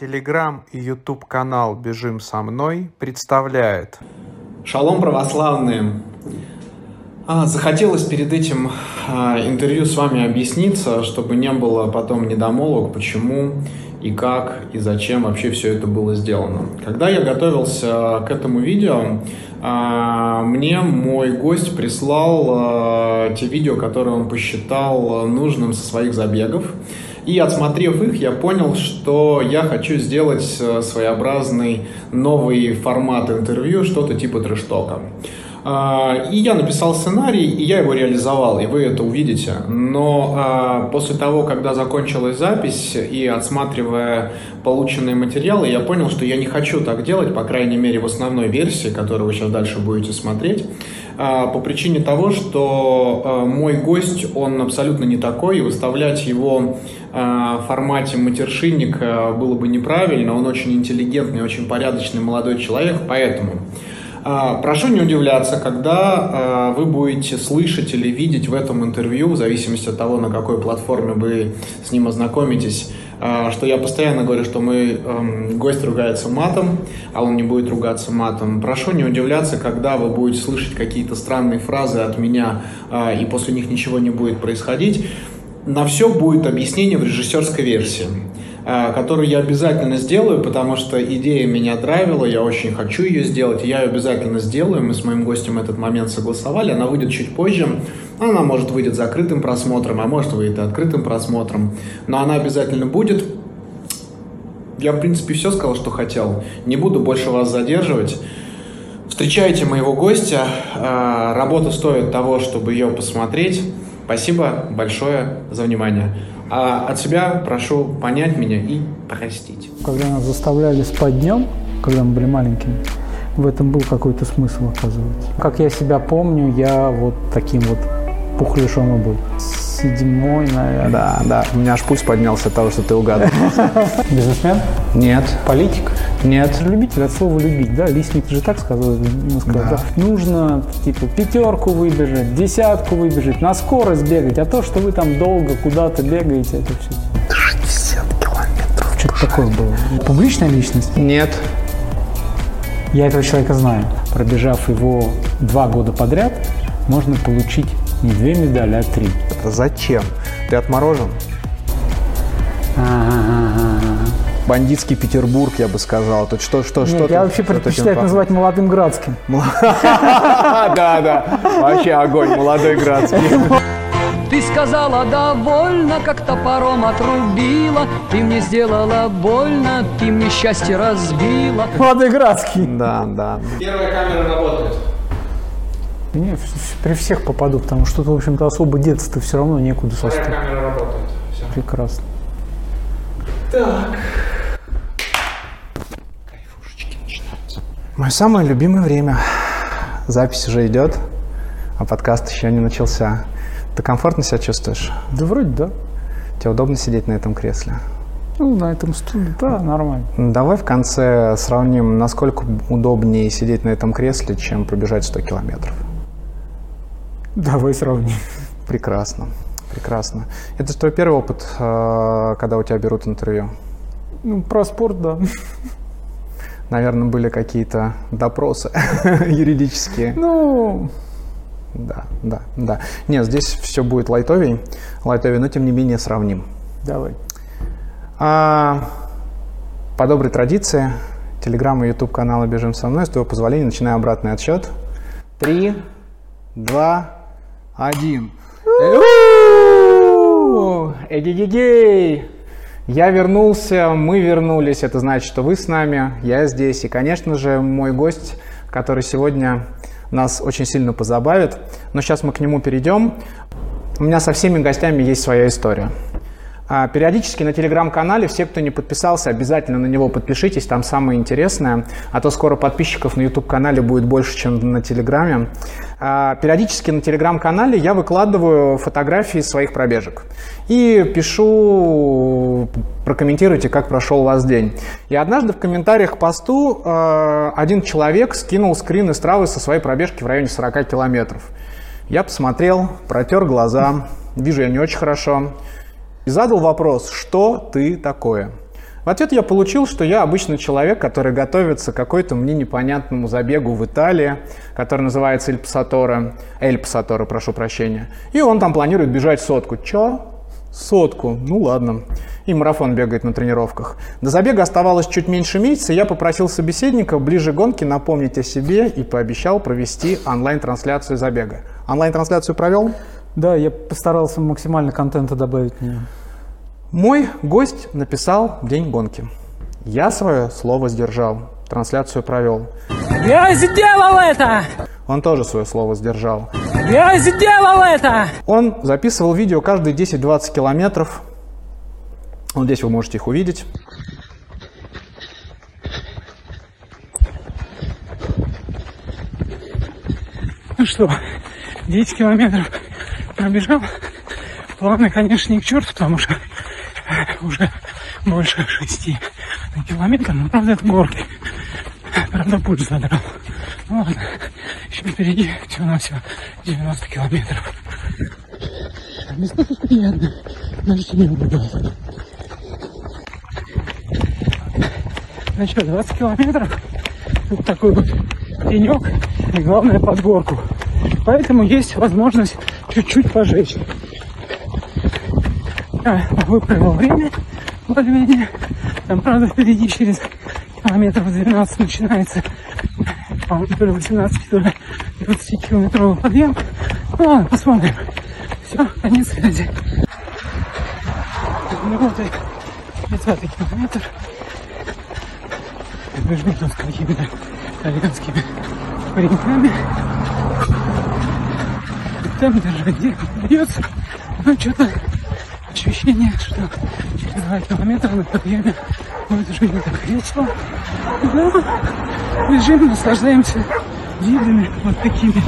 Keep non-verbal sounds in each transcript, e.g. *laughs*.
Телеграм и YouTube канал «Бежим со мной» представляет Шалом православные! А, захотелось перед этим а, интервью с вами объясниться, чтобы не было потом недомолвок, почему и как и зачем вообще все это было сделано. Когда я готовился к этому видео, а, мне мой гость прислал а, те видео, которые он посчитал нужным со своих забегов. И отсмотрев их, я понял, что я хочу сделать своеобразный новый формат интервью, что-то типа трештока. А, и я написал сценарий, и я его реализовал, и вы это увидите. Но а, после того, когда закончилась запись, и отсматривая полученные материалы, я понял, что я не хочу так делать, по крайней мере, в основной версии, которую вы сейчас дальше будете смотреть, а, по причине того, что мой гость, он абсолютно не такой, и выставлять его в формате матершинника было бы неправильно, он очень интеллигентный, очень порядочный молодой человек, поэтому... А, прошу не удивляться, когда а, вы будете слышать или видеть в этом интервью, в зависимости от того, на какой платформе вы с ним ознакомитесь, а, что я постоянно говорю, что мы эм, гость ругается матом, а он не будет ругаться матом. Прошу не удивляться, когда вы будете слышать какие-то странные фразы от меня, и после них ничего не будет происходить. На все будет объяснение в режиссерской версии. А, которую я обязательно сделаю, потому что идея меня драйвила, я очень хочу ее сделать, я ее обязательно сделаю, мы с моим гостем этот момент согласовали, она выйдет чуть позже, она может выйдет закрытым просмотром, а может выйдет открытым просмотром, но она обязательно будет. Я, в принципе, все сказал, что хотел, не буду больше вас задерживать. Встречайте моего гостя, а, работа стоит того, чтобы ее посмотреть. Спасибо большое за внимание. А от себя прошу понять меня и простить. Когда нас заставляли спать днем, когда мы были маленькими, в этом был какой-то смысл, оказывается. Как я себя помню, я вот таким вот пухляшом и был седьмой, наверное. Да, да. У меня аж пульс поднялся от того, что ты угадал. *laughs* Бизнесмен? Нет. Политик? Нет. Любитель от слова любить, да? Лисник же так сказал. сказал да. да. Нужно, типа, пятерку выбежать, десятку выбежать, на скорость бегать, а то, что вы там долго куда-то бегаете, это все. 60 километров. Что-то такое было. Публичная личность? Нет. Я этого человека знаю. Пробежав его два года подряд, можно получить не две медали, а три. Это зачем? Ты отморожен? Бандитский Петербург, я бы сказал. Тут что, что, Нет, что? Я вообще предпочитаю называть молодым Градским. *laughs* Да, да. Вообще огонь, молодой Градский. Ты сказала довольно, как топором отрубила Ты мне сделала больно, ты мне счастье разбила Молодой Градский. Да, да. Первая камера работает. Не, при всех попаду, потому что тут, в общем-то, особо деться-то все равно некуда составить. камера работает. Все. Прекрасно. Так. Кайфушечки начинаются. Мое самое любимое время. Запись уже идет, а подкаст еще не начался. Ты комфортно себя чувствуешь? Да вроде да. Тебе удобно сидеть на этом кресле? Ну, на этом стуле, да, нормально. Давай в конце сравним, насколько удобнее сидеть на этом кресле, чем пробежать 100 километров. Давай сравним. Прекрасно, прекрасно. Это твой первый опыт, э, когда у тебя берут интервью? Ну, про спорт, да. Наверное, были какие-то допросы *laughs* юридические. Ну, да, да, да. Нет, здесь все будет лайтовей, лайтовей, но тем не менее сравним. Давай. А, по доброй традиции, телеграм и YouTube канала «Бежим со мной». С твоего позволения начинаю обратный отсчет. Три, два, один. Эгегегей! Я вернулся, мы вернулись, это значит, что вы с нами, я здесь. И, конечно же, мой гость, который сегодня нас очень сильно позабавит. Но сейчас мы к нему перейдем. У меня со всеми гостями есть своя история. А, периодически на телеграм-канале, все, кто не подписался, обязательно на него подпишитесь, там самое интересное, а то скоро подписчиков на YouTube-канале будет больше, чем на телеграме. А, периодически на телеграм-канале я выкладываю фотографии своих пробежек и пишу, прокомментируйте, как прошел у вас день. И однажды в комментариях к посту а, один человек скинул скрин из травы со своей пробежки в районе 40 километров. Я посмотрел, протер глаза, вижу я не очень хорошо, и задал вопрос, что ты такое? В ответ я получил, что я обычный человек, который готовится к какой-то мне непонятному забегу в Италии, который называется Эль Пасаторо, Эль Пасаторо, прошу прощения. И он там планирует бежать сотку. Чё? Сотку. Ну ладно. И марафон бегает на тренировках. До забега оставалось чуть меньше месяца, и я попросил собеседника ближе гонки напомнить о себе и пообещал провести онлайн-трансляцию забега. Онлайн-трансляцию провел? Да, я постарался максимально контента добавить в нее. Мой гость написал день гонки. Я свое слово сдержал, трансляцию провел. Я сделал это! Он тоже свое слово сдержал. Я сделал это! Он записывал видео каждые 10-20 километров. Вот здесь вы можете их увидеть. Ну что, 10 километров пробежал. Планы, конечно, не к черту, потому что уже больше 6 километров, но правда это горки. Правда пульс задрал. Ну ладно, еще впереди всего на все 90 километров. Место тут приятно, даже тебе убегает. Ну что, 20 километров, тут такой вот тенек и главное под горку. Поэтому есть возможность чуть-чуть пожечь. Я выправил время более-менее. Там, правда, впереди через километров 12 начинается, по-моему, то ли 18, то ли 20 километровый подъем. Ну ладно, посмотрим. Все, конец связи. Ну вот и 30 километр. С какими-то итальянскими пареньками. Там даже где бьется, ну что-то ощущение, что через 2 километра на подъеме будет уже не так весело. Но бежим, наслаждаемся видами вот такими.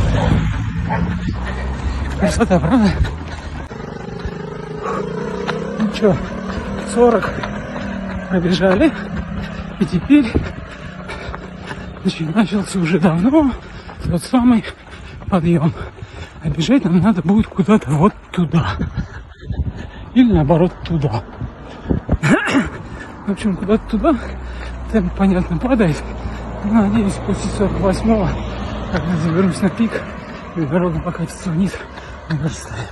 Красота, правда? Ну что, 40 пробежали, и теперь значит, начался уже давно тот самый подъем. А бежать нам надо будет куда-то вот туда. Или наоборот туда. В общем, куда-то туда. Темп, понятно, падает. Надеюсь, после 48-го, когда заберусь на пик, и дорога покатится вниз, мы верстаем.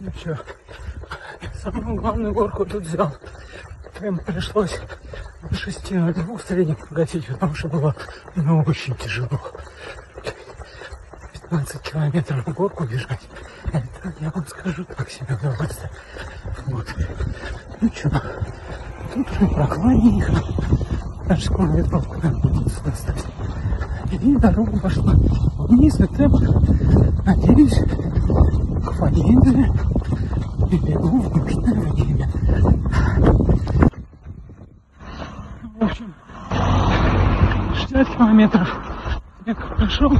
Ну что, самую главную горку тут взял. Темп пришлось 6 на двух средних погасить, потому что было ну, очень тяжело. 15 километров в горку бежать. Это, я вам скажу, так себе удовольствие. Вот. Ну что, тут уже прохладненько. Даже скоро ветровку надо будет достать. И дорога пошла вниз, и темп, надеюсь, к победе и бегу в нужное время. В общем, 60 километров бег прошел.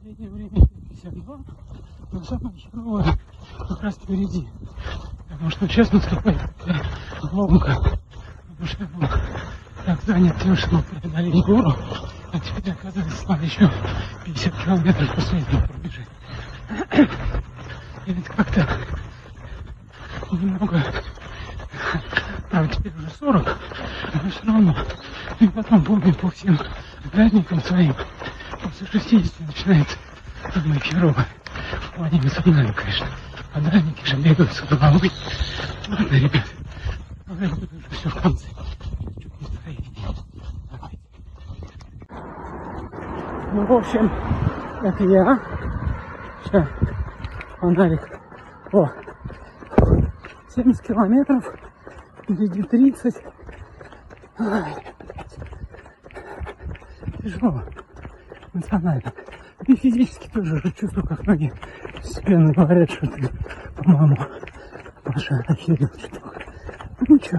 Среднее время 52, но самое херовое как раз впереди. Потому что сейчас наступает такая ломка. Потому что я был так занят тем, что преодолеть гору, а теперь оказывается надо еще 50 километров после этого пробежать. И это как-то немного Правда, теперь уже 40, но все равно. И потом помню по всем праздникам своим, после 60 начинается. В плане эмоционально, конечно. Подарники же бегают с головой. Ладно, ребят, уже все в конце. Ну, в общем, это я. Сейчас, фонарик. О, 70 километров, впереди 30. Ай, тяжело, эмоционально. И физически тоже уже чувствую, как ноги постепенно говорят, что ты, по-моему, Паша охерел что-то. Ну что,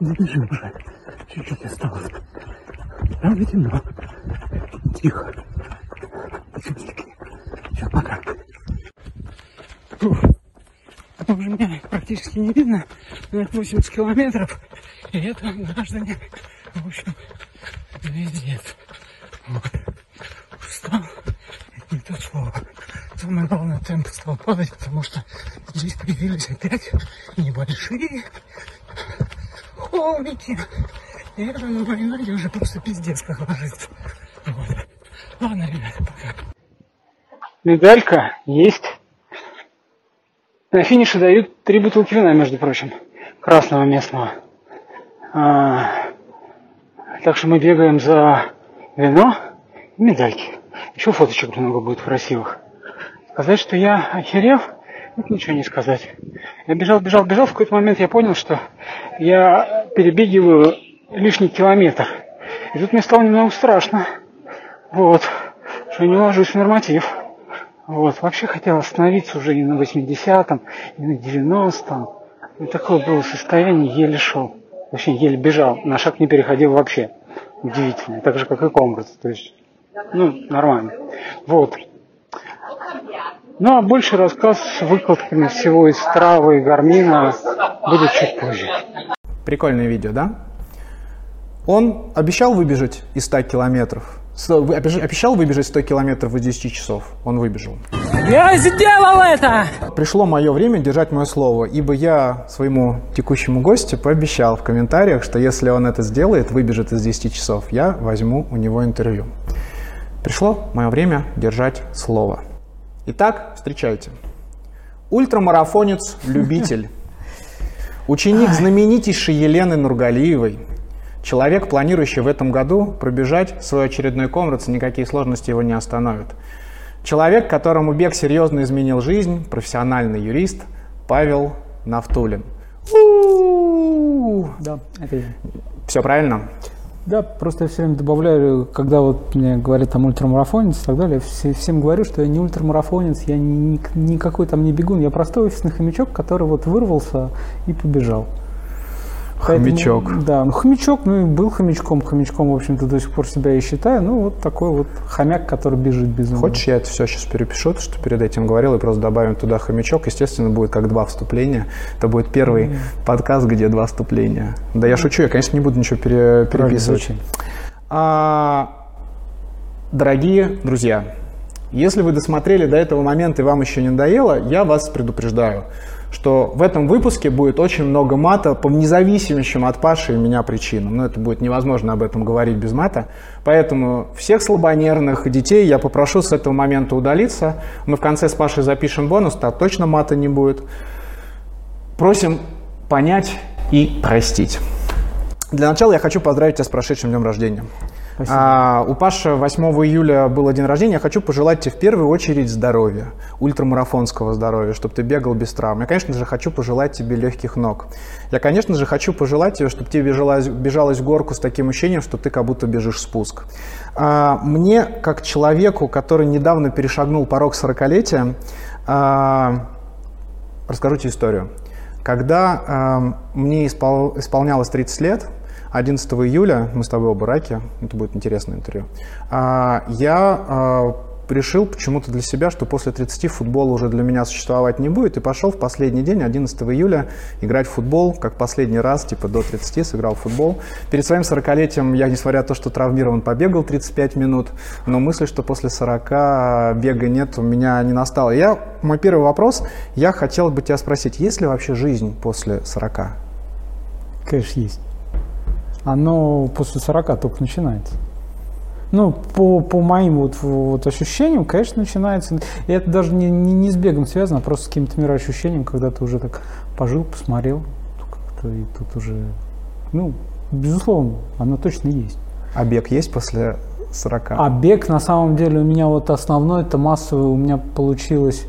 добежим уже. Чуть-чуть осталось. Правда темно. Тихо. Все-таки. Все, пока. Фух. Уже меня практически не видно. Но это 80 километров. И это, граждане, В общем, пиздец. Вот. Устал. Это не то слово. Самое главное, темп стал падать, потому что здесь появились опять небольшие холмики. И это на ноги уже просто пиздец как ложится. Вот. Ладно, ребята, пока. Медалька есть. На финише дают три бутылки вина, между прочим, красного местного. А, так что мы бегаем за вино и медальки. Еще фоточек много будет красивых. Сказать, что я охерел, это ничего не сказать. Я бежал, бежал, бежал. В какой-то момент я понял, что я перебегиваю лишний километр. И тут мне стало немного страшно. Вот. Что не ложусь в норматив. Вот. Вообще хотел остановиться уже и на 80-м, и на 90-м. И такое было состояние, еле шел. Точнее, еле бежал. На шаг не переходил вообще. Удивительно. Так же, как и Конгресс. То есть, ну, нормально. Вот. Ну, а больше рассказ с выкладками всего из травы и гармина будет чуть позже. Прикольное видео, да? Он обещал выбежать из 100 километров. Обещал выбежать 100 километров из 10 часов. Он выбежал. Я сделал это! Пришло мое время держать мое слово, ибо я своему текущему гостю пообещал в комментариях, что если он это сделает, выбежит из 10 часов, я возьму у него интервью. Пришло мое время держать слово. Итак, встречайте. Ультрамарафонец-любитель. *laughs* Ученик знаменитейшей Елены Нургалиевой. Человек, планирующий в этом году пробежать свой очередной комрад, никакие сложности его не остановят. Человек, которому бег серьезно изменил жизнь, профессиональный юрист Павел Нафтулин. Да, это я. Все правильно? Да, просто я все время добавляю, когда вот мне говорят там ультрамарафонец и так далее, все- всем говорю, что я не ультрамарафонец, я ни- никакой там не бегун, я простой офисный хомячок, который вот вырвался и побежал. Поэтому- Хомячок. да, ну хомячок, ну и был хомячком, хомячком, в общем-то, до сих пор себя и считаю, ну вот такой вот хомяк, который бежит безумно. Хочешь, я это все сейчас перепишу, то, что перед этим говорил, и просто добавим туда хомячок. Естественно, будет как два вступления. Это будет первый подкаст, где два вступления. Да я шучу, я, конечно, не буду ничего пере- переписывать. А, дорогие друзья, если вы досмотрели до этого момента и вам еще не надоело, я вас предупреждаю, что в этом выпуске будет очень много мата по независимым от Паши и меня причинам. Но это будет невозможно об этом говорить без мата. Поэтому всех слабонервных детей я попрошу с этого момента удалиться. Мы в конце с Пашей запишем бонус, так точно мата не будет. Просим понять и простить. Для начала я хочу поздравить тебя с прошедшим днем рождения. А, у Паши 8 июля был день рождения. Я хочу пожелать тебе в первую очередь здоровья, ультрамарафонского здоровья, чтобы ты бегал без травм. Я, конечно же, хочу пожелать тебе легких ног. Я, конечно же, хочу пожелать тебе, чтобы тебе бежалось, бежалось в горку с таким ощущением, что ты как будто бежишь спуск. А, мне, как человеку, который недавно перешагнул порог 40-летия, а, расскажу тебе историю. Когда эм, мне испол- исполнялось 30 лет, 11 июля, мы с тобой оба раки, это будет интересное интервью, а, я а, решил почему-то для себя, что после 30 футбол уже для меня существовать не будет, и пошел в последний день, 11 июля, играть в футбол, как последний раз, типа до 30 сыграл в футбол. Перед своим 40-летием я, несмотря на то, что травмирован, побегал 35 минут, но мысль, что после 40 бега нет, у меня не настало. Я, мой первый вопрос, я хотел бы тебя спросить, есть ли вообще жизнь после 40? Конечно, есть. Оно после 40 только начинается. Ну, по, по моим вот, вот ощущениям, конечно, начинается. И это даже не, не, не с бегом связано, а просто с каким-то мироощущением, когда ты уже так пожил, посмотрел, и тут уже, ну, безусловно, оно точно есть. А бег есть после 40? А бег, на самом деле, у меня вот основной, это массовый, у меня получилось,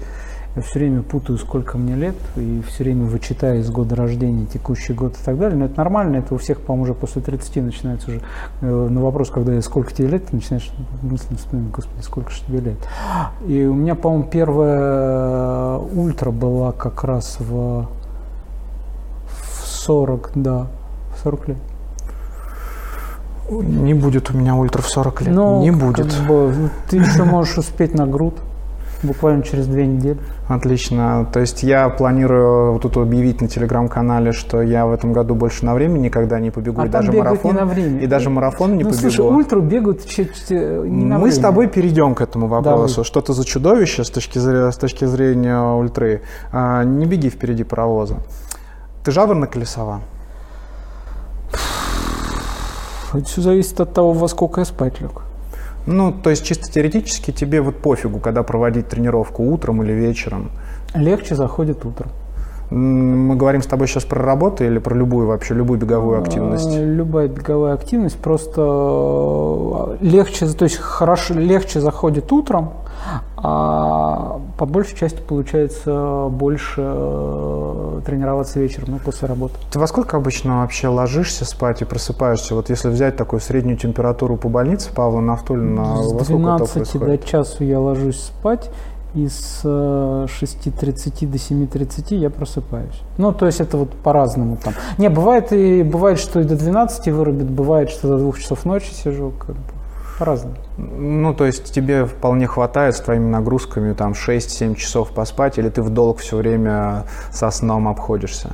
я все время путаю, сколько мне лет, и все время вычитаю из года рождения, текущий год и так далее. Но это нормально, это у всех, по-моему, уже после 30 начинается уже э, на вопрос, когда сколько тебе лет, ты начинаешь мысленно вспоминать, господи, сколько же тебе лет. И у меня, по-моему, первая ультра была как раз в, в 40, да, в 40 лет. Не будет у меня ультра в 40 лет. Ну, не как будет. бы, ты еще можешь успеть на груд. Буквально через две недели. Отлично. То есть я планирую вот тут объявить на телеграм-канале, что я в этом году больше на время никогда не побегу. А и даже марафон. не на время. И даже марафон не ну, побегу. слушай, ультру бегают чуть не на Мы с время. тобой перейдем к этому вопросу. Давай. Что ты за чудовище с точки зрения, с точки зрения ультры? А, не беги впереди паровоза. Ты жаворонок или сова? Это все зависит от того, во сколько я спать лег. Ну, то есть чисто теоретически тебе вот пофигу, когда проводить тренировку утром или вечером. Легче заходит утром. Мы говорим с тобой сейчас про работу или про любую вообще, любую беговую активность? Э, Любая беговая активность просто э, легче, то есть хорошо, легче заходит утром, а по большей части получается больше э, тренироваться вечером, ну, после работы. Ты во сколько обычно вообще ложишься спать и просыпаешься? Вот если взять такую среднюю температуру по больнице Павла Нафтулина, С во сколько это 12 до происходит? часу я ложусь спать, и с э, 6.30 до 7.30 я просыпаюсь. Ну, то есть это вот по-разному там. Не, бывает и бывает, что и до 12 вырубит, бывает, что до 2 часов ночи сижу, как бы по-разному. Ну, то есть тебе вполне хватает с твоими нагрузками там 6-7 часов поспать, или ты в долг все время со сном обходишься?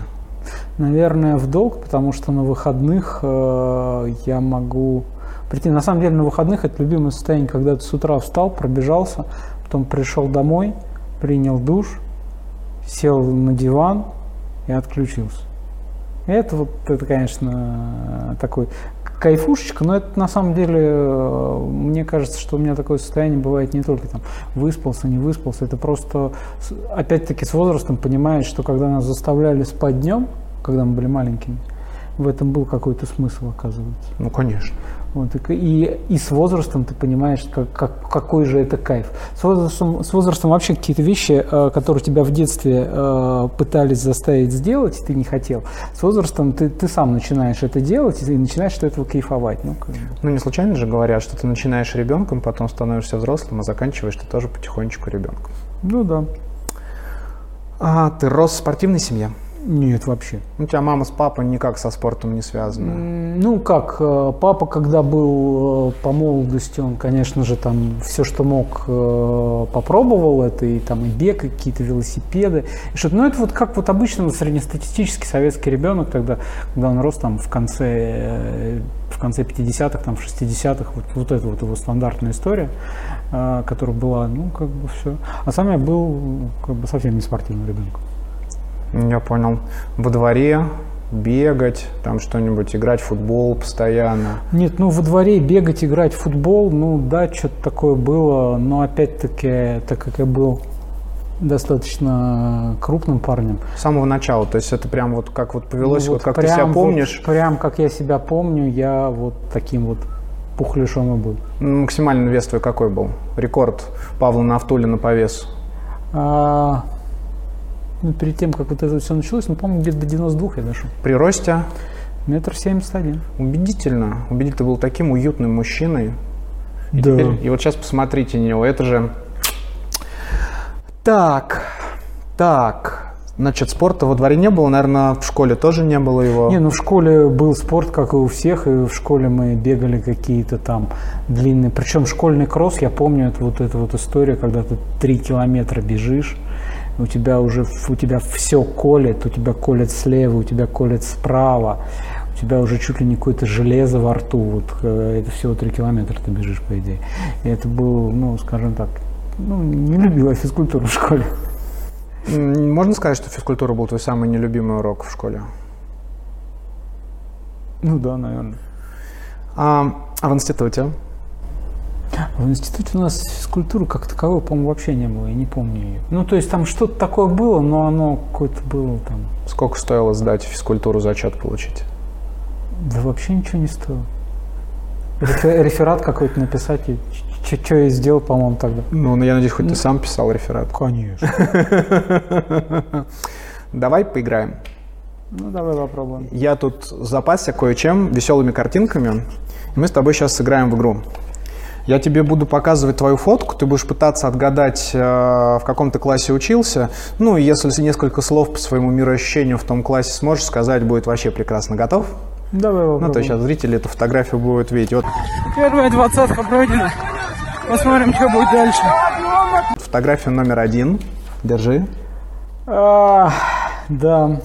Наверное, в долг, потому что на выходных э, я могу прийти. На самом деле на выходных это любимое состояние, когда ты с утра встал, пробежался, потом пришел домой, принял душ, сел на диван и отключился. Это вот, это, конечно, такой кайфушечка, но это на самом деле, э, мне кажется, что у меня такое состояние бывает не только там выспался, не выспался, это просто, опять-таки, с возрастом понимаешь, что когда нас заставляли спать днем, когда мы были маленькими, в этом был какой-то смысл, оказывается. Ну, конечно. Вот, и, и, с возрастом ты понимаешь, как, как- какой же это кайф. С возрастом, с возрастом вообще какие-то вещи, э, которые тебя в детстве э, пытались заставить сделать, ты не хотел. С возрастом ты, ты сам начинаешь это делать и начинаешь от этого кайфовать. Ну, как бы. Ну, не случайно же говорят, что ты начинаешь ребенком, потом становишься взрослым, а заканчиваешь ты тоже потихонечку ребенком. ну да. А ты рос в спортивной семье? Нет, вообще. У тебя мама с папой никак со спортом не связаны. Ну как, э, папа, когда был э, по молодости, он, конечно же, там все, что мог, э, попробовал. Это и там и бег, и какие-то велосипеды. И что ну это вот как вот обычно среднестатистический советский ребенок тогда, когда он рос там в конце, в конце 50-х, там в 60-х, вот, вот это вот его стандартная история, которая была, ну как бы все. А сам я был как бы совсем не спортивным ребенком. Я понял. Во дворе бегать, там что-нибудь, играть в футбол постоянно. Нет, ну во дворе бегать, играть в футбол, ну да, что-то такое было, но опять-таки, так как я был достаточно крупным парнем. С самого начала. То есть это прям вот как вот повелось, ну, вот, как ты прям себя вот- помнишь, прям как я себя помню, я вот таким вот пухляшом и был. максимальный вес твой какой был? Рекорд Павла Нафтулина по весу. А, перед тем, как вот это все началось, ну, по-моему, где-то до 92 я дошел. При росте Метр семьдесят один. убедительно. Убедительно, ты был таким уютным мужчиной. И, Да. теперь- и вот сейчас посмотрите на него. Это же... Так, так. Значит, спорта во дворе не было, наверное, в школе тоже не было его. Не, ну в школе был спорт, как и у всех, и в школе мы бегали какие-то там длинные. Причем школьный кросс, я помню, это вот эта вот история, когда ты три километра бежишь, у тебя уже у тебя все колет, у тебя колет слева, у тебя колет справа, у тебя уже чуть ли не какое-то железо во рту. Вот э, это всего три километра ты бежишь, по идее. И это был, ну, скажем так, ну, не любил я физкультуру в школе. Можно сказать, что физкультура был твой самый нелюбимый урок в школе? Ну да, наверное. А, а в институте? В институте у нас физкультуры как таковой, по-моему, вообще не было, я не помню ее. Ну, то есть там что-то такое было, но оно какое-то было там, Сколько стоило сдать физкультуру, зачет получить? да вообще ничего не стоило. Рефе- Реферат какой-то написать, и что я сделал, по-моему, тогда. Ну, я надеюсь, хоть ты сам писал реферат. Конечно. Давай поиграем. Ну, давай попробуем. Я тут запасся кое-чем, веселыми картинками. Мы с тобой сейчас сыграем в игру. Я тебе буду показывать твою фотку, ты будешь пытаться отгадать, э, в каком ты классе учился. Ну, и если несколько слов по своему мироощущению в том классе сможешь сказать, будет вообще прекрасно. Готов? Давай попробуем. Ну, то сейчас зрители эту фотографию будут видеть. Вот Первая двадцатка пройдена. Посмотрим, что будет дальше. фотография номер один. Держи. А, да.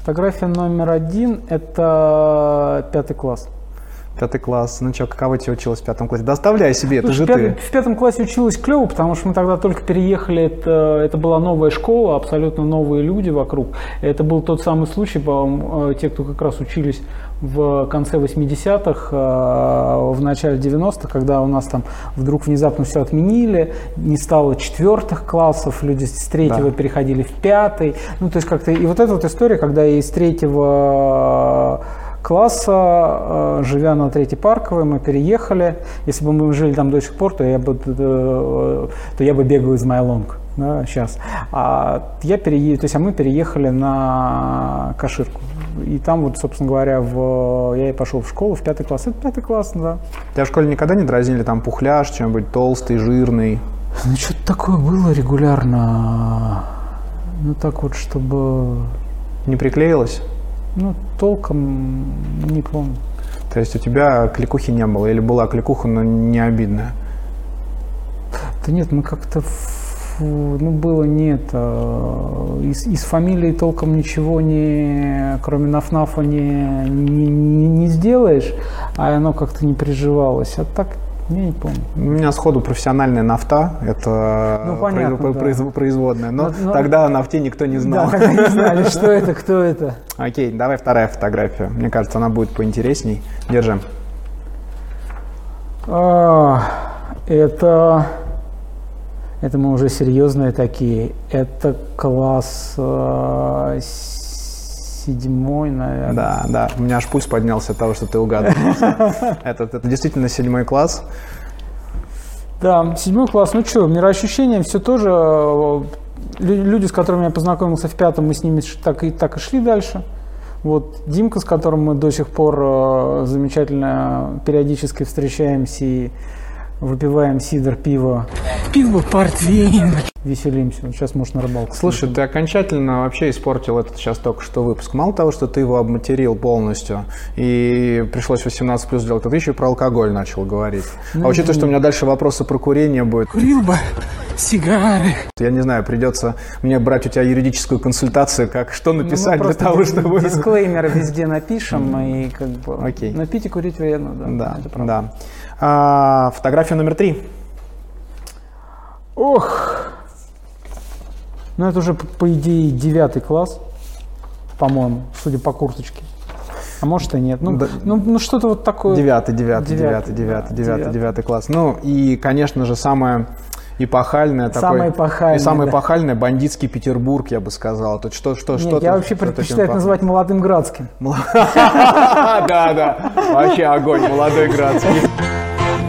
Фотография номер один – это пятый класс. Пятый класс. Ну что, каково тебе училась в пятом классе? Доставляй себе, это же в, пятом, ты. в пятом классе училась клево, потому что мы тогда только переехали, это, это была новая школа, абсолютно новые люди вокруг. Это был тот самый случай, по-моему, э, те, кто как раз учились в конце 80-х, э, в начале 90-х, когда у нас там вдруг внезапно все отменили, не стало четвертых классов, люди с третьего Да. переходили в пятый. Ну, то есть как-то... И вот эта вот история, когда из третьего класса, э, живя на Третьей Парковой, мы переехали. Если бы мы жили там до сих пор, то я бы, э, то я бы бегал из Майлонг. Да, сейчас. А я перее... то есть, а мы переехали на Каширку. И там вот, собственно говоря, в... я и пошел в школу в пятый класс. Это пятый класс, да. Тебя в школе никогда не дразнили там пухляж, чем-нибудь толстый, жирный? Ну, что-то такое было регулярно. Ну, так вот, чтобы... Не приклеилось? Ну, толком не помню. То есть у тебя кликухи не было? Или была кликуха, но не обидная? Да нет, мы как-то, ну было нет, из, из фамилии толком ничего не, кроме нафнафа не, не, не, не сделаешь, а оно как-то не приживалось, а так я не помню. У меня сходу профессиональная нафта, это Ну, понятно, произ- да. произ- производная, но Но- но- тогда о нафте никто не знал. Да, *laughs* тогда не знали, *laughs* что это, кто это. Окей, давай вторая фотография. Мне кажется, она будет поинтересней. Держи. А, Это, это мы уже серьезные такие. Это класс э, седьмой, наверное. Да, да, у меня аж пульс поднялся от того, что ты угадал. *laughs* Это, это действительно седьмой класс. Да, седьмой класс. Ну что, мироощущение все тоже. э, лю- Люди, с которыми я познакомился в пятом, мы с ними так и, так и шли дальше. Вот Димка, с которым мы до сих пор э, замечательно периодически встречаемся и выпиваем сидр, пиво, Пиво, портвейн. Веселимся. Вот сейчас, может, на рыбалку. Слушай, ты окончательно вообще испортил этот сейчас только что выпуск. Мало того, что ты его обматерил полностью, и пришлось 18 плюс делать, а ты еще и про алкоголь начал говорить. Ну, а учитывая, что у меня дальше вопросы про курение будет, Курил бы сигары. я не знаю, придется мне брать у тебя юридическую консультацию, как что Ну, написать для просто того, чтобы... Дисклеймеры везде напишем, и как бы... Окей. Но пить и курить вредно, да. Да, да. А, фотография номер три. Ох! Ну, это уже, по- идее, девятый класс, по-моему, судя по курточке. А может и нет. Ну, Да. ну, ну, что-то вот такое. Девятый, девятый, Девятый, девятый, девятый, девятый, класс. Ну и, конечно же, самое эпохальное Самое такое. эпохальное, И самое да. эпохальное бандитский Петербург, я бы сказал. Тут что, что, Нет, что я вообще предпочитаю это называть молодым градским. *laughs* Да, да. Вообще огонь, молодой Градский.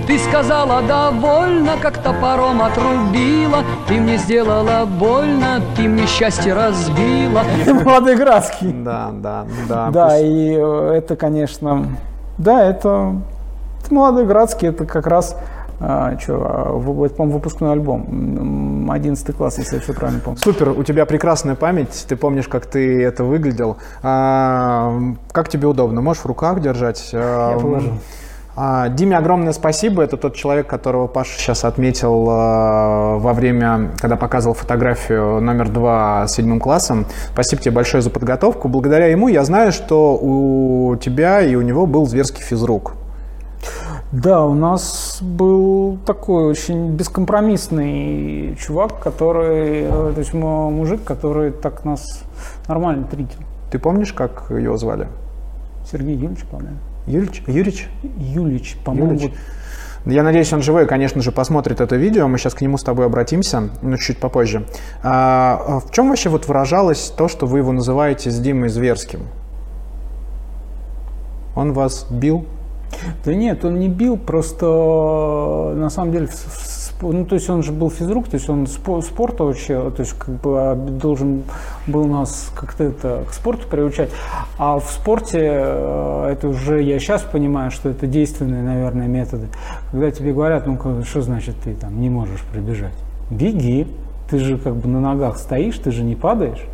Ты сказала довольно, как топором отрубила Ты мне сделала больно, ты мне счастье разбила *laughs* Молодой градский. Да, да, да. Да, Пусть- и э, это, конечно, да, это, это молодой градский, это как раз, а, что, а, это, по-моему, выпускной альбом, М, 11 класс, если я все правильно помню. Супер, у тебя прекрасная память, ты помнишь, как ты это выглядел. А, как тебе удобно? Можешь в руках держать? А, Я положу. А, Диме огромное спасибо. Это тот человек, которого Паша сейчас отметил а, во время, когда показывал фотографию номер два с седьмым классом. Спасибо тебе большое за подготовку. Благодаря ему я знаю, что у тебя и у него был зверский физрук. Да, у нас был такой очень бескомпромиссный чувак, который, э, то есть мужик, который так нас нормально тритил. Ты помнишь, как его звали? Сергей Юльевич, по-моему. Юрич? Юрич? Юлич, по-моему. Я надеюсь, он живой, конечно же, посмотрит это видео. Мы сейчас к нему с тобой обратимся, но чуть попозже. А, а в чем вообще вот выражалось то, что вы его называете с Димой зверским? Он вас бил? Да нет, он не бил, просто на самом деле, в ну то есть он же был физрук, то есть он спо- спорта вообще, то есть как бы а, должен был нас как-то это к спорту приучать, а в спорте э, это уже я сейчас понимаю, что это действенные, наверное, методы. Когда тебе говорят, ну что значит ты там не можешь пробежать? Беги, ты же как бы на ногах стоишь, ты же не падаешь.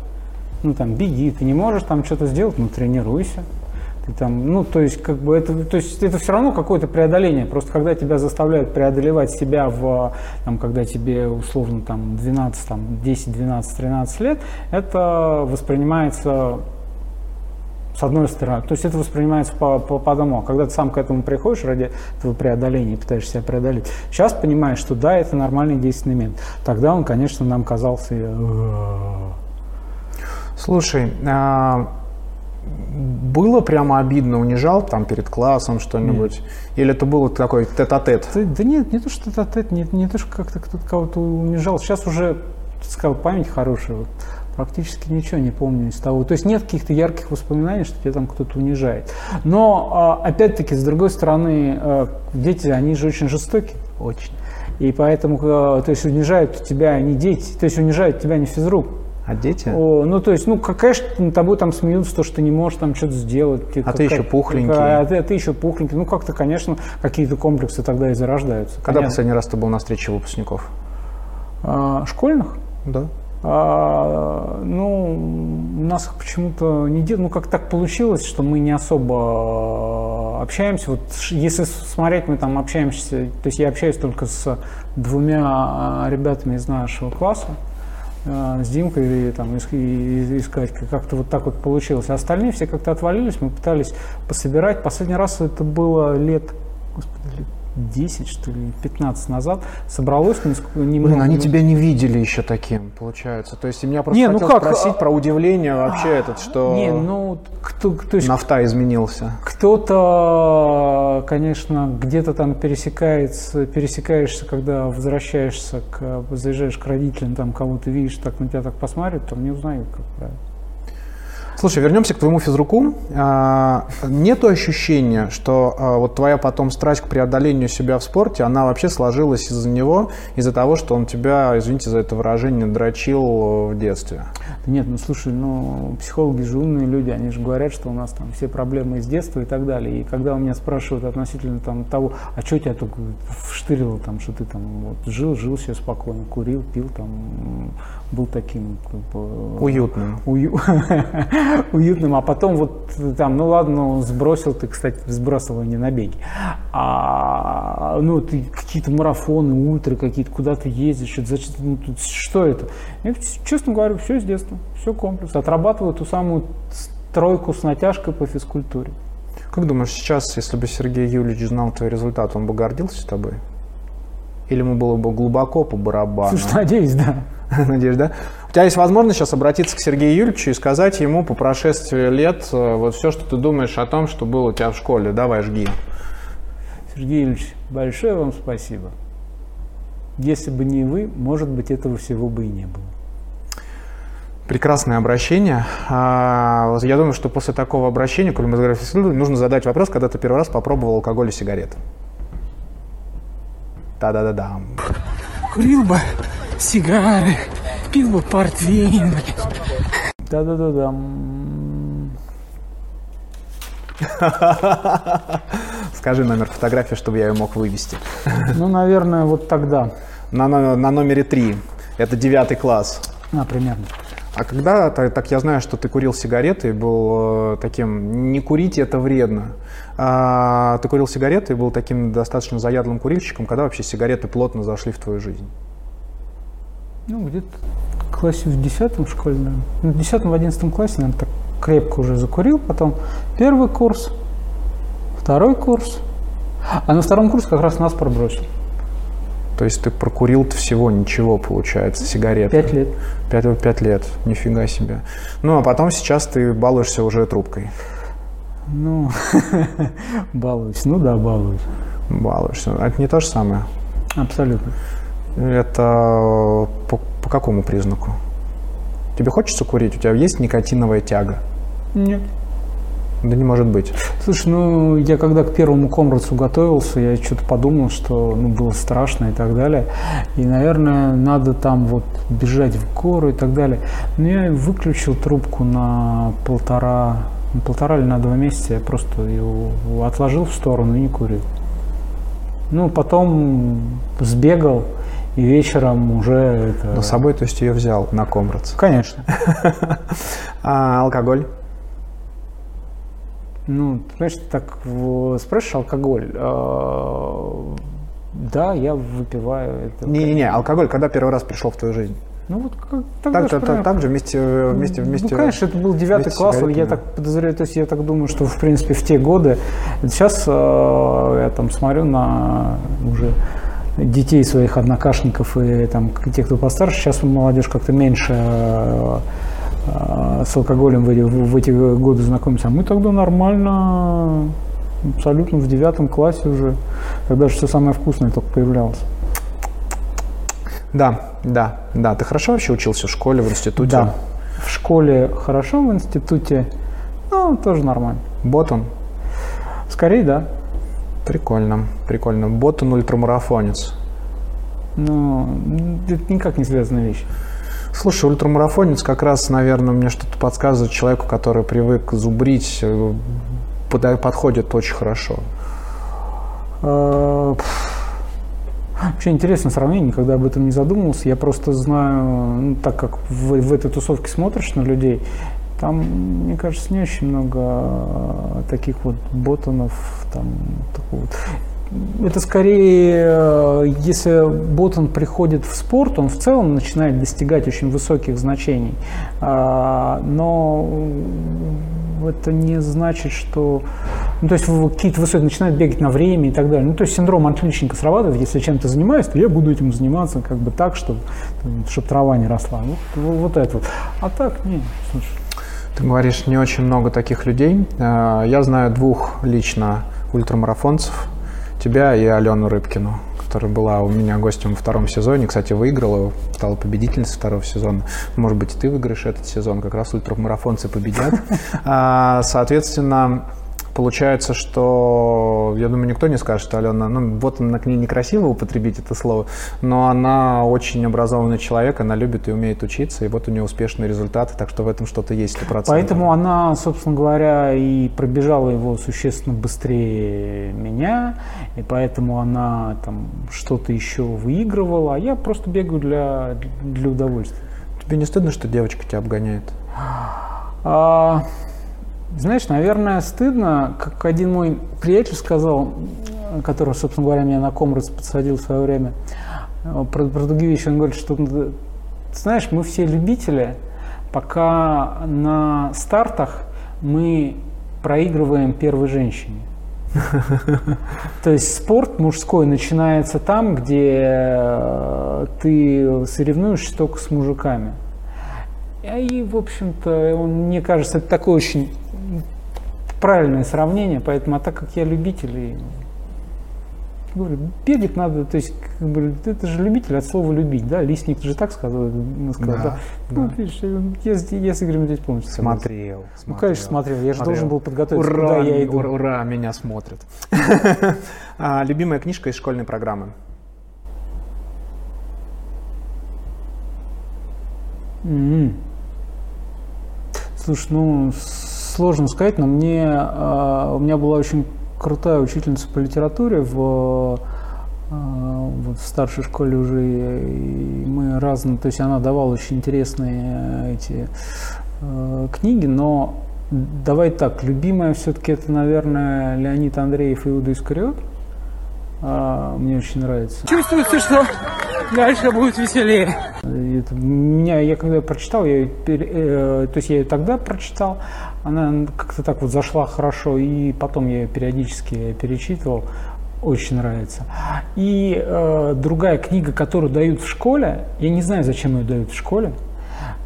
Ну там беги, ты не можешь там что-то сделать, ну тренируйся. Ты там, ну, то есть, как бы это, то есть, это все равно какое-то преодоление. Просто когда тебя заставляют преодолевать себя в, там, когда тебе условно там 12, там, 10, 12, 13 лет, это воспринимается с одной стороны. То есть это воспринимается по, по, по одному. А когда ты сам к этому приходишь ради этого преодоления и пытаешься себя преодолеть, сейчас понимаешь, что да, это нормальный действенный метод. Тогда он, конечно, нам казался... э, Слушай, а, было прямо обидно, унижал там перед классом что-нибудь? Или это было такой тет-а-тет? Да, да нет, не то, что ответ, не, не то, что как-то кто-то кого-то унижал. Сейчас уже, сказал, память хорошая. Вот, практически ничего не помню из того. То есть нет каких-то ярких воспоминаний, что тебя там кто-то унижает. Но, а, опять-таки, с другой стороны, а, дети, они же очень жестоки. Очень. И поэтому, а, то есть унижают тебя не дети, то есть унижают тебя не физрук. А дети? О, ну, то есть, ну, как, конечно, над тобой там смеются, то, что ты не можешь там что-то сделать. Ты А ты еще пухленький. А ты, а ты еще пухленький. Ну, как-то, конечно, какие-то комплексы тогда и зарождаются. Когда Понятно. последний раз ты был на встрече выпускников? А, школьных? Да. А, ну, у нас почему-то не делают. Ну, как так получилось, что мы не особо общаемся. Вот если смотреть, мы там общаемся, то есть я общаюсь только с двумя а, ребятами из нашего класса, а, с Димкой и, там, и, с- и, и с Катькой. Как-то вот так вот получилось. А остальные все как-то отвалились, мы пытались пособирать. Последний раз это было лет, господи, лет 10, что ли, 15 назад. Собралось несколько- немного. Блин, они тебя не видели еще таким, получается. То есть меня просто Не, ну хотел как, спросить а- про удивление вообще этот, что Не, ну, кто, то есть нафта изменился. кто-то, конечно, где-то там пересекается, пересекаешься, когда возвращаешься, к, заезжаешь к родителям, там кого-то видишь, так на тебя так посмотрят, там не узнают, как правило. Слушай, вернемся к твоему физруку. А, Нету ощущения, что а, вот твоя потом страсть к преодолению себя в спорте, она вообще сложилась из-за него, из-за того, что он тебя, извините за это выражение, дрочил в детстве? Да Нет, ну слушай, ну психологи же умные люди, они же говорят, что у нас там все проблемы из детства и так далее. И когда у меня спрашивают относительно там того, а что тебя только вштырило, там, что ты там вот, жил, жил себе спокойно, курил, пил, там, был таким как бы, Уютным. ую- *laughs* уютным, а потом вот там, ну ладно, ну, сбросил ты, кстати, сбрасывал не на беги, а, ну ты какие-то марафоны, ультры какие-то, куда ты ездишь, что, зачем, ну, что это? Я, честно говоря, все с детства, все комплекс, отрабатываю ту самую тройку с натяжкой по физкультуре. Как думаешь, сейчас, если бы Сергей Юрьевич знал твой результат, он бы гордился тобой? Или ему было бы глубоко по барабану? Слушай, надеюсь, да. *laughs* Надеюсь, да? У тебя есть возможность сейчас обратиться к Сергею Юрьевичу и сказать ему по прошествии лет э, вот все, что ты думаешь о том, что было у тебя в школе. Давай, жги. Сергей Ильич, большое вам спасибо. Если бы не вы, может быть, этого всего бы и не было. Прекрасное обращение. А, Я думаю, что после такого обращения, о физкультуре, нужно задать вопрос, когда ты первый раз попробовал алкоголь и сигареты. Да-да-да-да. Курил бы сигары, пил бы портвейн. Да-да-да-да. Скажи номер фотографии, чтобы я ее мог вывести. Ну, наверное, вот тогда. На, но- на номере три. Это девятый класс. А, примерно. А когда, та- так я знаю, что ты курил сигареты и был э, таким, не курить это вредно. А, ты курил сигареты и был таким достаточно заядлым курильщиком, когда вообще сигареты плотно зашли в твою жизнь? Ну, где-то в классе в десятом школе, наверное. Ну, в десятом, в одиннадцатом классе, наверное, так крепко уже закурил. Потом первый курс, второй курс. А на втором курсе как раз нас пробросил. То есть ты прокурил всего ничего, получается, сигарет. Пять лет. Пять, пять лет, нифига себе. Ну, а потом сейчас ты балуешься уже трубкой. Ну, *laughs* балуюсь. Ну да, балуюсь. Балуешься. Это не то же самое. Абсолютно. Это по, по какому признаку? Тебе хочется курить? У тебя есть никотиновая тяга? Нет. Да не может быть. Слушай, ну я когда к первому комрадсу готовился, я что-то подумал, что ну, было страшно и так далее. И, наверное, надо там вот бежать в гору и так далее. Но я выключил трубку на полтора, на полтора или на два месяца. Я просто ее отложил в сторону и не курил. Ну, потом сбегал и вечером уже это... Но с собой, то есть, ее взял на комрадс. Конечно. *laughs* А алкоголь? Ну, ты так спрашиваешь алкоголь. А, Да, я выпиваю. Это Не-не-не, алкоголь когда первый раз пришел в твою жизнь? Ну вот как, тогда Так, ж так, так же вместе, вместе, вместе. Ну, конечно, это был девятый класс, я так подозреваю, то есть я так думаю, что, в принципе, в те годы, сейчас э, я там смотрю на уже детей своих однокашников и там тех, кто постарше, сейчас молодежь как-то меньше э, э, с алкоголем в эти, в эти годы знакомится, а мы тогда нормально, абсолютно в девятом классе уже, когда же все самое вкусное только появлялось. Да, да, да. Ты хорошо вообще учился в школе, в институте? Да, в школе хорошо, в институте, ну, тоже нормально. Ботан? Скорее, да. Прикольно, прикольно. Ботан ультрамарафонец. Но это никак не связанная вещь. Слушай, ультрамарафонец как раз, наверное, мне что-то подсказывает человеку, который привык зубрить, э, подходит очень хорошо. Э. Вообще интересное сравнение, никогда об этом не задумывался. Я просто знаю, ну, так как в, в этой тусовке смотришь на людей, там, мне кажется, не очень много э, таких вот ботанов, там, такого вот. Это скорее, э, если ботан приходит в спорт, он в целом начинает достигать очень высоких значений. А, Но это не значит, что... Ну, то есть какие-то высокие начинают бегать на время и так далее. Ну, то есть синдром отличника срабатывает, если чем-то занимаюсь, то я буду этим заниматься как бы так, чтобы, чтобы трава не росла. Вот, вот это вот. А так, не, слушай. Ты говоришь, не очень много таких людей. Э, Я знаю двух лично ультрамарафонцев. Тебя и Алену Рыбкину, которая была у меня гостем во втором сезоне. Кстати, выиграла, стала победительницей второго сезона. Может быть, и ты выиграешь этот сезон. Как раз ультрамарафонцы победят. *laughs* А, Соответственно, Получается, что, я думаю, никто не скажет, что Алена, ну, вот она к ней некрасиво употребить это слово, но она очень образованный человек, она любит и умеет учиться, и вот у нее успешные результаты, так что в этом что-то есть 100%. Поэтому она, собственно говоря, и пробежала его существенно быстрее меня, и поэтому она там что-то еще выигрывала, а я просто бегаю для, для удовольствия. Тебе не стыдно, что девочка тебя обгоняет? А, знаешь, наверное, стыдно, как один мой приятель сказал, который, собственно говоря, меня на комрад подсадил в свое время, про, про другие вещи, он говорит, что, ты знаешь, мы все любители, пока на стартах мы проигрываем первой женщине. *laughs* То есть спорт мужской начинается там, где э, ты соревнуешься только с мужиками. И, в общем-то, мне кажется, это такое очень правильное сравнение, поэтому, а так как я любитель, и, говорю, бегать надо, то есть, как бы, это же любитель от слова любить, да, Лисник же так сказал, ну, сказал, Да, да. Ну, видишь, я, с- я с Игорем здесь полностью согласен. Смотрел. Ну, конечно, смотрел, я же Смотрел. должен был подготовиться, Ура, куда я иду. ура, ура, меня смотрят. *laughs* А, Любимая книжка из школьной программы? М. Слушай, ну сложно сказать, но мне а, у меня была очень крутая учительница по литературе в, а, в старшей школе уже, и мы разные, то есть она давала очень интересные э, эти э, книги, но давай так, любимая все-таки это, наверное, Леонид Андреев и Иуда Искариот. А, мне очень нравится. Чувствуется, что дальше будет веселее. Это меня, я когда прочитал, я э, то есть я ее тогда прочитал, она как-то так вот зашла хорошо, и потом я ее периодически перечитывал, очень нравится. И э, другая книга, которую дают в школе, я не знаю, зачем ее дают в школе,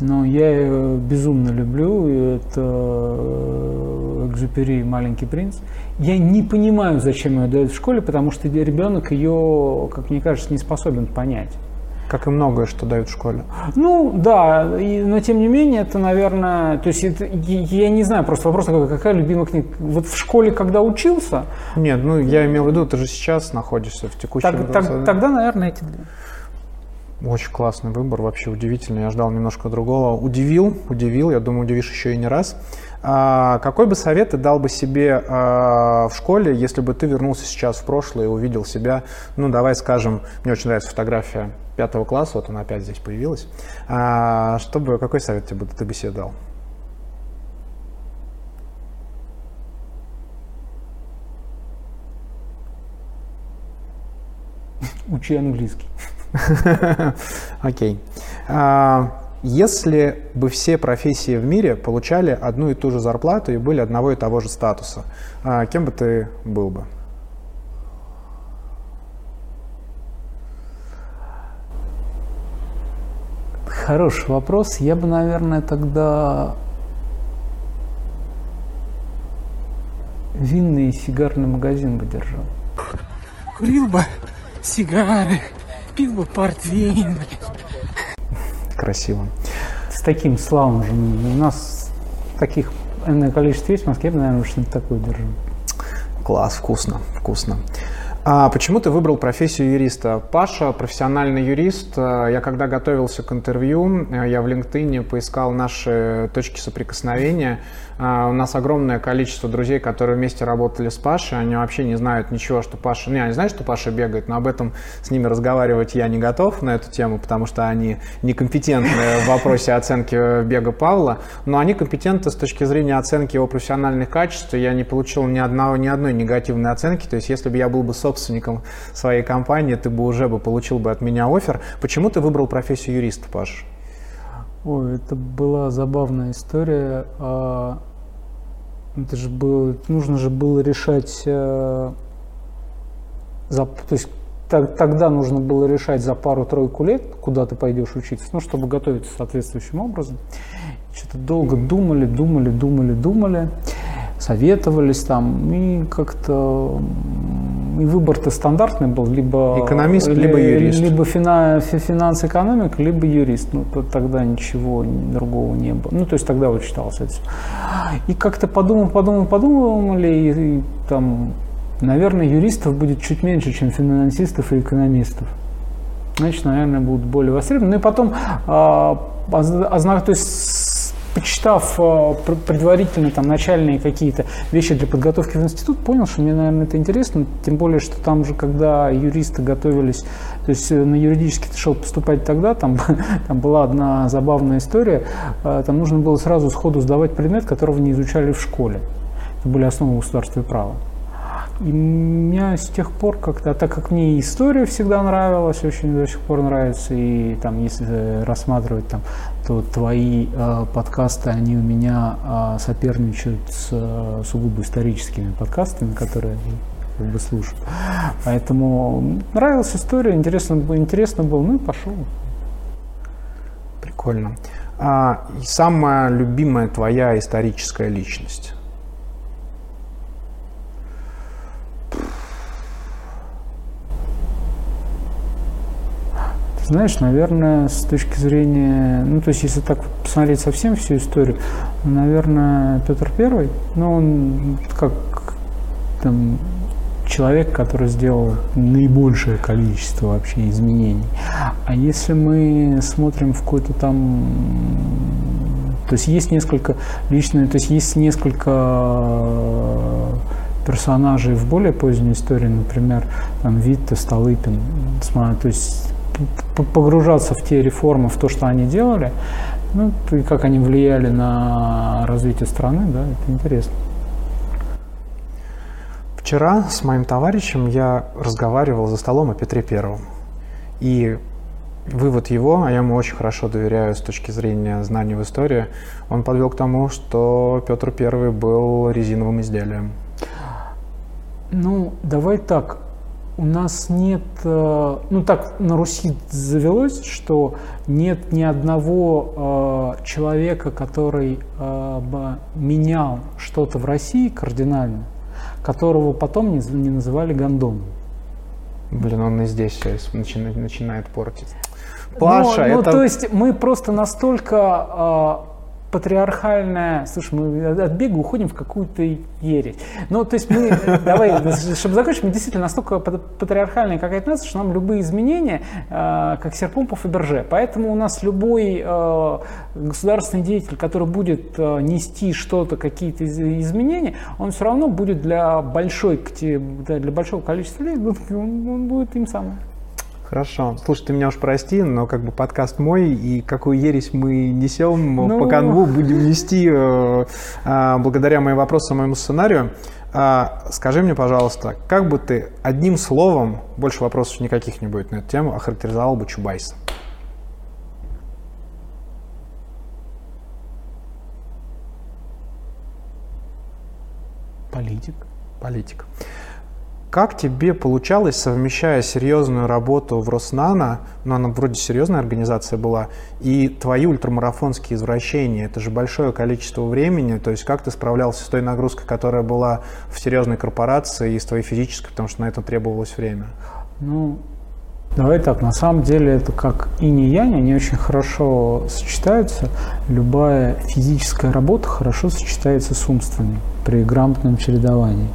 но я ее безумно люблю, это э, Экзюпери «Маленький принц». Я не понимаю, зачем ее дают в школе, потому что ребенок ее, как мне кажется, не способен понять. Как и многое, что дают в школе. Ну, да, и- но тем не менее, это, наверное, то есть это, я, я не знаю, просто вопрос такой, какая любимая книга. Вот в школе, когда учился, Нет, ну я имел в виду, ты же сейчас находишься в текущем... так- так- тогда, наверное, эти две. Очень классный выбор, вообще удивительный. Я ждал немножко другого. Удивил, удивил, я думаю, удивишь еще и не раз. А, какой бы совет ты дал бы себе а, в школе, если бы ты вернулся сейчас в прошлое и увидел себя, ну, давай скажем, мне очень нравится фотография пятого класса, вот она опять здесь появилась. А, чтобы, какой совет тебе бы, ты бы себе дал? Учи английский. *laughs* Окей. А, Если бы все профессии в мире получали одну и ту же зарплату и были одного и того же статуса, а, кем бы ты был бы? Хороший вопрос. Я бы, наверное, тогда винный и сигарный магазин бы держал. Курил бы сигары, пил бы портвейн. Красиво. С таким слаунжем. У нас таких энное количество есть в Москве, наверное, что-нибудь такое держал. Класс, вкусно, вкусно. А почему ты выбрал профессию юриста? Паша профессиональный юрист. А, Я когда готовился к интервью, а, я в LinkedIn поискал наши точки соприкосновения. А, У нас огромное количество друзей, которые вместе работали с Пашей. Они вообще не знают ничего, что Паша... Не, они знают, что Паша бегает, но об этом с ними разговаривать я не готов на эту тему, потому что они некомпетентны в вопросе оценки бега Павла. Но они компетентны с точки зрения оценки его профессиональных качеств. Я не получил ни, одного, ни одной негативной оценки. То есть если бы я был бы собственником своей компании, ты бы уже бы получил бы от меня офер. Почему ты выбрал профессию юриста, Паш? Ой, это была забавная история. Это же было, нужно же было решать, э, за, то есть так- тогда нужно было решать за пару-тройку лет, куда ты пойдешь учиться, ну, чтобы готовиться соответствующим образом. Что-то долго думали, думали, думали, думали, советовались там, и как-то и выбор-то стандартный был, либо Экономист, ли- либо юрист. либо фина, фи- финанс-экономик, либо юрист. Ну, то тогда ничего другого не было. Ну, то есть тогда вот читалось это. И как-то подумал, подумал, подумали, и, и там, наверное, юристов будет чуть меньше, чем финансистов и экономистов. Значит, наверное, будут более востребованы. Ну и потом, а, озна- то есть, почитав пр- предварительно там начальные какие-то вещи для подготовки в институт, понял, что мне, наверное, это интересно. Тем более, что там же, когда юристы готовились, то есть э, на юридический ты шел поступать тогда, там, *laughs* там была одна забавная история. А, Там нужно было сразу сходу сдавать предмет, которого не изучали в школе. Это были основы государства и права. И меня с тех пор как-то, а так как мне история всегда нравилась, очень до сих пор нравится, и там, если рассматривать там, то твои э, подкасты, они у меня э, соперничают с э, сугубо историческими подкастами, которые как бы слушаю. Поэтому нравилась история, интересно, интересно было, ну и пошел. Прикольно. А, самая любимая твоя историческая личность? Знаешь, наверное, с точки зрения, ну, то есть, если так посмотреть совсем всю историю, наверное, Петр Первый, ну, он как там человек, который сделал наибольшее количество вообще изменений. А если мы смотрим в какой-то там то есть есть несколько личное, то есть есть несколько э, персонажей в более поздней истории, например, там Витте, Столыпин, то есть погружаться в те реформы, в то, что они делали, ну, и как они влияли на развитие страны, да, это интересно. Вчера с моим товарищем я разговаривал за столом о Петре Первом. И вывод его, а я ему очень хорошо доверяю с точки зрения знаний в истории, он подвел к тому, что Петр Первый был резиновым изделием. Ну, давай так. У нас нет, э, ну так на Руси завелось, что нет ни одного э, человека, который э, бы менял что-то в России кардинально, которого потом не, не называли гондоном. Блин, он и здесь начинает, начинает портить. Ну, Паша, ну, это... то есть мы просто настолько патриархальная, слушай, мы от бега уходим в какую-то ересь. Ну, то есть мы, *laughs* давай, чтобы закончить, мы действительно настолько пат- патриархальная какая-то нация, что нам любые изменения, э, как серпом по Фаберже. Поэтому у нас любой э, государственный деятель, который будет э, нести что-то, какие-то из- изменения, он все равно будет для большой, для большого количества людей, он он будет им самым. Хорошо. Слушай, ты меня уж прости, но как бы подкаст мой, и какую ересь мы несем ну... по канву, будем нести э, э, благодаря моим вопросам, моему сценарию. А, скажи мне, пожалуйста, как бы ты одним словом, больше вопросов никаких не будет на эту тему, охарактеризовал бы Чубайса? Политик. Политик. Как тебе получалось, совмещая серьезную работу в Роснано, ну она вроде серьезная организация была, и твои ультрамарафонские извращения? Это же большое количество времени, то есть как ты справлялся с той нагрузкой, которая была в серьезной корпорации и с твоей физической, потому что на это требовалось время? Ну, Давай так, на самом деле это как и не янь, они очень хорошо сочетаются. Любая физическая работа хорошо сочетается с умственной при грамотном чередовании.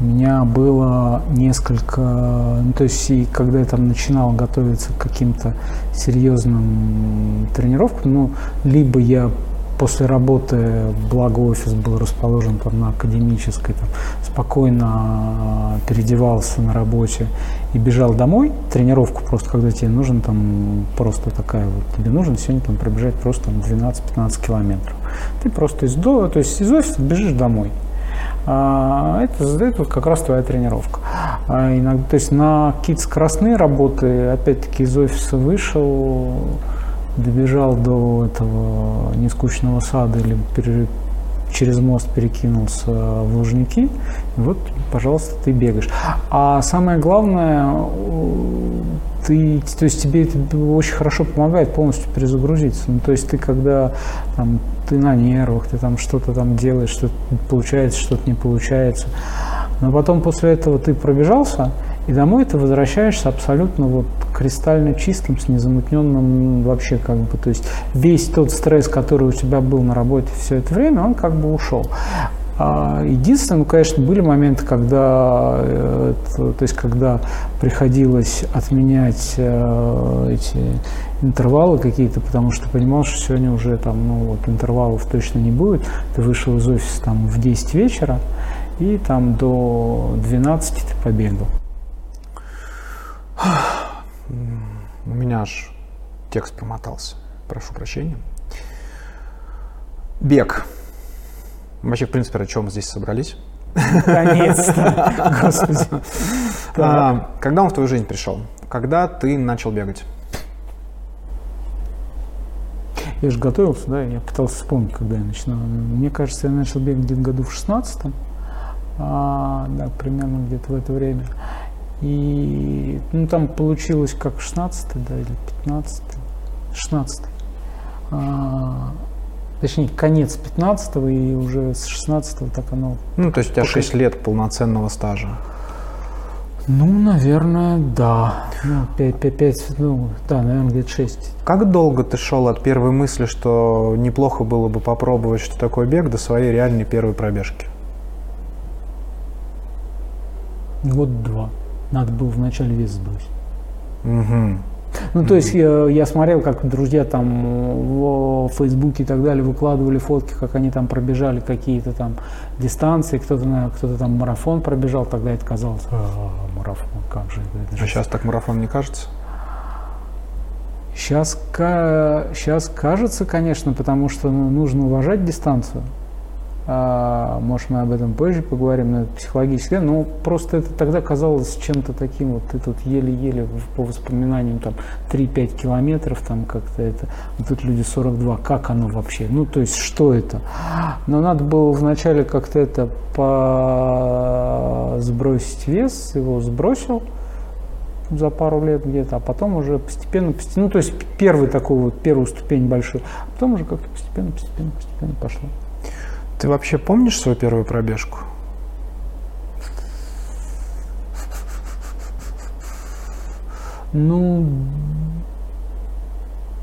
У меня было несколько, ну, то есть и когда я там начинал готовиться к каким-то серьезным тренировкам, ну, либо я после работы, благо офис был расположен там на академической, там, спокойно а, переодевался на работе и бежал домой, тренировку просто, когда тебе нужен там просто такая вот, тебе нужно сегодня там пробежать просто 12-15 километров. Ты просто из, до, то есть из офиса бежишь домой. А, это, это как раз твоя тренировка. А иногда, то есть на какие-то скоростные работы, опять-таки из офиса вышел, добежал до этого нескучного сада или пере, через мост перекинулся в Лужники, и вот, пожалуйста, ты бегаешь. А самое главное, ты, то есть тебе это очень хорошо помогает полностью перезагрузиться. Ну, то есть ты когда там, ты на нервах, ты там что-то там делаешь, что-то получается, что-то не получается. Но потом после этого ты пробежался, и домой ты возвращаешься абсолютно вот кристально чистым, с незамутненным вообще как бы, то есть весь тот стресс, который у тебя был на работе все это время, он как бы ушел. А единственное, ну, конечно, были моменты, когда, э, то есть, когда приходилось отменять э, эти интервалы какие-то, потому что понимал, что сегодня уже там, ну, вот интервалов точно не будет. Ты вышел из офиса там в 10 вечера, и там до 12 ты побегал. У меня аж текст промотался. Прошу прощения. Бег. Вообще, в принципе, ради чего мы здесь собрались? Наконец-то. *laughs* Господи. А, когда он в твою жизнь пришел? Когда ты начал бегать? Я же готовился, да, я пытался вспомнить, когда я начинал. Мне кажется, я начал бегать где-то году в 16 а, да, примерно где-то в это время. И ну, там получилось как 16 да, или 15 16 а, точнее, конец 15 и уже с 16 так оно... Ну, то есть у тебя 6 лет полноценного стажа. Ну, наверное, да. Ну, 5, 5, 5, ну, да, наверное, где-то 6. Как долго ты шел от первой мысли, что неплохо было бы попробовать, что такое бег, до своей реальной первой пробежки? Год два. Надо было вначале вес сбросить. Угу. Ну, то есть я, я смотрел, как друзья там в Фейсбуке и так далее выкладывали фотки, как они там пробежали какие-то там дистанции, кто-то кто там марафон пробежал, тогда это казалось, а, марафон, как же это? А сейчас так марафон не кажется? Сейчас, сейчас кажется, конечно, потому что ну, нужно уважать дистанцию. А, может, мы об этом позже поговорим, но это психологически, но просто это тогда казалось чем-то таким, вот ты тут еле-еле по воспоминаниям там 3-5 километров, там как-то это, вот тут люди 42, как оно вообще, ну то есть что это? Но надо было вначале как-то это по сбросить вес, его сбросил, за пару лет где-то, а потом уже постепенно, постепенно, ну то есть первый такой вот, первую ступень большую, а потом уже как-то постепенно, постепенно, постепенно пошло. Ты вообще помнишь свою первую пробежку? Ну,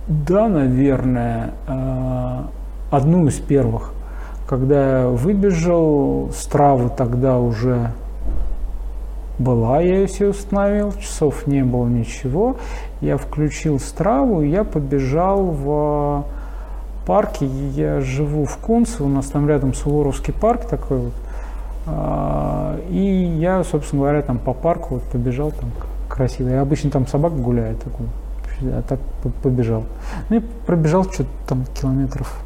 да, наверное. А, одну из первых. Когда я выбежал, с травы тогда уже была, я ее себе установил, часов не было ничего. Я включил страву, и я побежал в парке. Я живу в Кунце, у нас там рядом Суворовский парк такой вот. А, и я, собственно говоря, там по парку вот побежал там красиво. Я обычно там собака гуляет, такой, а так по- побежал. Ну и пробежал что-то там километров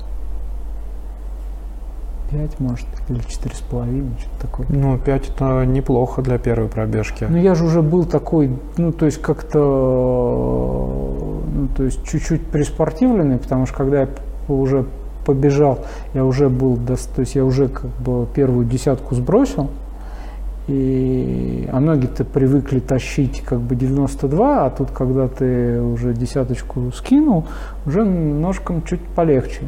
пять, может, или четыре с половиной, что-то такое. Ну, 5 это неплохо для первой пробежки. Ну, я же уже был такой, ну, то есть как-то, ну, то есть чуть-чуть приспортивленный, потому что когда я уже побежал, я уже был, то есть я уже как бы первую десятку сбросил, и, а ноги-то привыкли тащить как бы 92, а тут, когда ты уже десяточку скинул, уже ножкам чуть полегче.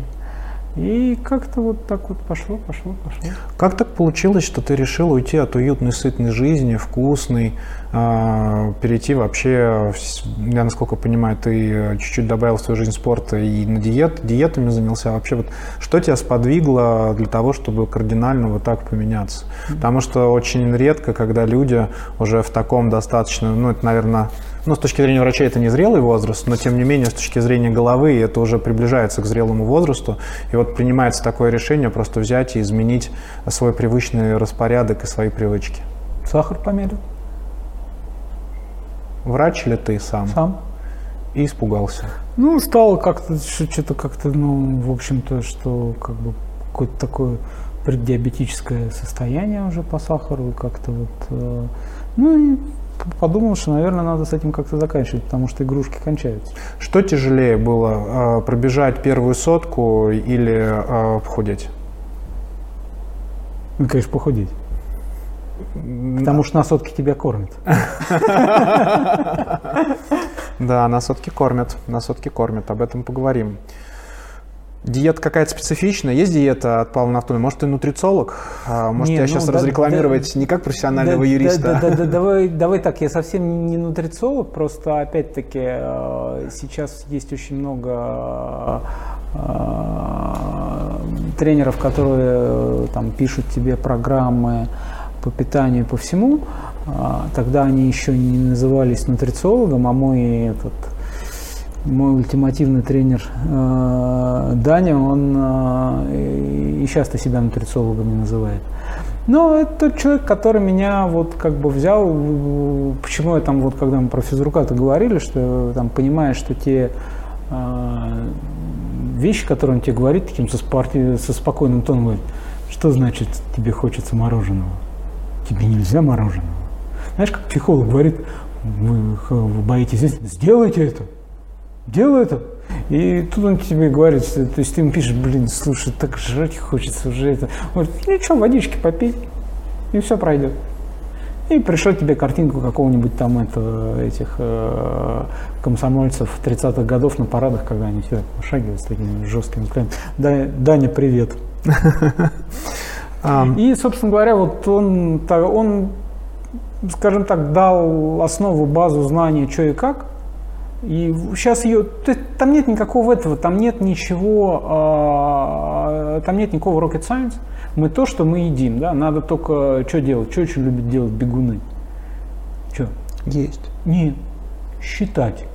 И как-то вот так вот пошло, пошло, пошло. Как так получилось, что ты решил уйти от уютной, сытной жизни, вкусной, а, перейти вообще, я насколько понимаю, ты э, чуть-чуть добавил в свою жизнь спорта и на диет, диетами занялся. Вообще вот что тебя сподвигло для того, чтобы кардинально вот так поменяться? Потому что очень редко, когда люди уже в таком достаточно, ну это, наверное, ну, с точки зрения врача это не зрелый возраст, но тем не менее, с точки зрения головы это уже приближается к зрелому возрасту. И вот принимается такое решение просто взять и изменить свой привычный распорядок и свои привычки. Сахар померил Врач ли ты сам? сам. И испугался. Ну, стало как-то, что- что-то как-то, ну, в общем-то, что как бы какое-то такое преддиабетическое состояние уже по сахару, как-то вот, э, ну, и подумал, что, наверное, надо с этим как-то заканчивать, потому что игрушки кончаются. Что тяжелее было, э, пробежать первую сотку или э, похудеть? Ну, конечно, похудеть. Потому что на сотке тебя кормят. *laughs* Да, на сотки кормят, на сотки кормят, об этом поговорим. Диета какая-то специфичная? Есть диета от Павла Нафтулина? Может, ты нутрициолог? А, Может, Не, тебя ну, сейчас да- разрекламировать не как профессионального Да, юриста? Да, да, да, *laughs* давай, давай так, я совсем не нутрициолог, просто опять-таки э, сейчас есть очень много э, тренеров, которые э, там пишут тебе программы по питанию и по всему. А, Тогда они еще не назывались нутрициологом, а мой этот мой ультимативный тренер э, Даня, он э, и часто себя нутрициологом не называет. Но это тот человек, который меня вот как бы взял, почему я там вот, когда мы про физрука-то говорили, что там понимаешь, что те э, вещи, которые он тебе говорит, таким со, спорти- со спокойным тоном говорит, что значит тебе хочется мороженого? Тебе нельзя мороженого. Знаешь, как психолог говорит, вы, вы боитесь, сделайте это, делай это. И тут он тебе говорит, что, то есть ты ему пишешь, блин, слушай, так жрать хочется уже это. Он говорит, ну что, водички попей, и все пройдет. И пришлет тебе картинку какого-нибудь там это, этих э, комсомольцев 30-х годов на парадах, когда они все шагивают с такими жесткими взглядами. Да, Даня, привет. И, собственно говоря, вот он, он, скажем так, дал основу, базу знаний, что и как. И сейчас ее, там нет никакого этого, там нет ничего, а, там нет никакого rocket science. Мы то, что мы едим, да, надо только что делать, что очень любят делать бегуны. Что? Есть. Нет, считать.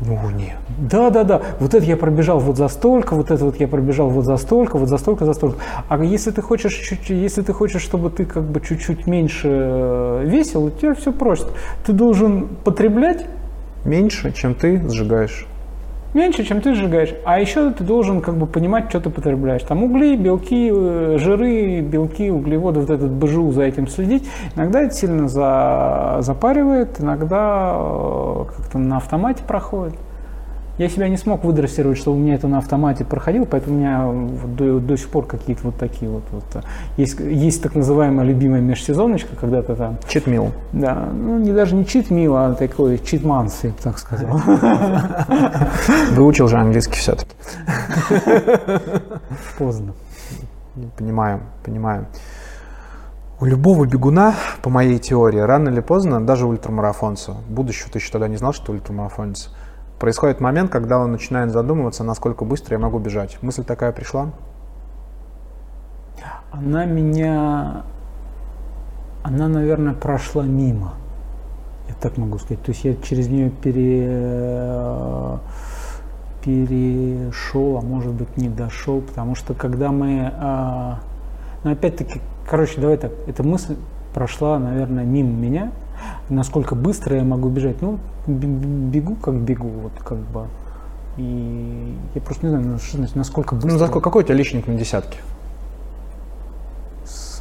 Ну, нет. Да, да, да. Вот это я пробежал вот за столько, вот это вот я пробежал вот за столько, вот за столько, за столько. А если ты хочешь, чуть, если ты хочешь, чтобы ты как бы чуть-чуть меньше э, весил, у тебя все просто. Ты должен потреблять Меньше, чем ты сжигаешь. меньше, чем ты сжигаешь. А еще ты должен как бы понимать, что ты потребляешь. Там угли, белки, э, жиры, белки, углеводы, вот этот БЖУ за этим следить. Иногда это сильно за, запаривает, иногда э, как-то на автомате проходит. Я себя не смог выдрессировать, чтобы у меня это на автомате проходило, поэтому у меня вот до, до сих пор какие-то вот такие вот, вот э, есть, есть так называемая любимая межсезоночка, когда ты там Читмил. да, ну не даже не чит мил, а такой чит манс, я бы так сказал. *laughs* Выучил же английский все-таки. *laughs* Поздно. Понимаю, понимаю. У любого бегуна, по моей теории, рано или поздно, даже ультрамарафонца, будущего ты еще тогда не знал, что ультрамарафонец, происходит момент, когда он начинает задумываться, насколько быстро я могу бежать. Мысль такая пришла? Она меня, она, наверное, прошла мимо. Я так могу сказать. То есть я через нее пере, перешел, а может быть не дошел, потому что когда мы, а, ну опять-таки, короче, давай так, эта мысль прошла, наверное, мимо меня. Насколько быстро я могу бежать. Ну, бегу как бегу, вот как бы. И я просто не знаю, значит, насколько быстро. Ну, за сколько, какой у тебя личник на десятке?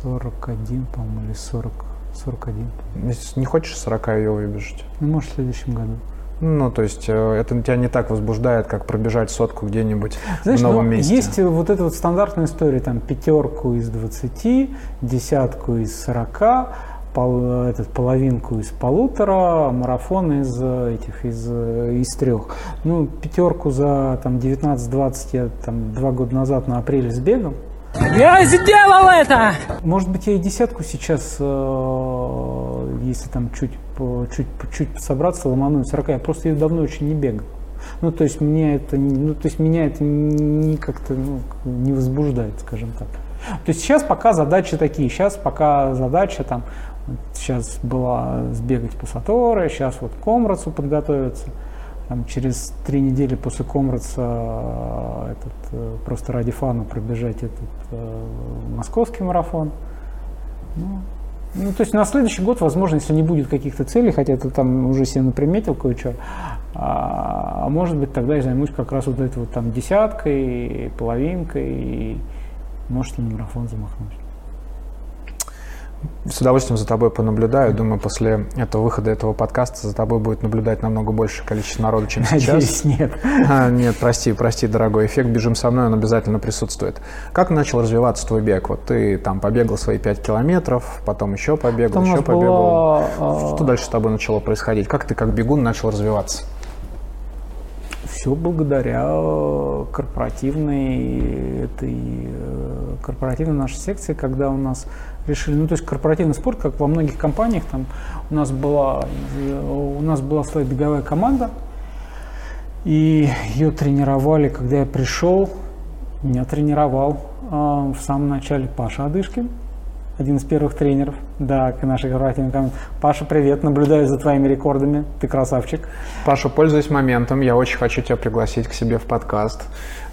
41, по-моему, или 40, 41. Если не хочешь 40 ее выбежать? Ну, может, в следующем году. Ну, то есть э, это тебя не так возбуждает, как пробежать сотку где-нибудь Знаешь, в новом ну, месте. Есть вот эта вот стандартная история, там, пятерку из 20, десятку из 40, пол, этот, половинку из полутора, марафон из э, этих, из, э, из трех. Ну, пятерку за там 19-20 я там два года назад на апреле сбегал. Я сделал это! Может быть, я и десятку сейчас, э, если там чуть, чуть, чуть собраться, ломану 40, я просто ее давно очень не бегал. Ну, то есть меня это, ну, то есть меня это не как-то ну, не возбуждает, скажем так. То есть сейчас пока задачи такие, сейчас пока задача там, сейчас была сбегать по Саторе, сейчас вот к Комрацу подготовиться – там, через три недели после Комрадса э, этот, э, просто ради фана пробежать этот э, московский марафон. Ну, ну, то есть на следующий год, возможно, если не будет каких-то целей, хотя ты там уже себе наприметил кое-что, а, а может быть тогда я займусь как раз вот этой вот там десяткой, половинкой, и может и на марафон замахнусь. С удовольствием за тобой понаблюдаю. Думаю, после этого выхода этого подкаста за тобой будет наблюдать намного больше количество народу, чем сейчас. Надеюсь, нет. А, нет, прости, прости, дорогой. Эффект «Бежим со мной» он обязательно присутствует. Как начал развиваться твой бег? Вот ты там побегал свои 5 километров, потом еще побегал, у еще побегал. была, Что а, дальше с тобой начало происходить? Как ты как бегун начал развиваться? Все благодаря э, корпоративной этой э, корпоративной нашей секции, когда у нас решили, ну то есть корпоративный спорт, как во многих компаниях, там у нас была у нас была своя беговая команда, и ее тренировали, когда я пришел, меня тренировал э, в самом начале Паша Адышкин, один из первых тренеров, да, к нашей корпоративной команде. Паша, привет, наблюдаю за твоими рекордами, ты красавчик. Паша, пользуясь моментом, я очень хочу тебя пригласить к себе в подкаст.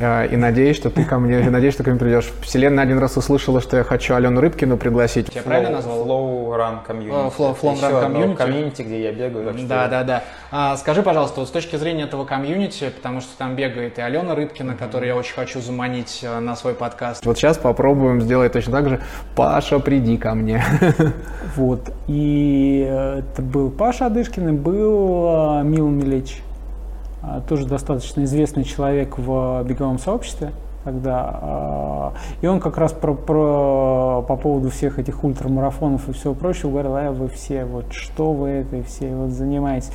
Э, И надеюсь, что ты ко мне, надеюсь, что ты ко мне придешь. Вселенная один раз услышала, что я хочу Алену Рыбкину пригласить. Я правильно назвал? Flow Run Community. Э, Flow- Flow Еще Run Community. комьюнити, где я бегаю. Да, да, да. А, скажи, пожалуйста, вот с точки зрения этого комьюнити, потому что там бегает и Алена Рыбкина, которую я очень хочу заманить э, на свой подкаст. Вот сейчас попробуем сделать точно так же. Паша, приди ко мне. *laughs* Вот. И э, это был Паша Адышкин и был э, Мил Милич, а, тоже достаточно известный человек в беговом сообществе тогда. а, И он как раз про, про- по поводу всех этих ультрамарафонов и всего прочего говорил, а вы все, вот что вы этой все вот занимаетесь.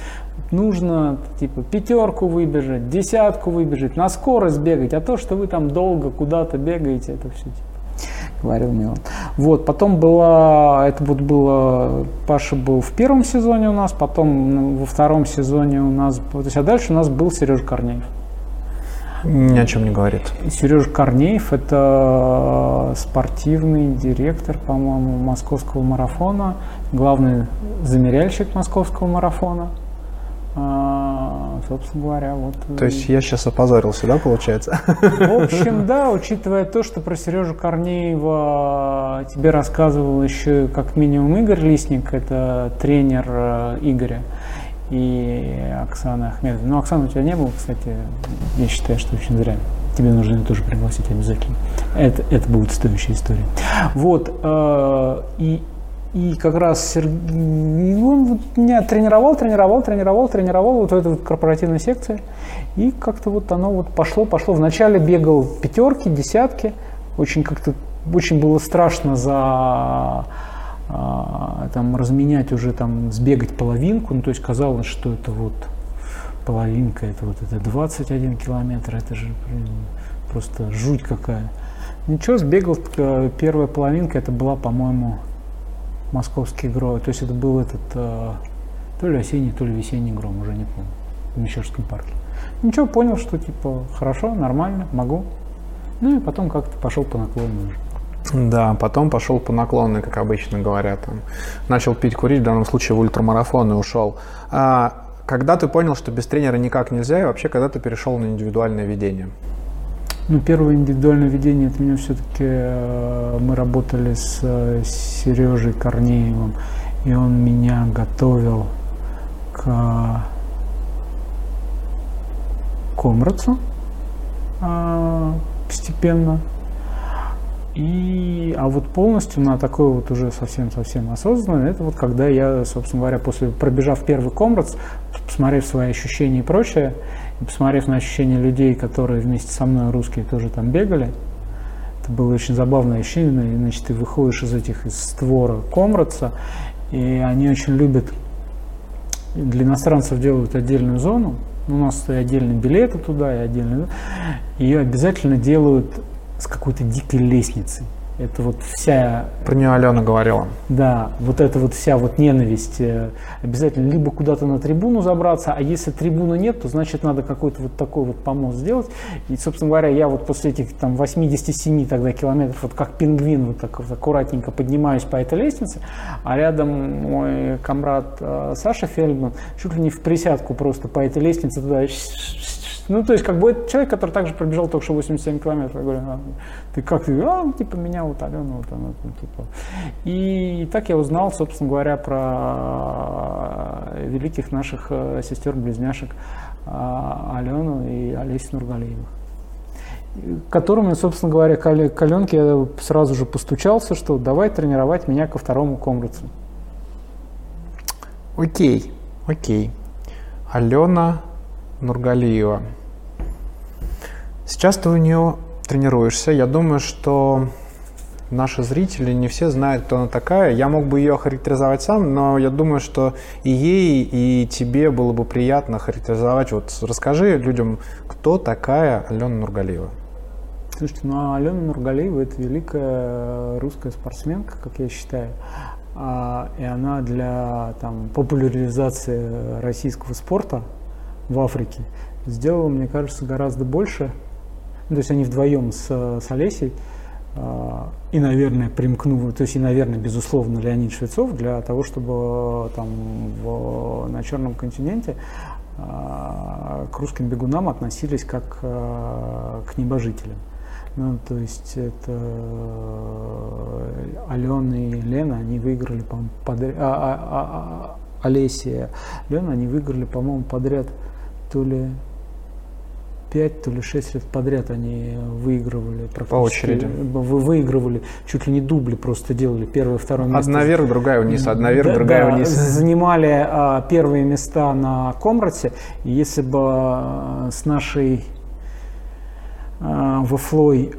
Нужно типа пятерку выбежать, десятку выбежать, на скорость бегать, а то, что вы там долго куда-то бегаете, это все типа говорил мне он. Вот, потом была, это вот было, Паша был в первом сезоне у нас, потом ну, во втором сезоне у нас, то есть, а дальше у нас был Сережа Корнеев. Ни о чем не говорит. Сережа Корнеев – это спортивный директор, по-моему, московского марафона, главный замеряльщик московского марафона. Собственно говоря, вот. То есть я сейчас опозорился, да, получается? В общем, да, учитывая то, что про Сережу Корнеева тебе рассказывал еще как минимум Игорь Лисник, это тренер э, Игоря, и Оксана Ахмедова. Ну, Оксана у тебя не было, кстати, я считаю, что очень зря. Тебе нужно ее тоже пригласить обязательно. Это, это будет стоящая история. Вот, э, и, и как раз Сергей, он меня тренировал, тренировал, тренировал, тренировал вот в этой вот корпоративной секции. И как-то вот оно вот пошло, пошло. Вначале бегал пятерки, десятки. Очень как-то, очень было страшно за а, там разменять уже там, сбегать половинку. Ну, то есть казалось, что это вот половинка, это вот это 21 километр, это же блин, просто жуть какая. Ничего, сбегал, э, первая половинка, это была, по-моему, московский гром. То есть это был этот, э, то ли осенний, то ли весенний гром, уже не помню, в Мещерском парке. Ничего, понял, что типа хорошо, нормально, могу. Ну и потом как-то пошел по наклону уже. Да, потом пошел по наклонной, как обычно говорят. Там. Начал пить, курить, в данном случае в ультрамарафон и ушел. А когда ты понял, что без тренера никак нельзя, и вообще, когда ты перешел на индивидуальное ведение? Ну, первое индивидуальное ведение, это меня все-таки, мы работали с, э, Сережей Корнеевым и он меня готовил к Комрацу а, постепенно. И, а вот полностью на такой вот уже совсем-совсем осознанный, это вот когда я, собственно говоря, после пробежав первый комрац, посмотрев свои ощущения и прочее, и посмотрев на ощущения людей, которые вместе со мной русские тоже там бегали, это было очень забавное ощущение, значит, ты выходишь из этих, из створа комраца, и они очень любят, для иностранцев делают отдельную зону, у нас и отдельные билеты туда, и отдельные, ее обязательно делают с какой-то дикой лестницей. Это вот вся... Про нее Алена говорила. Да, вот эта вот вся вот ненависть. э, Обязательно либо куда-то на трибуну забраться, а если трибуны нет, то значит надо какой-то вот такой вот помост сделать. И, собственно говоря, я вот после этих там 87 тогда километров, вот как пингвин, вот так вот аккуратненько поднимаюсь по этой лестнице, а рядом мой комрад э, Саша Фельдман чуть ли не в присядку просто по этой лестнице туда ну, то есть, как бы человек, который также пробежал только что 87 километров. Я говорю, а, ты как ты? А, ну, типа, меня вот Алена, вот она, там, типа. И так я узнал, собственно говоря, про великих наших э, сестер-близняшек а, Алену и Олесю Нургалиевых которым, собственно говоря, к Але- к Аленке я сразу же постучался, что давай тренировать меня ко второму комрацу. Окей, окей. Алена Нургалиева. Сейчас ты у нее тренируешься. Я думаю, что наши зрители не все знают, кто она такая. Я мог бы ее охарактеризовать сам, но я думаю, что и ей, и тебе было бы приятно характеризовать. Вот расскажи людям, кто такая Алена Нургалиева. Слушайте, ну а Алена Нургалиева это великая русская спортсменка, как я считаю. А, и она для там, популяризации российского спорта в Африке сделала, мне кажется, гораздо больше. Ну, то есть они вдвоем с, с Олесей а, и, наверное, примкнули, то есть и, наверное, безусловно, Леонид Швецов для того, чтобы там в, на Черном континенте а, к русским бегунам относились как а, к небожителям. Ну, то есть это Алена и Лена, они выиграли, по-моему, подряд, а, а, а, а, Олеся и Лена, они выиграли, по-моему, подряд то ли 5, то ли 6 лет подряд они выигрывали практически. очереди. Вы выигрывали, чуть ли не дубли просто делали. Первое, второе место. Одна вверх, другая вниз, одна вверх, Да, другая да, вниз. Занимали а, первые места на Комрате. Если бы а, с нашей во Флой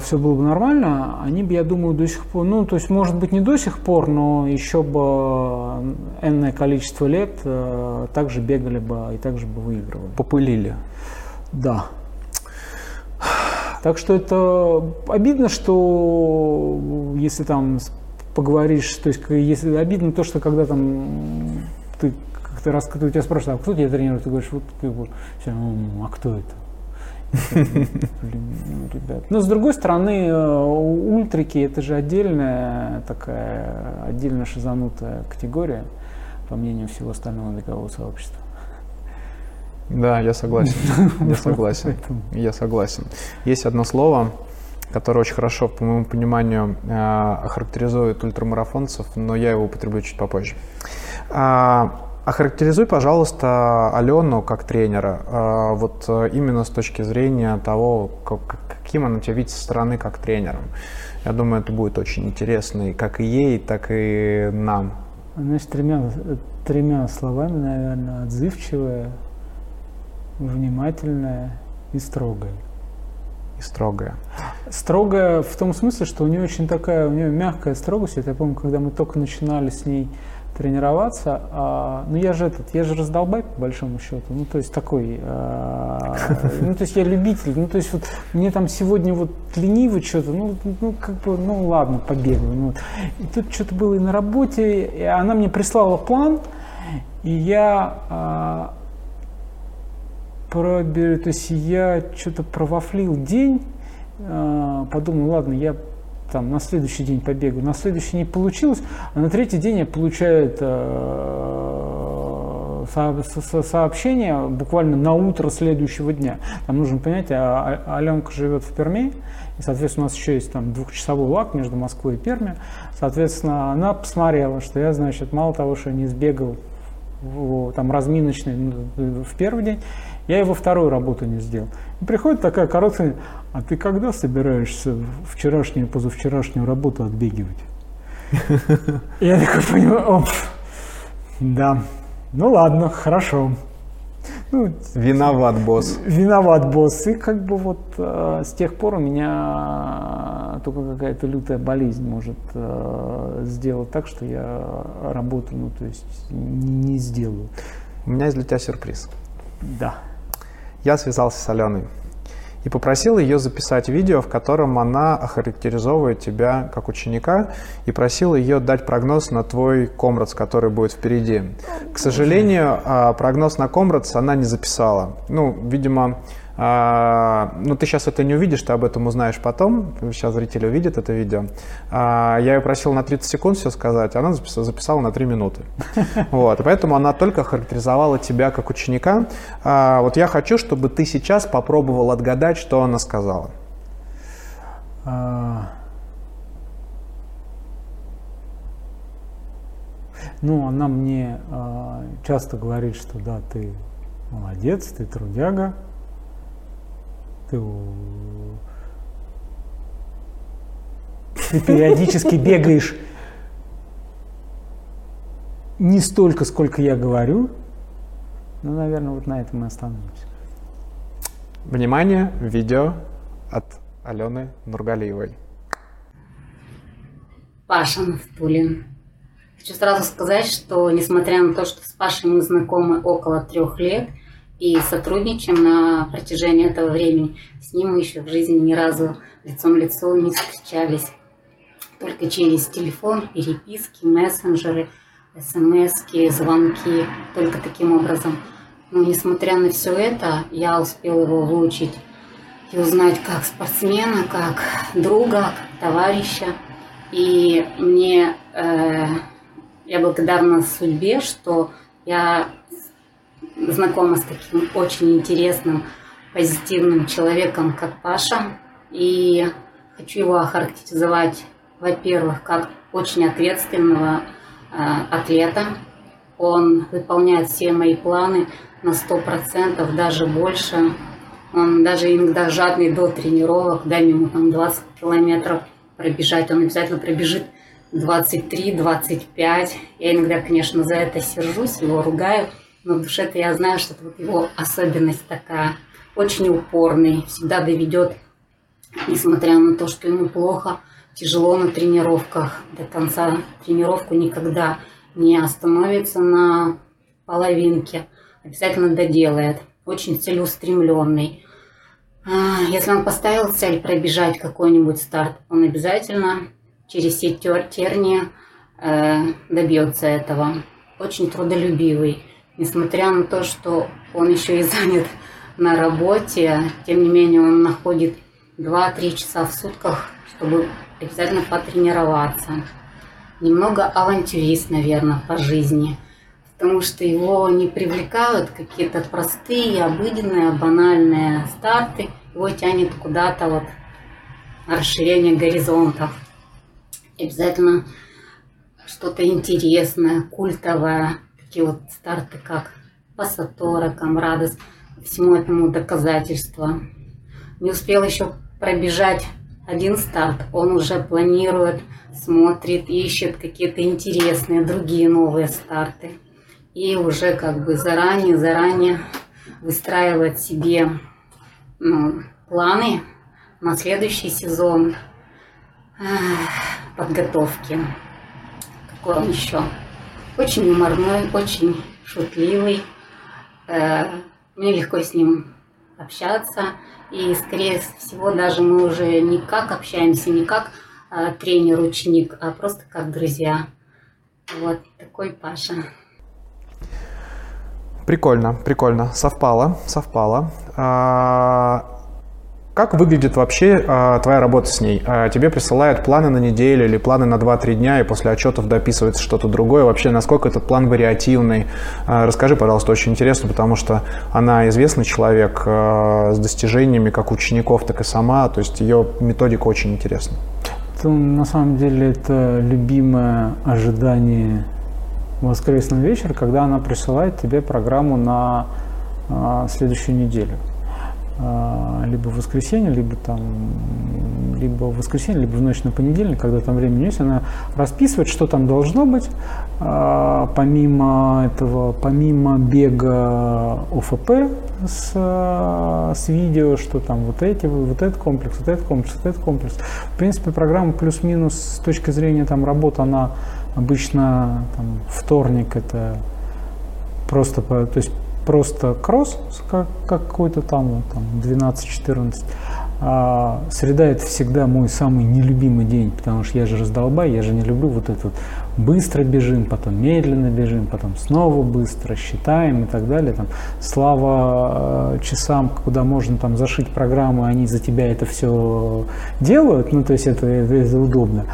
все было бы нормально, они бы, я думаю, до сих пор, ну, то есть, может быть, не до сих пор, но еще бы энное количество лет также бегали бы и также бы выигрывали. Попылили. Да. Так что это обидно, что если там поговоришь, то есть если обидно то, что когда там ты как-то раз, когда у тебя спрашивают, а кто тебя тренирует, ты говоришь, вот как бы, всё, «М, а кто это? Блин, ребят. Но с другой стороны, э, ультрики это же отдельная такая, отдельно шизанутая категория, по мнению всего остального бегового сообщества. Да, я согласен. *laughs* Я согласен. Я согласен. Есть одно слово, которое очень хорошо, по моему пониманию, э, охарактеризует ультрамарафонцев, но я его употреблю чуть попозже. А, Охарактеризуй, пожалуйста, Алену как тренера, а, вот э, именно с точки зрения того, как- каким она тебя видит со стороны как тренером. Я думаю, это будет очень интересно и как и ей, так и нам. Значит, тремя, тремя словами, наверное, отзывчивая, внимательная и строгая. И строгая. Строгая в том смысле, что у нее очень такая, у нее мягкая строгость. Это я помню, когда мы только начинали с ней тренироваться, а, ну я же этот, я же раздолбай по большому счету, ну то есть такой, а, *laughs* ну то есть я любитель, ну то есть вот мне там сегодня вот лениво что-то, ну, ну как бы, ну ладно, побегаю, ну, вот. и тут что-то было и на работе, и она мне прислала план, и я а, пробер- то есть я что-то провафлил день, а, подумал, ладно, я там на следующий день побегаю, на следующий не получилось, а на третий день я получаю это, э, со- со- сообщение буквально на утро следующего дня. Там нужно понять, а, а- Аленка живет в Перми, и, соответственно, у нас еще есть там двухчасовой лак между Москвой и Перми. Соответственно, она посмотрела, что я, значит, мало того, что не сбегал там разминочный ну, в первый день, я во вторую работу не сделал. Приходит такая короткая, а ты когда собираешься вчерашнюю, позавчерашнюю работу отбегивать? *laughs* Я такой понимаю, оп, да, ну ладно, хорошо. Ну, Виноват, босс. виноват босс. И как бы вот э, с тех пор у меня только какая-то лютая болезнь может э, сделать так, что я работу, ну то есть не сделаю. У меня есть для тебя сюрприз. Да. Я связался с Аленой и попросил ее записать видео, в котором она охарактеризовывает тебя как ученика и просил ее дать прогноз на твой комрадс, который будет впереди. К сожалению, а, прогноз на комрадс она не записала. Ну, видимо, а, ну ты сейчас это не увидишь, ты об этом узнаешь потом. Сейчас зрители увидят это видео. А, Я ее просил на 30 секунд все сказать, она записала, записала на 3 минуты. *laughs* Вот, поэтому она только характеризовала тебя как ученика. А, Вот я хочу, чтобы ты сейчас попробовал отгадать, что она сказала. А, Ну, она мне а, часто говорит, что да, ты молодец, ты трудяга, ты, периодически бегаешь не столько, сколько я говорю. Ну, наверное, вот на этом мы остановимся. Внимание, видео от Алены Нургалиевой. Паша Нафтулин. Хочу сразу сказать, что несмотря на то, что с Пашей мы знакомы около трех лет и сотрудничаем на протяжении этого времени, с ним мы еще в жизни ни разу лицом к не встречались. Только через телефон, переписки, мессенджеры, смс, звонки, только таким образом. Но несмотря на все это, я успела его выучить и узнать как спортсмена, как друга, как товарища. И мне э, я благодарна судьбе, что я знакома с таким очень интересным, позитивным человеком, как Паша. И хочу его охарактеризовать, во-первых, как очень ответственного э, атлета. Он выполняет все мои планы на 100%, даже больше. Он даже иногда жадный до тренировок, дай ему там 20 километров пробежать, он обязательно пробежит 23-25. Я иногда, конечно, за это сержусь, его ругаю, но в душе-то я знаю, что это вот его особенность такая. Очень упорный, всегда доведет, несмотря на то, что ему плохо, тяжело на тренировках, до конца тренировку никогда не остановится на половинке, обязательно доделает. Очень целеустремленный. А, Если он поставил цель пробежать какой-нибудь старт, он обязательно через все тер- терния э, добьется этого. Очень трудолюбивый. Несмотря на то, что он еще и *laughs* занят на работе, тем не менее он находит 2-3 часа в сутках, чтобы обязательно потренироваться. Немного авантюрист, наверное, по жизни. Потому что его не привлекают какие-то простые, обыденные, банальные старты. Его тянет куда-то вот расширение горизонтов. Обязательно что-то интересное, культовое. Такие вот старты, как Пассатора, Камрадос. Всему этому доказательство. Не успел еще пробежать один старт, он уже планирует, смотрит, ищет какие-то интересные другие новые старты. И уже как бы заранее, заранее выстраивает себе ну, планы на следующий сезон подготовки. Какой он еще? Очень юморной, очень шутливый. Э, Мне легко с ним общаться. И, скорее всего, даже мы уже не как общаемся, не как э, тренер-ученик, а просто как друзья. Вот такой Паша. Прикольно, прикольно. Совпало, совпало. Как выглядит вообще а, твоя работа с ней? А, тебе присылают планы на неделю или планы на 2-3 дня, и после отчетов дописывается что-то другое. Вообще, насколько этот план вариативный? А, расскажи, пожалуйста, очень интересно, потому что она известный человек а, с достижениями как учеников, так и сама. То есть ее методика очень интересна. Это, на самом деле это любимое ожидание воскресного вечера, когда она присылает тебе программу на а, следующую неделю. А, либо в воскресенье, либо там, либо в воскресенье, либо в ночь на понедельник, когда там времени есть, она расписывает, что там должно быть, а, помимо этого, помимо бега ОФП с, с видео, что там вот эти, вот этот комплекс, вот этот комплекс, вот этот комплекс. В принципе, программа плюс-минус с точки зрения там работы, она обычно там, вторник это просто, то есть просто кросс, как, какой-то там, там 12-14. А среда это всегда мой самый нелюбимый день, потому что я же раздолбай, я же не люблю вот этот быстро бежим, потом медленно бежим, потом снова быстро считаем и так далее. Там, слава э, часам, куда можно там зашить программы, они за тебя это все делают, ну то есть это, это, это удобно.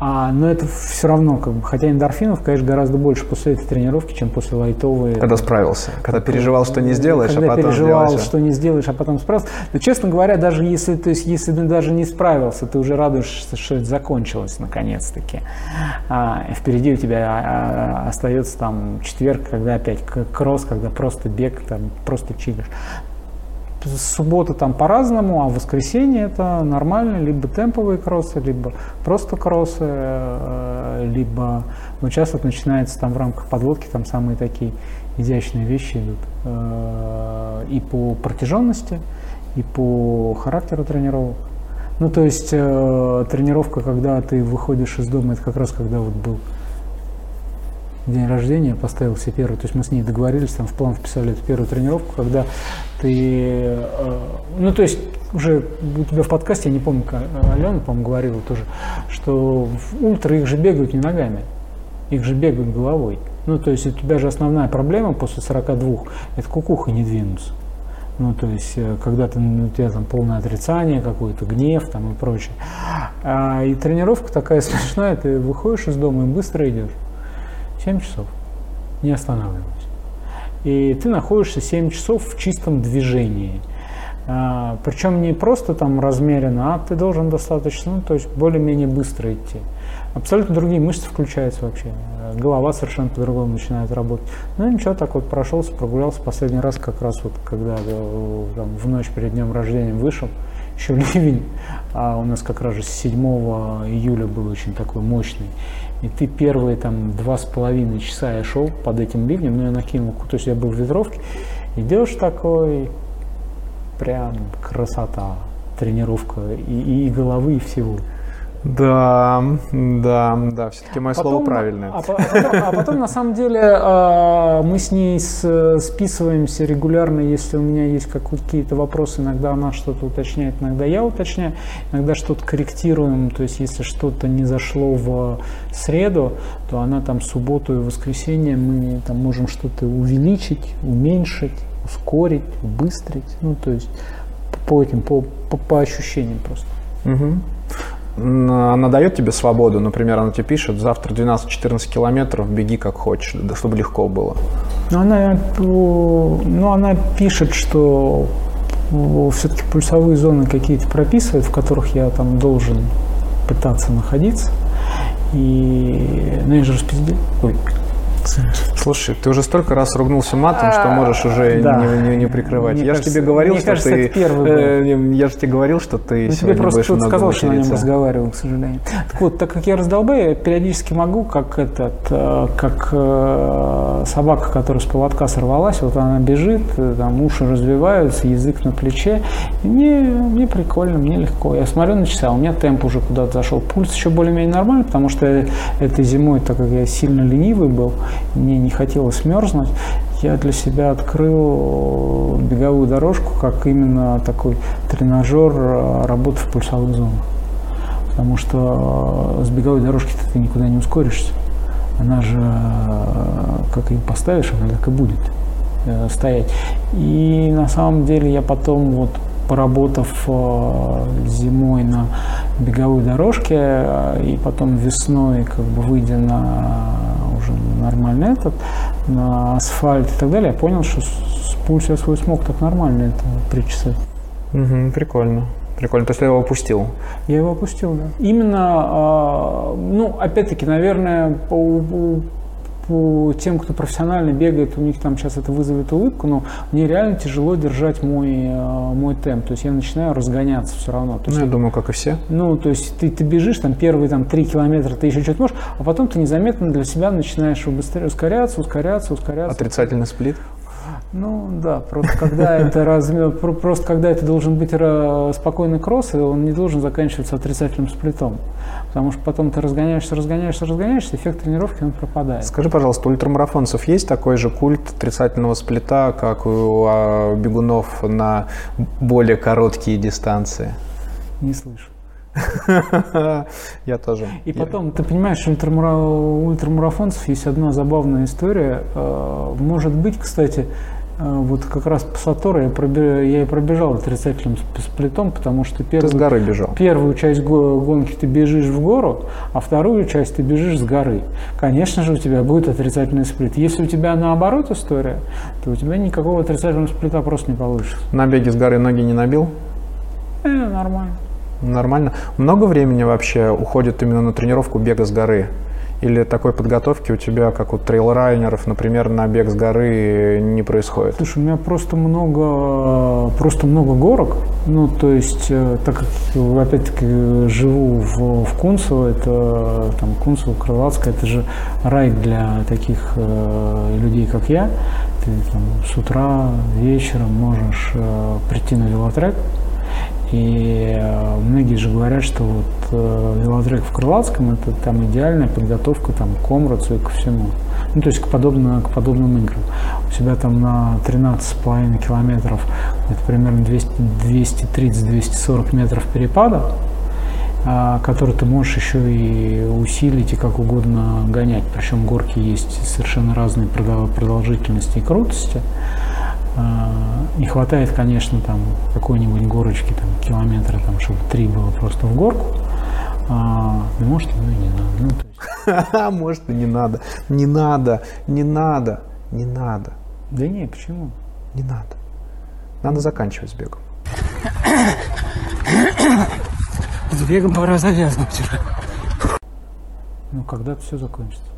А, но это все равно, как бы, хотя эндорфинов, конечно, гораздо больше после этой тренировки, чем после лайтовой. Когда справился, когда переживал, что не сделаешь, когда а потом переживал, сделаешь. что не сделаешь, а потом справился. Но, честно говоря, даже если, то есть, если ты даже не справился, ты уже радуешься, что это закончилось наконец-таки. А, впереди у тебя а, а, остается там четверг, когда опять кросс, когда просто бег, там просто чилишь суббота там по-разному, а воскресенье это нормально, либо темповые кроссы, либо просто кроссы, э, либо ну, вот начинается там в рамках подводки там самые такие изящные вещи идут э, и по протяженности, и по характеру тренировок. Ну, то есть э, тренировка, когда ты выходишь из дома, это как раз когда вот был день рождения, поставил себе первый, то есть мы с ней договорились, там в план вписали эту первую тренировку, когда ты, э, ну то есть уже у тебя в подкасте, я не помню, Алена, по-моему, говорила тоже, что в ультра их же бегают не ногами, их же бегают головой. Ну то есть у тебя же основная проблема после 42, это кукуха не двинуться. Ну, то есть, когда ты, у тебя там полное отрицание, какой-то гнев там и прочее. А, и тренировка такая *laughs* смешная, ты выходишь из дома и быстро идешь. 7 часов, не останавливаясь. И ты находишься 7 часов в чистом движении. А, причем не просто там размеренно, а ты должен достаточно, ну, то есть более-менее быстро идти. Абсолютно другие мышцы включаются вообще. Голова совершенно по-другому начинает работать. Ну ничего, так вот прошелся, прогулялся. Последний раз как раз вот, когда там, в ночь перед днем рождения вышел, *laughs* еще ливень, а у нас как раз же с 7 июля был очень такой мощный. И ты первые там два с половиной часа я шел под этим ливнем, ну я накинул, то есть я был в ветровке, идешь такой, прям красота, тренировка и, и головы, и всего. Да, да, да, все-таки мое потом, слово правильное. А, а, потом, а потом, на самом деле, а, мы с ней списываемся регулярно, если у меня есть какие-то вопросы, иногда она что-то уточняет, иногда я уточняю, иногда что-то корректируем, то есть если что-то не зашло в среду, то она там субботу и воскресенье мы там можем что-то увеличить, уменьшить, ускорить, убыстрить, ну то есть по этим, по, по, по ощущениям просто. Угу она дает тебе свободу, например, она тебе пишет, завтра 12-14 километров, беги как хочешь, да, чтобы легко было. Ну, она, ну, она пишет, что все-таки пульсовые зоны какие-то прописывает, в которых я там должен пытаться находиться. И, ну, я же распиздил. Слушай, ты уже столько раз ругнулся матом, что можешь уже да. не, не, не прикрывать. Мне я же тебе говорил, что кажется, ты. первый был. Э, я же тебе говорил, что ты. Ну, тебе просто кто-то сказал, что на нем разговаривал, к сожалению. Так вот, так как я раздолбаю, я периодически могу, как этот, э, как э, собака, которая с поводка сорвалась, вот она бежит, там уши развиваются, язык на плече. И мне, мне прикольно, мне легко. Я смотрю на часы, а у меня темп уже куда-то зашел. Пульс еще более-менее нормальный, потому что этой зимой, так как я сильно ленивый был, мне не хотелось мерзнуть, я для себя открыл беговую дорожку как именно такой тренажер э, работы в пульсовых зонах. Потому что э, с беговой дорожки ты никуда не ускоришься. Она же, э, как ее поставишь, она так и будет стоять. И на самом деле я потом вот поработав э, зимой на беговой дорожке э, и потом весной, как бы выйдя на уже нормальный этот, на асфальт и так далее, я понял, что с пульс я свой смог так нормально это причесать. Мгм, прикольно. Прикольно. То есть ты его опустил. Я его опустил, да. Именно, ну, опять-таки, наверное, по, тем, кто профессионально бегает, у них там сейчас это вызовет улыбку, но мне реально тяжело держать мой, а, мой темп. То есть я начинаю разгоняться все равно. То Ну, есть, я думаю, как и все. ну, то есть ты, ты бежишь, там первые там, три километра ты еще что-то можешь, а потом ты незаметно для себя начинаешь быстрее ускоряться, ускоряться, ускоряться. Отрицательный сплит. Ну да, просто когда это размер, про- просто когда это должен быть спокойный кросс, и он не должен заканчиваться отрицательным сплитом. Потому что потом ты разгоняешься, разгоняешься, разгоняешься, эффект тренировки он пропадает. Скажи, пожалуйста, у ультрамарафонцев есть такой же культ отрицательного сплита, как у а, бегунов на более короткие дистанции? Не слышу. *laughs* Я тоже. И потом, ты понимаешь, ультрамарафонцев есть одна забавная история. Э, Может быть, кстати, э, вот как раз по Сатору я, я и пробежал отрицательным сп- сплитом, потому что Ты с первый, горы бежал. Первую часть го- гонки ты бежишь в гору, а вторую часть ты бежишь с горы. Конечно же, у тебя будет отрицательный сплит. Если у тебя наоборот история, то у тебя никакого отрицательного сплита просто не получится. На беге с горы ноги не набил? Э, нормально. Нормально. Много времени вообще уходит именно на тренировку бега с горы? Или такой подготовки у тебя, как у трейлрайнеров, например, на бег с горы не происходит? Слушай, у меня просто много, просто много горок. Ну, то есть, э, так как, э, опять-таки, живу в, в Кунцево, это там Кунцево, Крылатское, это же рай для таких э, людей, как я. Ты там с утра, вечером можешь э, прийти на велотрек, и э, многие же говорят, что вот э, велотрек в Крылатском это там идеальная подготовка там, к Омрацу и ко всему. Ну, то есть к, подобно, к подобным играм. У себя там на 13,5 километров это примерно 200 230-240 метров перепада, а, который ты можешь еще и усилить и как угодно гонять. Причем горки есть совершенно разные продол- продолжительности и крутости. А, Не хватает, конечно, там какой-нибудь горочки, там, километра, там, чтобы три было просто в горку. А, да может, ну и не надо. Ну, то есть, Ха-ха, *laughs* Может, и не надо. Не надо, не надо, не надо, да не, почему? не надо. Надо заканчивать с бегом. С бегом пора завязывать уже. Ну, когда-то все закончится.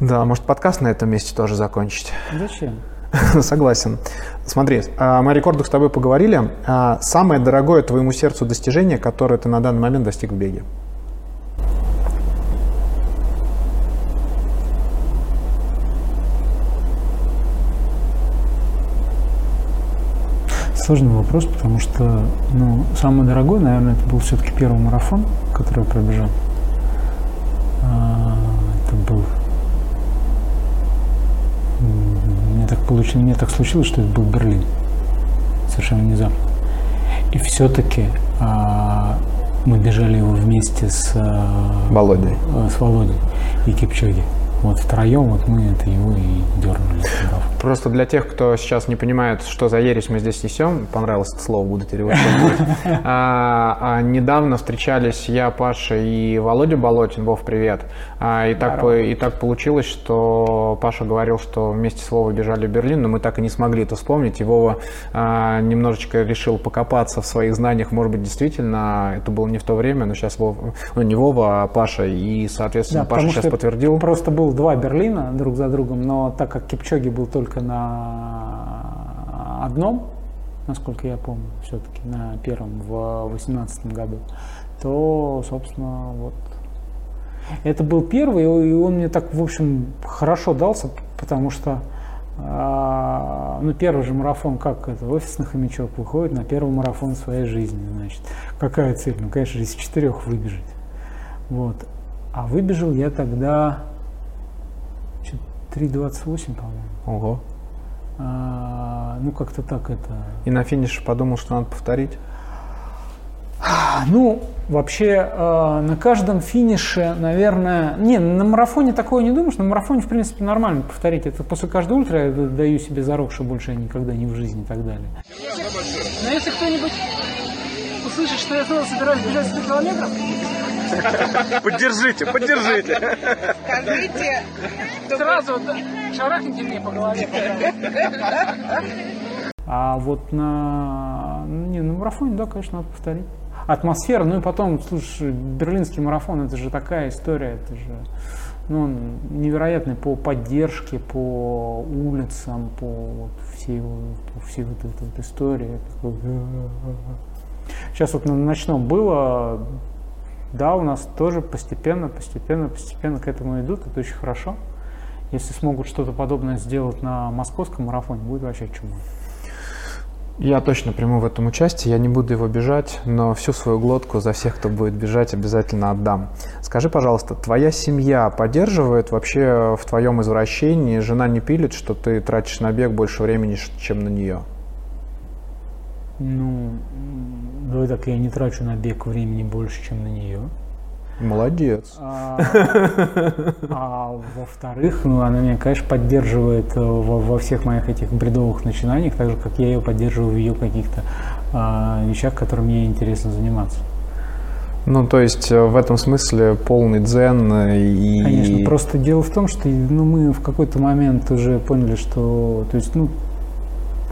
Да, может, подкаст на этом месте тоже закончить. Зачем? *laughs* Согласен. Смотри, а, мы о рекордах с тобой поговорили. А, Самое дорогое твоему сердцу достижение, которое ты на данный момент достиг в беге? Сложный вопрос, потому что, ну, самый дорогой, наверное, это был все-таки первый марафон, который я пробежал. А, Это был... М, Мне так получилось, мне так случилось, что это был Берлин. Совершенно внезапно. И все-таки мы бежали его вместе с, а, Володей. э, с Володей и Кипчоги. Вот втроем вот мы это его и дернули. Просто для тех, кто сейчас не понимает, что за ересь мы здесь несем, понравилось это слово, буду переводить. *laughs* А, а, Недавно встречались я, Паша и Володя Болотин. Вов, привет. А, И так, и так получилось, что Паша говорил, что вместе с Вовой бежали в Берлин, но мы так и не смогли это вспомнить. И Вова немножечко решил покопаться в своих знаниях. Может быть, действительно, это было не в то время, но сейчас Вова, ну не Вова, а Паша. И, соответственно, Паша сейчас подтвердил. Просто было два Берлина друг за другом, но так как Кипчоги был только на одном, насколько я помню, все-таки на первом в восемнадцатом году, то, собственно, вот это был первый, и он мне так, в общем, хорошо дался, потому что а, ну, первый же марафон, как это, офисный хомячок выходит на первый марафон своей жизни, значит. Какая цель? Ну, конечно, из четырех выбежать. Вот. А выбежал я тогда 3.28, по-моему. Ого. А, ну, как-то так это... И на финише подумал, что надо повторить. Ну, вообще э, на каждом финише, наверное... Не, на марафоне такое не думаешь. На марафоне, в принципе, нормально повторить. Это после каждого ультра я даю себе зарок, что больше я никогда не в жизни и так далее. Но если кто-нибудь услышит, что я снова собираюсь бежать 100 километров, Поддержите, поддержите. Скажите, сразу шарахните мне по голове. А вот на, не, на марафоне, да, конечно, надо повторить. Атмосфера, ну и потом, слушай, берлинский марафон, это же такая история, это же ну, он невероятный по поддержке, по улицам, по вот всей, по всей вот этой вот истории. Сейчас вот на ночном было, да, у нас тоже постепенно, постепенно, постепенно к этому идут, это очень хорошо. Если смогут что-то подобное сделать на московском марафоне, будет вообще чудо. Я точно приму в этом участие, я не буду его бежать, но всю свою глотку за всех, кто будет бежать, обязательно отдам. Скажи, пожалуйста, твоя семья поддерживает вообще в твоем извращении? Жена не пилит, что ты тратишь на бег больше времени, чем на нее? Ну, давай так, я не трачу на бег времени больше, чем на нее. Молодец. А, а во-вторых, ну, она меня, конечно, поддерживает э, во, во всех моих этих бредовых начинаниях, так же, как я ее поддерживаю в ее каких-то а, вещах, которыми ей интересно заниматься. Ну, то есть э, в этом смысле полный дзен э, и... Конечно, просто дело в том, что ну, мы в какой-то момент уже поняли, что то есть, ну,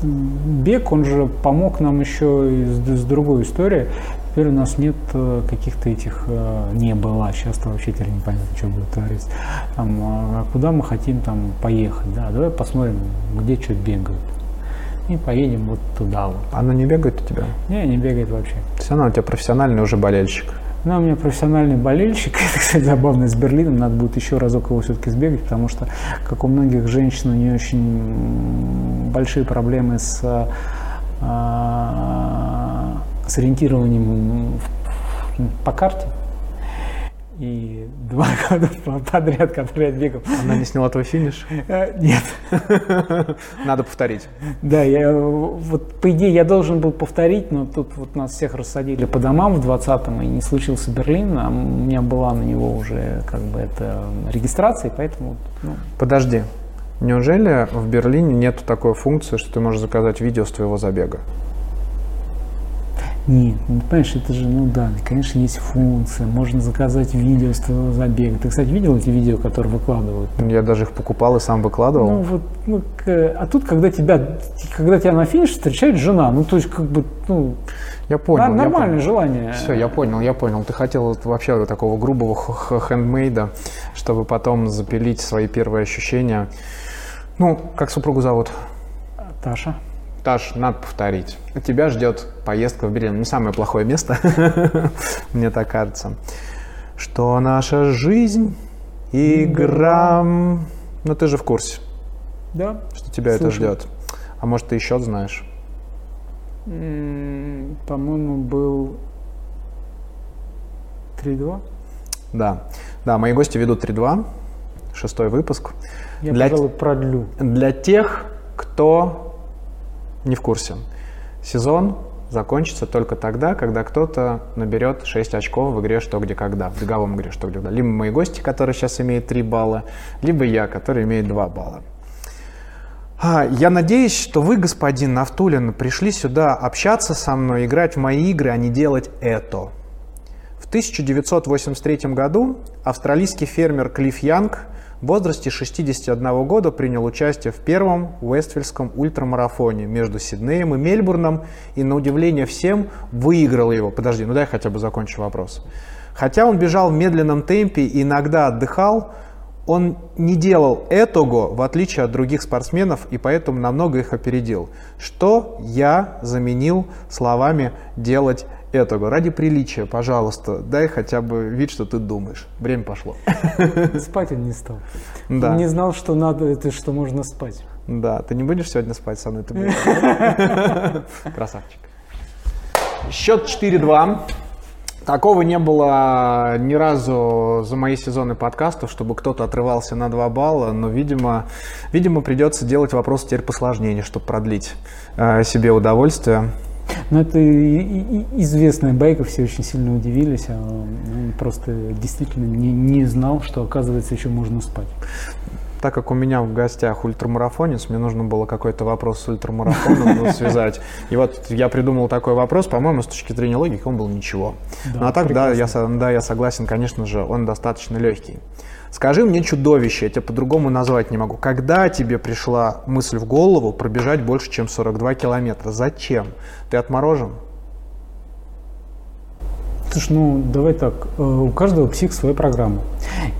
бег, он же помог нам еще и с, с другой историей. Теперь у нас нет э, каких-то этих, э, не было, сейчас то вообще теперь непонятно, что будет твориться. Там, а куда мы хотим там поехать, да, давай посмотрим, где что бегают. И поедем вот туда вот. Она не бегает у тебя? Не, не бегает вообще. То есть она у тебя профессиональный уже болельщик. Ну, у меня профессиональный болельщик. *laughs* Это, кстати, забавно с Берлином. Надо будет еще разок его все-таки сбегать, потому что, как у многих женщин, у нее очень большие проблемы с, а, с ориентированием по карте. И два *laughs* года подряд, которые я бегал. Она не сняла твой финиш? Э, Нет. *laughs* Надо повторить. Да, я вот по идее я должен был повторить, но тут вот нас всех рассадили по домам в 20-м, и не случился Берлин, а у меня была на него уже как бы это регистрация, поэтому ну, Подожди. Неужели в Берлине нет такой функции, что ты можешь заказать видео с твоего забега? Нет, ну, понимаешь, это же, ну да, конечно, есть функция, можно заказать видео с твоего забега. Ты, кстати, видел эти видео, которые выкладывают? Я даже их покупал и сам выкладывал. Ну вот, ну, а тут, когда тебя, когда тебя на финише встречает жена, ну то есть как бы, ну, я понял. я нормальное понял. желание. Все, я понял, я понял. Ты хотел вообще такого грубого хендмейда, чтобы потом запилить свои первые ощущения. Ну, как супругу зовут? Таша. Таш, надо повторить. Тебя ждет поездка в Берлин. Не самое плохое место, *laughs* мне так кажется. Что наша жизнь игра... Ну, ты же в курсе, Да, что тебя это ждет. А может, ты еще знаешь? По-моему, был 3-2. Да. Да, мои гости ведут 3-2. Шестой выпуск. Я, Для- пожалуй, продлю. Для тех, кто не в курсе, сезон закончится только тогда, когда кто-то наберет 6 очков в игре «Что, где, когда», в беговом игре «Что, где, когда». Либо мои гости, которые сейчас имеют 3 балла, либо я, который имеет 2 балла. А, Я надеюсь, что вы, господин Нафтулин, пришли сюда общаться со мной, играть в мои игры, а не делать это. В 1983 году австралийский фермер Клифф Янг в возрасте 61 года принял участие в первом Уэстфильском ультрамарафоне между Сиднеем и Мельбурном и, на удивление всем, выиграл его. Подожди, ну дай хотя бы закончу вопрос. Хотя он бежал в медленном темпе и иногда отдыхал, он не делал этого, в отличие от других спортсменов, и поэтому намного их опередил. Что я заменил словами «делать этого»? Ради приличия, пожалуйста, дай хотя бы вид, что ты думаешь. Время пошло. *laughs* Спать он не стал. Да, Он не знал, что надо, это что можно спать. да. Ты не будешь сегодня спать со мной? Ты будешь? *laughs* Красавчик. Счет 4-2. Такого не было ни разу за мои сезоны подкастов, чтобы кто-то отрывался на 2 балла, но, видимо, видимо придется делать вопрос теперь посложнее, чтобы продлить э, себе удовольствие. Ну, это известная байка, все очень сильно удивились, а он просто действительно не, не знал, что, оказывается, еще можно спать. Так как у меня в гостях ультрамарафонец, мне нужно было какой-то вопрос с ультрамарафоном связать. И вот я придумал такой вопрос, по-моему, с точки зрения логики он был ничего. Да, ну а так, да я, да, я согласен, конечно же, он достаточно легкий. Скажи мне чудовище, я тебя по-другому назвать не могу. Когда тебе пришла мысль в голову пробежать больше, чем 42 километра? Зачем? Ты отморожен? Слушай, ну давай так, э, у каждого псих своя программа.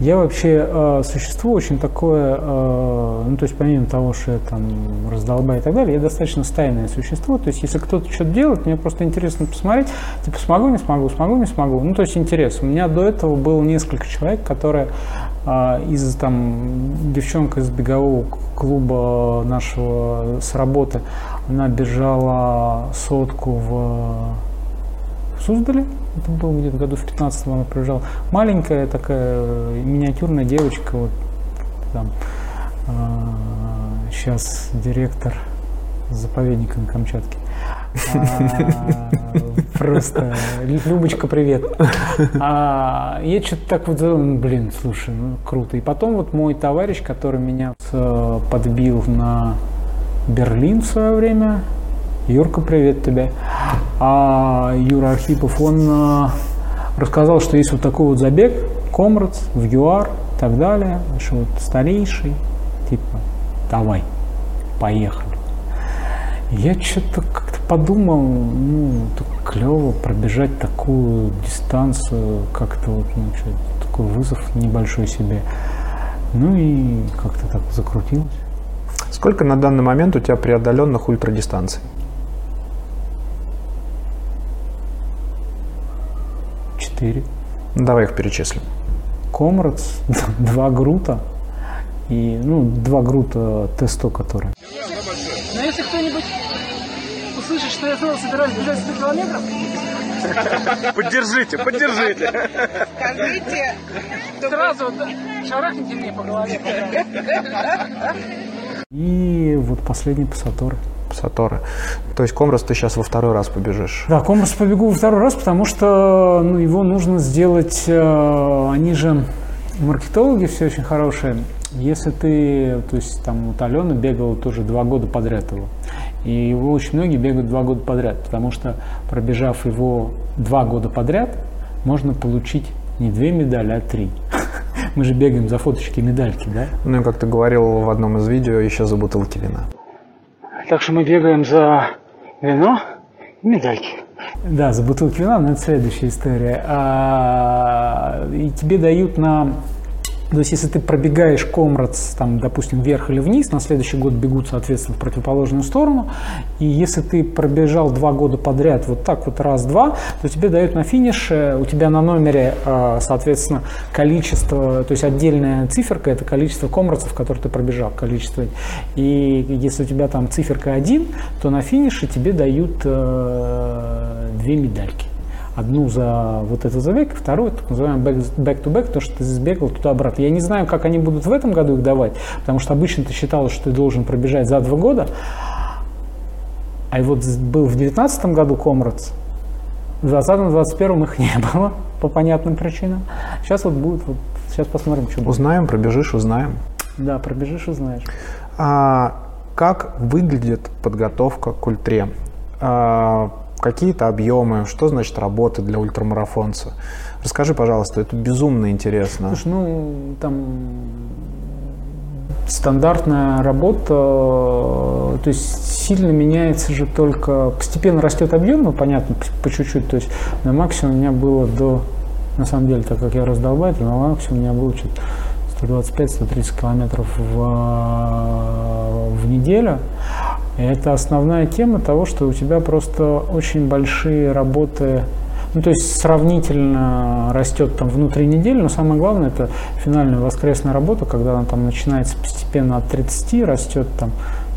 Я вообще э, существо очень такое, э, ну то есть помимо того, что я там раздолбаю и так далее, я достаточно стайное существо. То есть если кто-то что-то делает, мне просто интересно посмотреть, типа смогу, не смогу, смогу, не смогу. Ну то есть интерес. У меня до этого было несколько человек, которые из там девчонка из бегового клуба нашего с работы, она бежала сотку в в Суздале. Это было где-то году в 15 она пробежала. Маленькая такая миниатюрная девочка, вот там сейчас директор заповедника на Камчатке. А, Просто Любочка, привет. А, я что-то так вот, ну, блин, слушай, ну круто. И потом вот мой товарищ, который меня э, подбил на Берлин в свое время, Юрка, привет тебе. А Юра Архипов, он а, рассказал, что есть вот такой вот забег, Комрадс, в ЮАР и так далее, что вот старейший, типа, давай, поехали. Я что-то как-то подумал, ну, так клево пробежать такую дистанцию, как-то вот, ну, что, такой вызов небольшой себе. Ну и как-то так закрутилось. Сколько на данный момент у тебя преодоленных ультрадистанций? Четыре. Ну, Давай их перечислим. Комрадс, *laughs* два грута и, ну, два грута Т-100, которые. Но если кто-нибудь услышит, что я снова собираюсь бежать 100 километров, Поддержите, поддержите. Скажите, сразу да, шарахните мне по голове. И вот последний пассаторы. Саторы. То есть Комрос ты сейчас во второй раз побежишь. Да, Комрас побегу во второй раз, потому что ну, его нужно сделать, э, они же маркетологи все очень хорошие. Если ты, то есть там вот Алена бегала тоже два года подряд его, и его очень многие бегают два года подряд, потому что пробежав его два года подряд, можно получить не две медали, а три. *laughs* Мы же бегаем за фоточки и медальки, да? Ну и как ты говорил в одном из видео, еще за бутылки вина. Так что мы бегаем за вино и медальки. Да, за бутылки вина, но это следующая история. А, и тебе дают на... То есть, если ты пробегаешь комрадс, там, допустим, вверх или вниз, на следующий год бегут, соответственно, в противоположную сторону. И если ты пробежал два года подряд вот так вот раз-два, то тебе дают на финише, у тебя на номере, а, соответственно, количество, то есть отдельная циферка, это количество комрадсов, которые ты пробежал, количество. И если у тебя там циферка 1, то на финише тебе дают э, две медальки. Одну за вот этот забег, вторую, так называемый back- back-to-back, то, что ты сбегал туда-обратно. Я не знаю, как они будут в этом году их давать, потому что обычно ты считалось, что ты должен пробежать за два года, а вот был в 2019 году Комрадс, в 2020-2021 их не было по понятным причинам. Сейчас вот будет, вот, сейчас посмотрим, что будет. Узнаем, пробежишь, узнаем. Да, пробежишь, узнаешь. А как выглядит подготовка к ультре? А, какие-то объемы, что значит работа для ультрамарафонца? Расскажи, пожалуйста, это безумно интересно. Слушай, ну там стандартная работа, то есть сильно меняется же только, постепенно растет объем, ну понятно, по, чуть-чуть, то есть на максимум у меня было до, на самом деле, так как я раздолбаю, то на максимум у меня было что-то 125-130 километров в, в неделю. И это основная тема того, что у тебя просто очень большие работы ну, то есть сравнительно растет там внутри недели, но самое главное это финальная воскресная работа, когда она там начинается постепенно от 30, растет там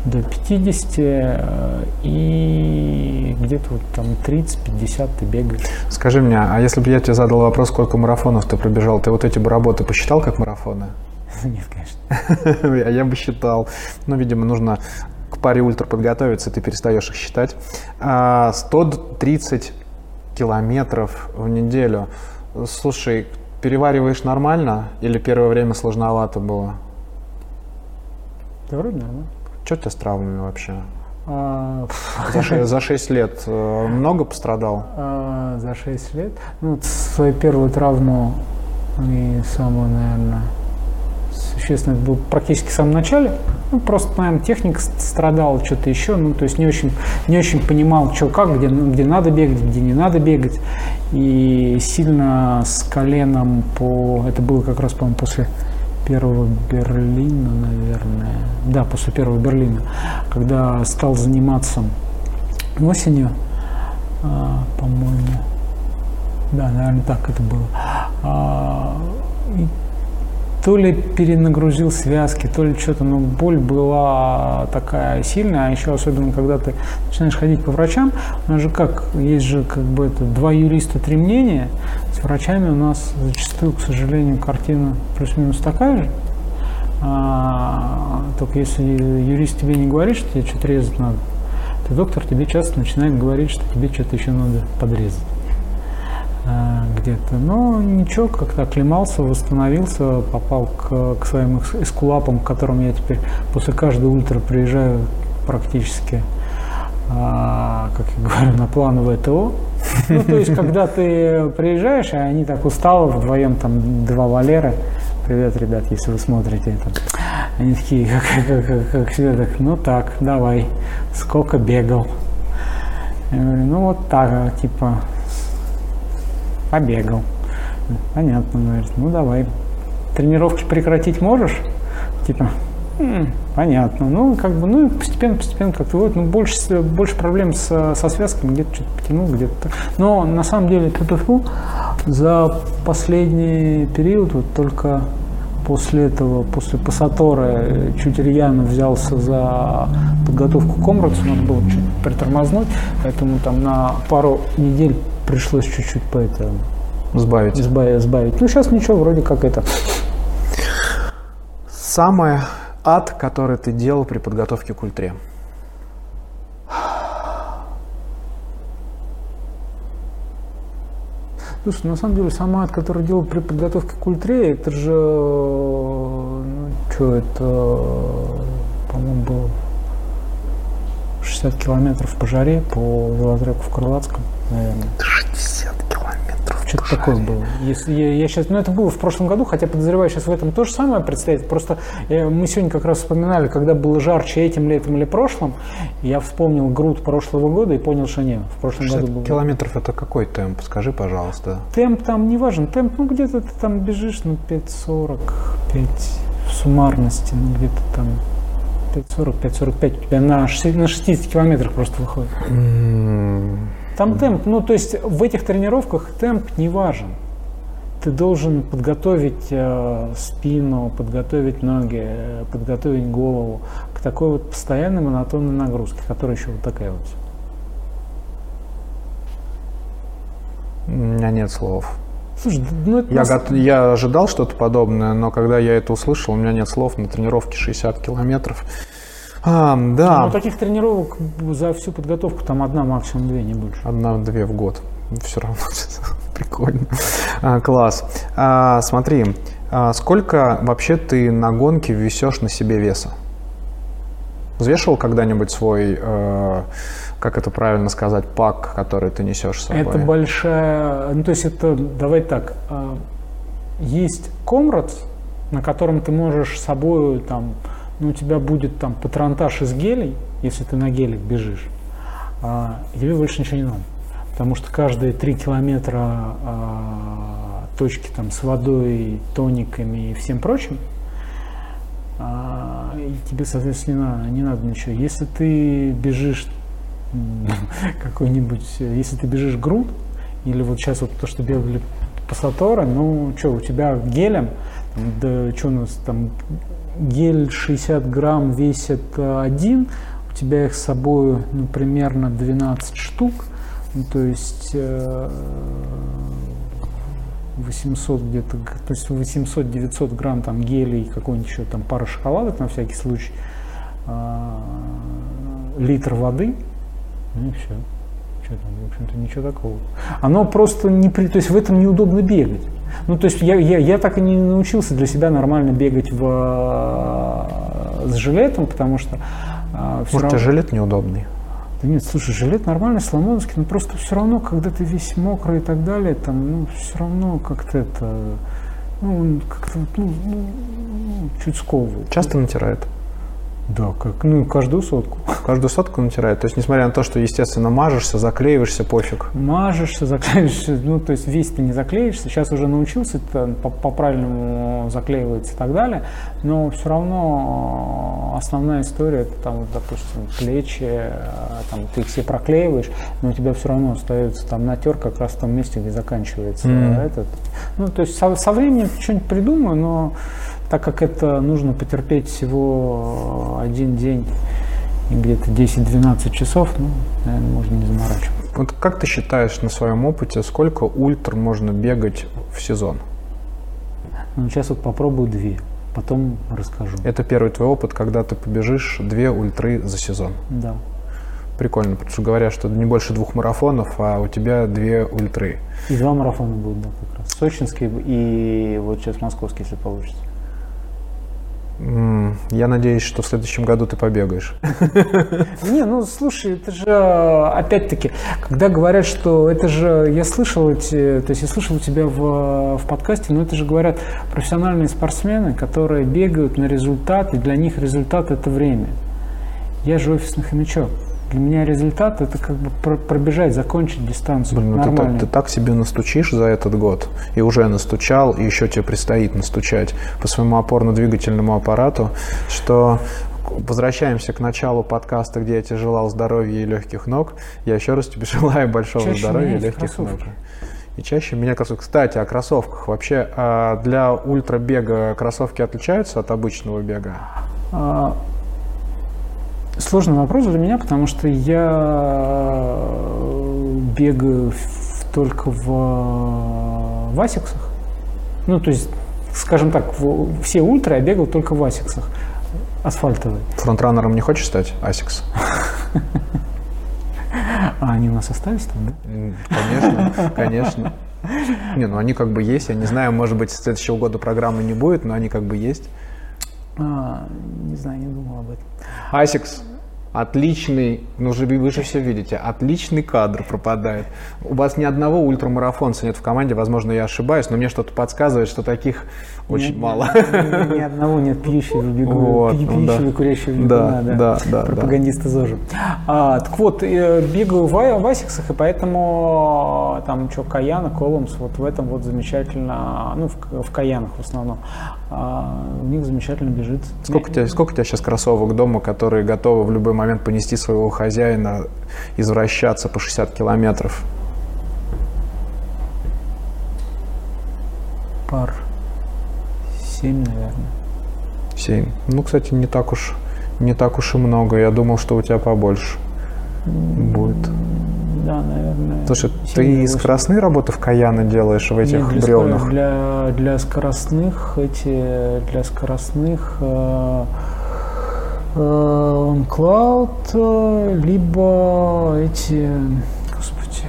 до 50 э, и где-то вот там 30-50 ты бегаешь. Скажи мне, а если бы я тебе задал вопрос, сколько марафонов ты пробежал, ты вот эти бы работы посчитал как марафоны? *laughs* Нет, конечно. *laughs* А я бы считал. Ну, видимо, нужно к паре ультра подготовиться, ты перестаешь их считать. А, 130 километров в неделю. Слушай, перевариваешь нормально или первое время сложновато было? Да вроде нормально. Что у тебя с травмами вообще? А, *laughs* За, за 6 лет э, много пострадал? а, за 6 лет. Ну, свою первую травму и самую, наверное, существенно, это было практически в самом начале. Ну, просто, наверное, техника страдала, что-то еще. Ну, то есть не очень, не очень понимал, что как, где, ну, где надо бегать, где не надо бегать. И сильно с коленом по... Это было как раз, по-моему, после первого Берлина, наверное. Да, после первого Берлина. Когда стал заниматься осенью, а, по-моему. Да, наверное, так это было. А, и то ли перенагрузил связки, то ли что-то, но боль была такая сильная, а еще особенно, когда ты начинаешь ходить по врачам, у нас же как, есть же как бы это два юриста, три мнения, с врачами у нас зачастую, к сожалению, картина плюс-минус такая же, А, только если юрист тебе не говорит, что тебе что-то резать надо, то доктор тебе часто начинает говорить, что тебе что-то еще надо подрезать где-то. Но ничего, как-то оклемался, восстановился, попал к, к своим эс- эскулапам, к которым я теперь после каждой ультра приезжаю практически, а, как я говорю, на плановое ТО. Ну, то есть, когда ты приезжаешь, а они так усталы, вдвоем там два Валеры, привет, ребят, если вы смотрите это. Они такие, как, как, как, как всегда, так, ну так, давай, сколько бегал. Я говорю, ну вот так, типа, побегал. Понятно, говорит, ну давай. Тренировки прекратить можешь? Типа, «М, понятно. Ну, как бы, ну, постепенно, постепенно как-то вот, ну, больше, больше проблем со, со связками, где-то что-то потянул, где-то. Но на самом деле, тьфу-тьфу, за последний период вот только после этого, после Пассатора, э, чуть рьяно взялся за подготовку к Комраксу, надо было чуть притормознуть, поэтому там на пару недель пришлось чуть-чуть по это Сбавить. избавить. сбавить. Ну, сейчас ничего, вроде как это. Самый ад, который ты делал при подготовке к ультре? Слушай, на самом деле, сама ад, который делал при подготовке к ультре, это же, ну, что это, по-моему, было 60 километров по жаре по велотреку в Крылатском, наверное. 60 километров. Что-то такое было. Если я, я сейчас, ну это было в прошлом году, хотя подозреваю, сейчас в этом то же самое предстоит. Просто э, мы сегодня как раз вспоминали, когда было жарче этим летом или прошлым, я вспомнил груд прошлого года и понял, что нет, в прошлом 60 году был. километров это какой темп? Скажи, пожалуйста. Темп там не важен. Темп, ну где-то ты там бежишь, ну 5.40, 5 в суммарности, ну где-то там 5.40, 5.45 у тебя на 60, на 60 километрах просто выходит. М, Там темп, ну то есть в этих тренировках темп не важен. Ты должен подготовить э, спину, подготовить ноги, э, подготовить голову к такой вот постоянной монотонной нагрузке, которая еще вот такая вот. У меня нет слов. Слушай, ну это Я, на с- гот- я ожидал что-то подобное, но когда я это услышал, у меня нет слов на тренировке 60 километров. А, да, Ну, таких тренировок за всю подготовку там одна, максимум две, не больше. одна-две в год. Все равно *laughs* прикольно. А, класс. А, смотри, а сколько вообще ты на гонке весешь на себе веса? Взвешивал когда-нибудь свой, э, как это правильно сказать, пак, который ты несешь с собой? Это большая, ну то есть это, давай так, а, есть комрад, на котором ты можешь с собой там, ну у тебя будет там патронтаж из гелей, если ты на гелик бежишь, а, тебе больше ничего не надо. Потому что каждые три километра а, точки там с водой, тониками и всем прочим, а, и тебе, соответственно, не надо ничего. Если ты бежишь *laughs* какой-нибудь, если ты бежишь груд, или вот сейчас вот то, что бегали пассаторы, ну что, у тебя гелем, да что у нас там, гель 60 грамм весит э, один, у тебя их с собой ну, примерно 12 штук, ну, то есть э, 800 где-то, г- то есть 800-900 грамм там гелей, какой-нибудь еще там пара шоколадок на всякий случай. А, литр воды, ну и все. Что там, в общем-то, ничего такого. Оно просто не при... То есть в этом неудобно бегать. Ну, то есть я, я, я так и не научился для себя нормально бегать в, с жилетом, потому что... всё Может, равно- жилет неудобный? Да нет, слушай, жилет нормальный, сломоновский, но просто все равно, когда ты весь мокрый и так далее, там, ну, все равно как-то это, ну, он как-то, ну, ну, ну, чуть сковывает. Часто натирает? Да, как, ну, каждую сотку. Каждую сотку натирает. То есть, несмотря на то, что, естественно, мажешься, заклеиваешься, пофиг. Мажешься, заклеиваешься, ну, то есть весь ты не заклеишься. Сейчас уже научился, это по- по-правильному заклеивается и так далее, но все равно э, основная история, это там, вот, допустим, плечи, э, там, ты их все проклеиваешь, но у тебя все равно остается там натер как раз в том месте, где заканчивается Мгм. этот. Ну, то есть со, со временем что-нибудь придумаю, но так как это нужно потерпеть всего э, один день и где-то 10-12 часов, ну, наверное, можно не заморачиваться. Вот как ты считаешь на своем опыте, сколько ультр можно бегать в сезон? Ну, сейчас вот попробую две, потом расскажу. Это первый твой опыт, когда ты побежишь две ультры за сезон. Да. Прикольно, потому что говорят, что не больше двух марафонов, а у тебя две ультры. И два марафона будут, да, как раз. Сочинский и вот сейчас московский, если получится. Я надеюсь, что в следующем году ты побегаешь. *laughs* Не, ну слушай, это же опять-таки, когда говорят, что это же, я слышал эти, то есть я слышал у тебя в, в подкасте, но это же говорят профессиональные спортсмены, которые бегают на результат, и для них результат это время. Я же офисный хомячок. Для меня результат это как бы про- пробежать, закончить дистанцию. Блин, ну ты, так- ты так себе настучишь за этот год, и уже настучал, и еще тебе предстоит настучать по своему опорно-двигательному аппарату, что возвращаемся к началу подкаста, где я тебе желал здоровья и легких ног. Я еще раз тебе *laughs* желаю большого Чаще здоровья и легких ног. кроссовки. И чаще меня кроссовки. Кстати, о кроссовках. Вообще а, для ультрабега кроссовки отличаются от обычного бега? Сложный вопрос для меня, потому что я бегаю в- только в, в асиксах. Ну, то есть, скажем так, в- все ультра я бегал только в асиксах асфальтовые. Frontrunner ом не хочешь стать, Asics? А они у нас остались там, да? Конечно, конечно. Не, ну они как бы есть. Я не знаю, может быть, с следующего года программы не будет, но они как бы есть. А, не знаю, не думал об этом. Асикс. Отличный, ну же вы же все видите, отличный кадр пропадает. У вас ни одного ультрамарафонца нет в команде, возможно, я ошибаюсь, но мне что-то подсказывает, что таких очень Ни- мало. Ни, ни одного нет пьющего бегу, Вот, ну да. пьющего и курящего Да, бегуна, да, да, да, пропагандиста ЗОЖа. А, так вот, э, бегаю в, а- в асиксах, и поэтому э, там что, Kayano, Cumulus, вот в этом вот замечательно, ну, в, в Каянах в основном, а, у них замечательно бежит. Сколько у, тебя, сколько у тебя сейчас кроссовок дома, которые готовы в любой момент понести своего хозяина, извращаться по 60 километров? Пар 7, наверное. Семь. Ну, кстати, не так уж, не так уж и много. Я думал, что у тебя побольше будет. Да, наверное. Слушай, ты из восемь. скоростной работы в Каяна делаешь в этих Нет, для, бревнах? скор- Для, для скоростных эти для скоростных э, э, OnCloud, э, либо эти, господи,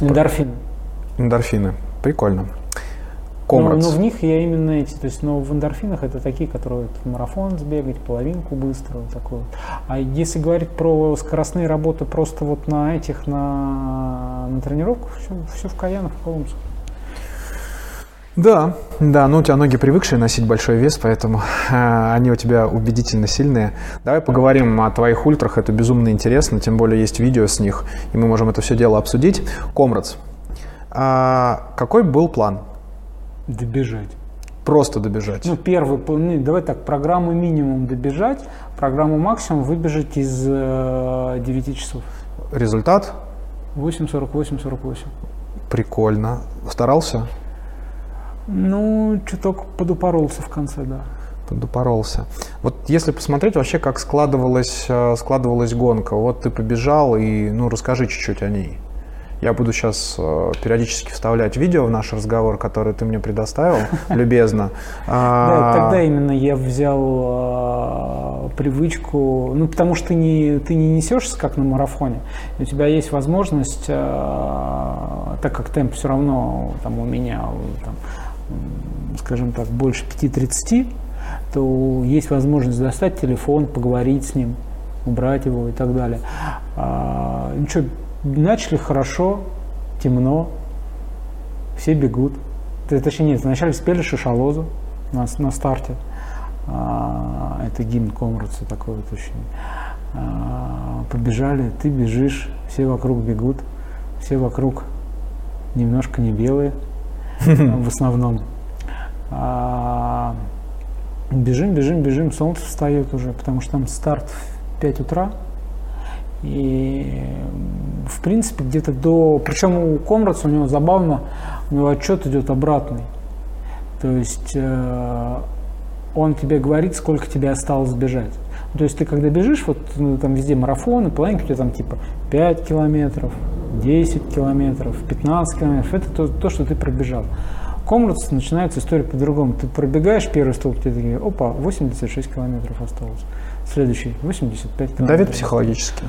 э, эндорфины. Эндорфины. Прикольно. Но, Комрадс. но в них я именно эти, то есть, но в эндорфинах это такие, которые марафон сбегать, половинку быстро, вот такой. вот. А если говорить про скоростные работы просто вот на этих, на, на тренировках, все, все в Каянах, в Колумбсах. Да, да, ну у тебя ноги привыкшие носить большой вес, поэтому э, они у тебя убедительно сильные. Давай поговорим о твоих ультрах, это безумно интересно, тем более есть видео с них, и мы можем это все дело обсудить. Комрадс, а какой был план? Добежать. Просто добежать. Ну, первый, ну, давай так, программу минимум добежать, программу максимум выбежать из э, 9 часов. Результат? 8.48-48. Прикольно. Старался? Ну, чуток подупоролся в конце, да. Подупоролся. Вот если посмотреть вообще, как складывалась, э, складывалась гонка, вот ты побежал, и ну расскажи чуть-чуть о ней. Я буду сейчас периодически вставлять видео в наш разговор, который ты мне предоставил, *laughs* любезно. Да, А, тогда именно я взял, э, привычку, ну потому что ты не, ты не несешься как на марафоне, у тебя есть возможность, э, так как темп все равно там у меня, там, скажем так, больше 5.30, то есть возможность достать телефон, поговорить с ним, убрать его и так далее. А, ну что, начали хорошо, темно, все бегут. Точнее, нет, вначале спели шишалозу на, на старте. А, это гимн Комрадса такой вот очень. А, побежали, ты бежишь, все вокруг бегут, все вокруг немножко не белые *laughs* в основном. А, бежим, бежим, бежим, солнце встает уже, потому что там старт в 5 утра. И в принципе где-то до... Причем у Комрадса у него забавно, у него отчет идет обратный. То есть э, он тебе говорит, сколько тебе осталось бежать. То есть ты когда бежишь, вот ну, там везде марафоны, планинг у тебя там типа 5 километров, 10 километров, 15 километров, это то, то что ты пробежал. Комрадс начинается история по-другому. Ты пробегаешь первый столб, тебе такие, опа, 86 километров осталось. Следующий, 85 километров. Давид психологически.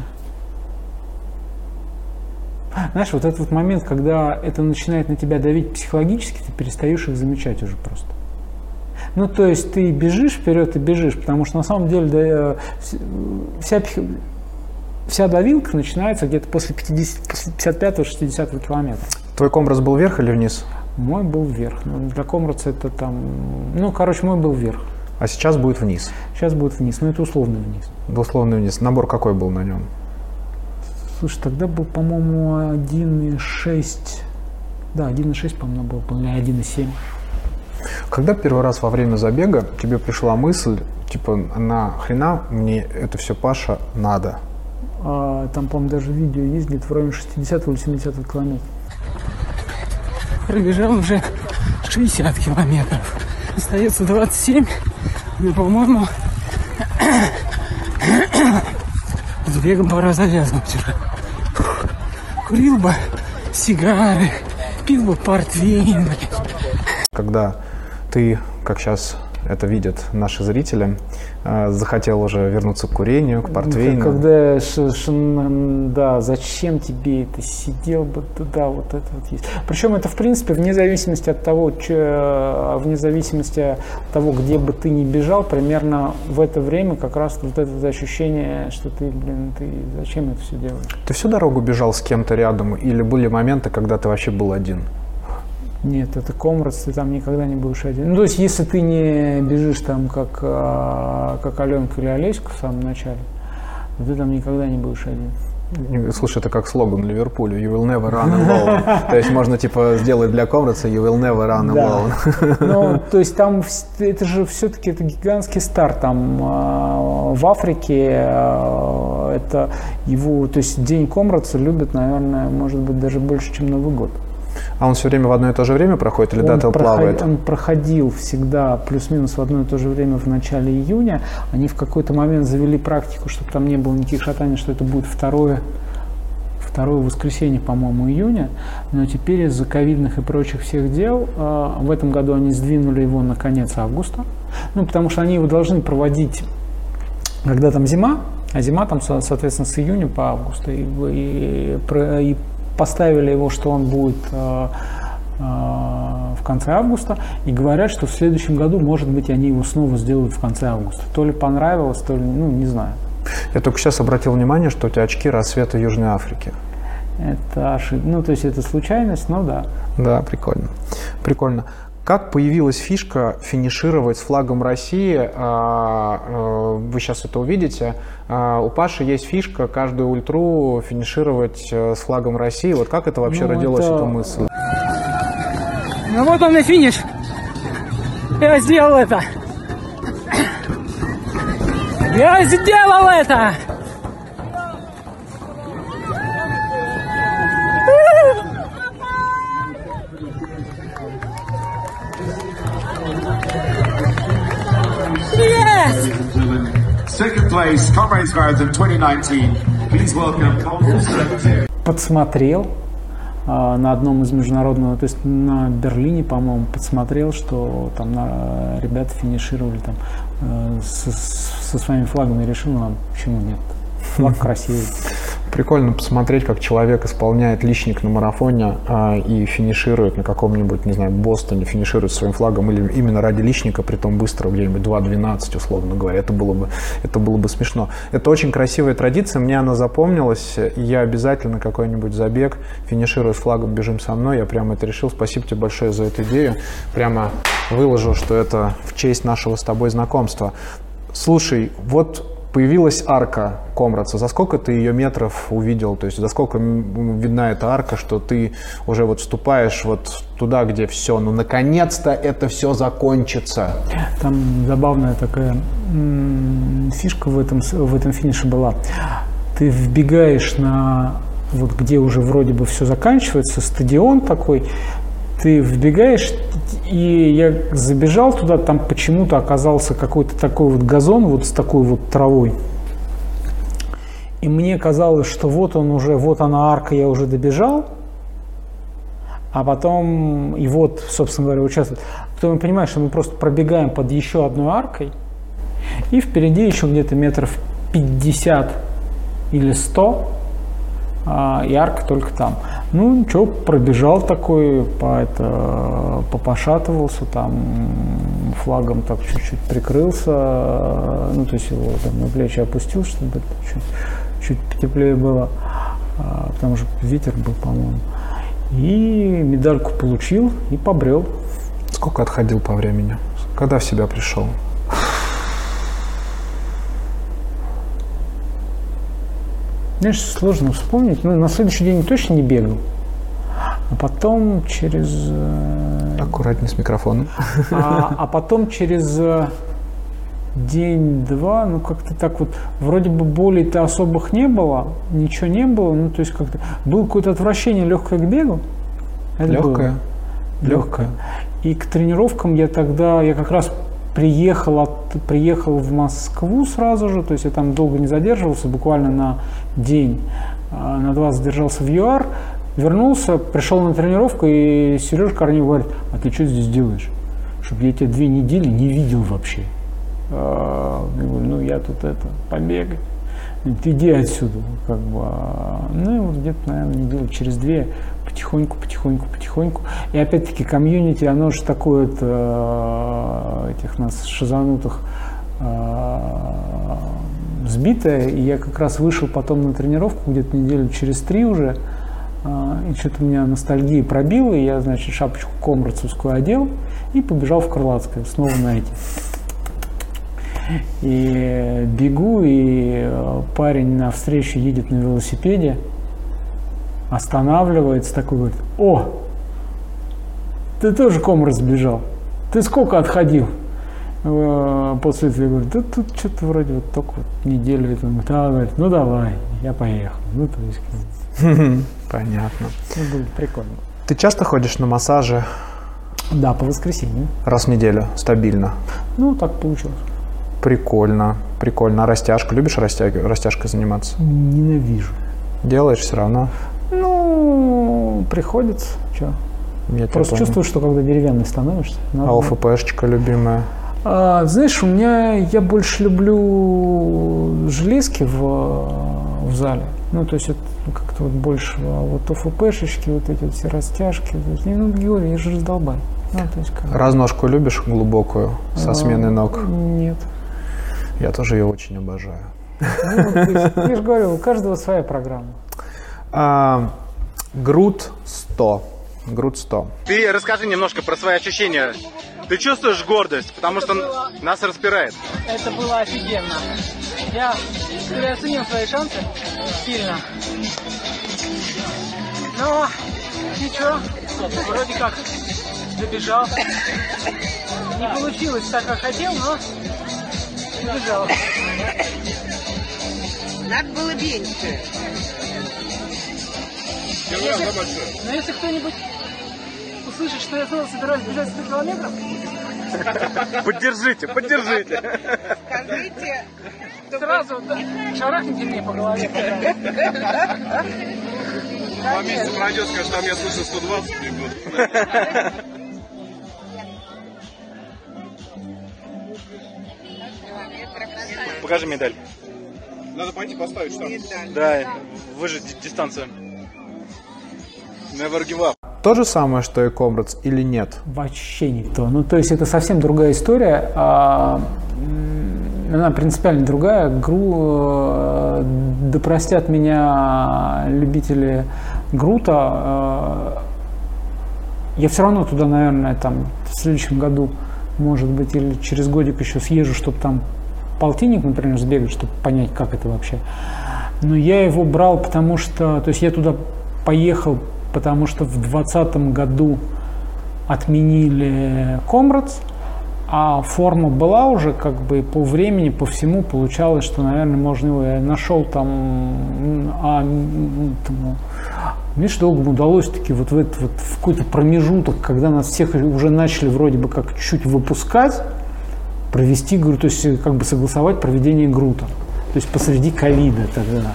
Знаешь, вот этот вот момент, когда это начинает на тебя давить психологически, ты перестаешь их замечать уже просто. Ну, то есть ты бежишь вперед и бежишь, потому что на самом деле да, вся, вся давилка начинается где-то после 55-60 километра. Твой комрас был вверх или вниз? Мой был вверх. Ну, для комраца это там... Ну, короче, мой был вверх. А сейчас будет вниз? Сейчас будет вниз, но это условный вниз. Да, условный вниз. Набор какой был на нем? Слушай, тогда был, по-моему, 1,6. Да, 1,6, по-моему, был, или 1,7. Когда первый раз во время забега тебе пришла мысль, типа, на хрена мне это все, Паша, надо? А, там, по-моему, даже видео есть где-то в районе 60 или 70 километров. Пробежал уже 60 километров. Остается 27. Ну, по-моему, с бегом пора завязывать уже. Курил бы сигары, пил бы портвейн. Когда ты, как сейчас это видят наши зрители, захотел уже вернуться к курению, к портвейну. Когда, ш, ш, да, зачем тебе это, сидел бы туда, вот это вот есть. Причем это, в принципе, вне зависимости от того, че, вне зависимости от того, где бы ты ни бежал, примерно в это время как раз вот это ощущение, что ты, блин, ты зачем это все делаешь? Ты всю дорогу бежал с кем-то рядом или были моменты, когда ты вообще был один? Нет, это комрадс, ты там никогда не будешь один. Ну, то есть, если ты не бежишь там, как, а, как Аленка или Олеська в самом начале, то ты там никогда не будешь один. Слушай, это как слоган Ливерпуля You will never run alone. То есть можно типа сделать для Комрадса You will never run alone. Ну, то есть там это же все-таки это гигантский старт. Там а, в Африке а, это его, то есть день Комрадса любят, наверное, может быть даже больше, чем Новый год. А он все время в одно и то же время проходит или дата плавает? Он проходил всегда плюс-минус в одно и то же время в начале июня. Они в какой-то момент завели практику, чтобы там не было никаких шатаний, что это будет второе второе воскресенье, по-моему, июня, но теперь из-за ковидных и прочих всех дел э, в этом году они сдвинули его на конец августа, ну, потому что они его должны проводить, когда там зима, а зима там, соответственно, с июня по август, и, и, и поставили его, что он будет э, э, в конце августа, и говорят, что в следующем году, может быть, они его снова сделают в конце августа. То ли понравилось, то ли, ну, не знаю. Я только сейчас обратил внимание, что у тебя очки рассвета Южной Африки. Это ошибка. Ну, то есть это случайность, но да. Да, прикольно. Прикольно. Как появилась фишка финишировать с флагом России? А, а, вы сейчас это увидите. А, у Паши есть фишка каждую ультру финишировать э, с флагом России. Вот как это вообще ну, родилась, это... эта мысль? Ну вот он и финиш. Я сделал это. Я сделал это! Second place, Comrades Marathon 2019. Please welcome Подсмотрел, а, на одном из международного, то есть на Берлине, по-моему, подсмотрел, что там на, ребята финишировали там э, со, со своими флагами, решил, ну а почему нет? Флаг красивый. Прикольно посмотреть, как человек исполняет личник на марафоне а, и финиширует на каком-нибудь, не знаю, Бостоне, финиширует своим флагом или именно ради личника, при том быстро, где-нибудь 2.12, условно говоря. Это было, бы, это было бы смешно. Это очень красивая традиция, мне она запомнилась. Я обязательно какой-нибудь забег, финиширую с флагом «Бежим со мной». Я прямо это решил. Спасибо тебе большое за эту идею. Прямо выложу, что это в честь нашего с тобой знакомства. Слушай, вот появилась арка Комрадса. За сколько ты ее метров увидел? То есть за сколько видна эта арка, что ты уже вот вступаешь вот туда, где все, ну наконец-то это все закончится. Там забавная такая фишка в этом, в этом финише была. Ты вбегаешь на вот где уже вроде бы все заканчивается, стадион такой, ты вбегаешь, и я забежал туда, там почему-то оказался какой-то такой вот газон вот с такой вот травой. И мне казалось, что вот он уже, вот она арка, я уже добежал, а потом, и вот, собственно говоря, участвует. Потом я понимаю, что мы просто пробегаем под еще одной аркой, и впереди еще где-то метров 50 или 100, а, арка только там. Ну, что, пробежал такой, по это, попошатывался, там флагом так чуть-чуть прикрылся, ну, то есть его там на плечи опустил, чтобы чуть, чуть потеплее было, а, потому что ветер был, по-моему. И медальку получил и побрел. Сколько отходил по времени? Когда в себя пришел? Знаешь, сложно вспомнить. Ну, на следующий день точно не бегал. А потом через... э, Аккуратнее с микрофоном. А, а потом через э, день-два, ну как-то так вот, вроде бы болей-то особых не было, ничего не было, ну то есть как-то было какое-то отвращение легкое к бегу. Это было. Легкое? Легкое. И к тренировкам я тогда, я как раз приехал, от, приехал в Москву сразу же, то есть я там долго не задерживался, буквально на день, а, на два задержался в ЮАР, вернулся, пришел на тренировку, и Сережа Корнеев говорит, а ты что здесь делаешь? Чтобы я тебя две недели не видел вообще. А, Я говорю, ну я тут это, побегай. Говорит, иди отсюда. Как бы. а, Ну и вот где-то, наверное, недели через две потихоньку, потихоньку, потихоньку. И опять-таки комьюнити, оно же такое вот, э, этих нас шизанутых э, сбитое. И я как раз вышел потом на тренировку где-то неделю через три уже. э, И что-то меня ностальгия пробила, и я, значит, шапочку комрадцевскую одел и побежал в Крылатское, снова на эти. И бегу, и парень на встречу едет на велосипеде, останавливается, такой говорит, о, ты тоже комар сбежал, ты сколько отходил? Э, После этого я говорю, да тут что-то вроде вот только вот неделю. Это, он говорит, а, говорит, ну давай, я поехал. Ну, то есть, *laughs* Понятно. ну, было прикольно. Ты часто ходишь на массажи Да, по воскресенью. раз в неделю, стабильно? Ну, так получилось. Прикольно, прикольно. А растяжка? Любишь растяг... растяжкой заниматься? Ненавижу. Делаешь все равно? Ну, приходится. Что? Я Просто понял. чувствуешь, что когда деревянный становишься. надо- А ОФПшечка любимая? А, знаешь, у меня я больше люблю железки в, в зале. Ну, то есть это как-то вот больше, а вот ОФПшечки, вот эти вот все растяжки. вот Ну, Георгий, я же раздолбай. Ну, то есть как Разножку любишь глубокую, со а, сменой ног? Нет. Я тоже ее очень обожаю. Ну, есть, я же говорю, у каждого своя программа. А, груд 100. Груд 100. Ты расскажи немножко про свои ощущения. Ты чувствуешь гордость, потому что нас распирает. Это было офигенно. Я переоценил свои шансы сильно. Но ничего, вроде как добежал. Не получилось так, как хотел, но добежал. Надо было меньше. Но если кто-нибудь услышит, что я снова собираюсь бежать 100 километров, Поддержите, поддержите. Скажите, сразу да, шарахните мне по голове. Два месяца пройдет, скажет, там я слышал 120 прибыл. Покажи медаль. Надо пойти поставить штамп. Да, выжать ди- дистанцию. Never give up. То же самое, что и Комрадс или нет? Вообще не то. Ну, то есть это совсем другая история. а, она принципиально другая. Гру, э, да простят меня любители Грута. э, Я все равно туда, наверное, там в следующем году, может быть, или через годик еще съезжу, чтобы там полтинник, например, сбегать, чтобы понять, как это вообще. Но я его брал, потому что, то есть я туда поехал, потому что в 2020 году отменили Комрадс, а форма была уже как бы по времени, по всему получалось, что, наверное, можно его. Я нашел там, а, м, тому, видишь, долго удалось таки вот в этот вот в какой-то промежуток, когда нас всех уже начали вроде бы как чуть выпускать, провести, говорю, то есть э, как бы согласовать проведение Грута. То есть посреди ковида тогда.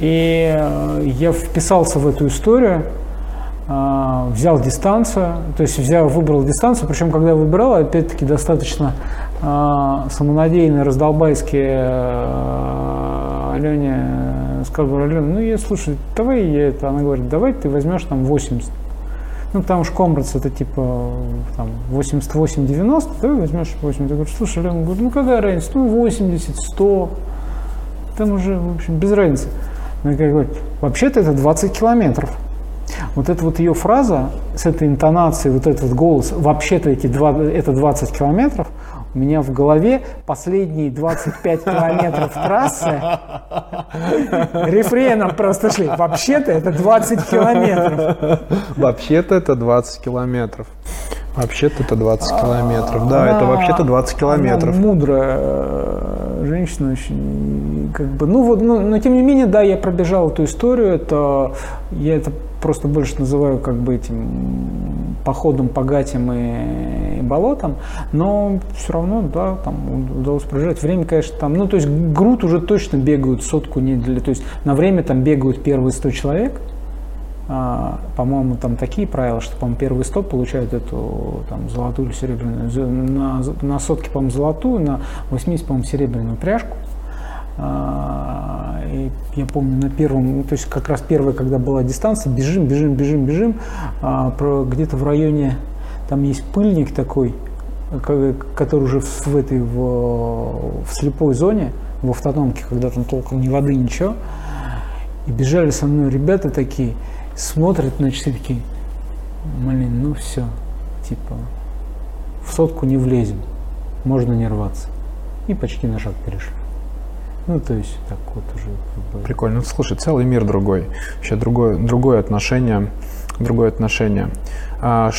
И э, я вписался в эту историю, а, взял дистанцию, то есть взял, выбрал дистанцию, причем когда я выбирал, опять-таки достаточно а, самонадеянно, раздолбайски Алене сказал, Алена, ну я, слушай, давай я это, она говорит, давай ты возьмешь там 80. Ну, потому что Комрадс это типа там 88-90, давай возьмешь 80. Я говорю, слушай, говорю, ну какая разница, ну 80, 100, там уже, в общем, без разницы. Она как говорит, вообще-то это 20 километров. Вот эта вот ее фраза с этой интонацией, вот этот голос, вообще-то эти два, это 20 километров, у меня в голове последние 25 километров трассы рефреном просто шли. Вообще-то это 20 километров. Вообще-то это 20 километров. Вообще-то это 20 километров. Да, это Она- вообще-то 20 километров. Она мудрая э, женщина очень, как бы, ну вот, ну, но тем не менее, да, я пробежал эту историю, это, я это просто больше называю как бы этим походом по гатям и, и болотам, но все равно, да, там удалось пробежать. Время, конечно, там, ну, то есть груд уже точно бегают сотку не для, то есть на время там бегают первые 100 человек, по-моему, там такие правила, что, по-моему, первые 100 получают эту там, золотую или серебряную. На, на сотке, по-моему, золотую, на 80, по-моему, серебряную пряжку. А, И я помню на первом, ну, то есть как раз первая, когда была дистанция, бежим, бежим, бежим, бежим, а, где-то в районе, там есть пыльник такой, ко- который уже в этой, в, в слепой зоне, в автономке, когда там толком ни воды, ничего. И бежали со мной ребята такие, смотрят на часы такие, блин, ну все, типа, в сотку не влезем, можно не рваться. И почти на шаг перешли. Ну, то есть, так вот уже как бы... Прикольно. Ну, слушай, целый мир другой. Вообще другое, другое отношение. Другое отношение. А,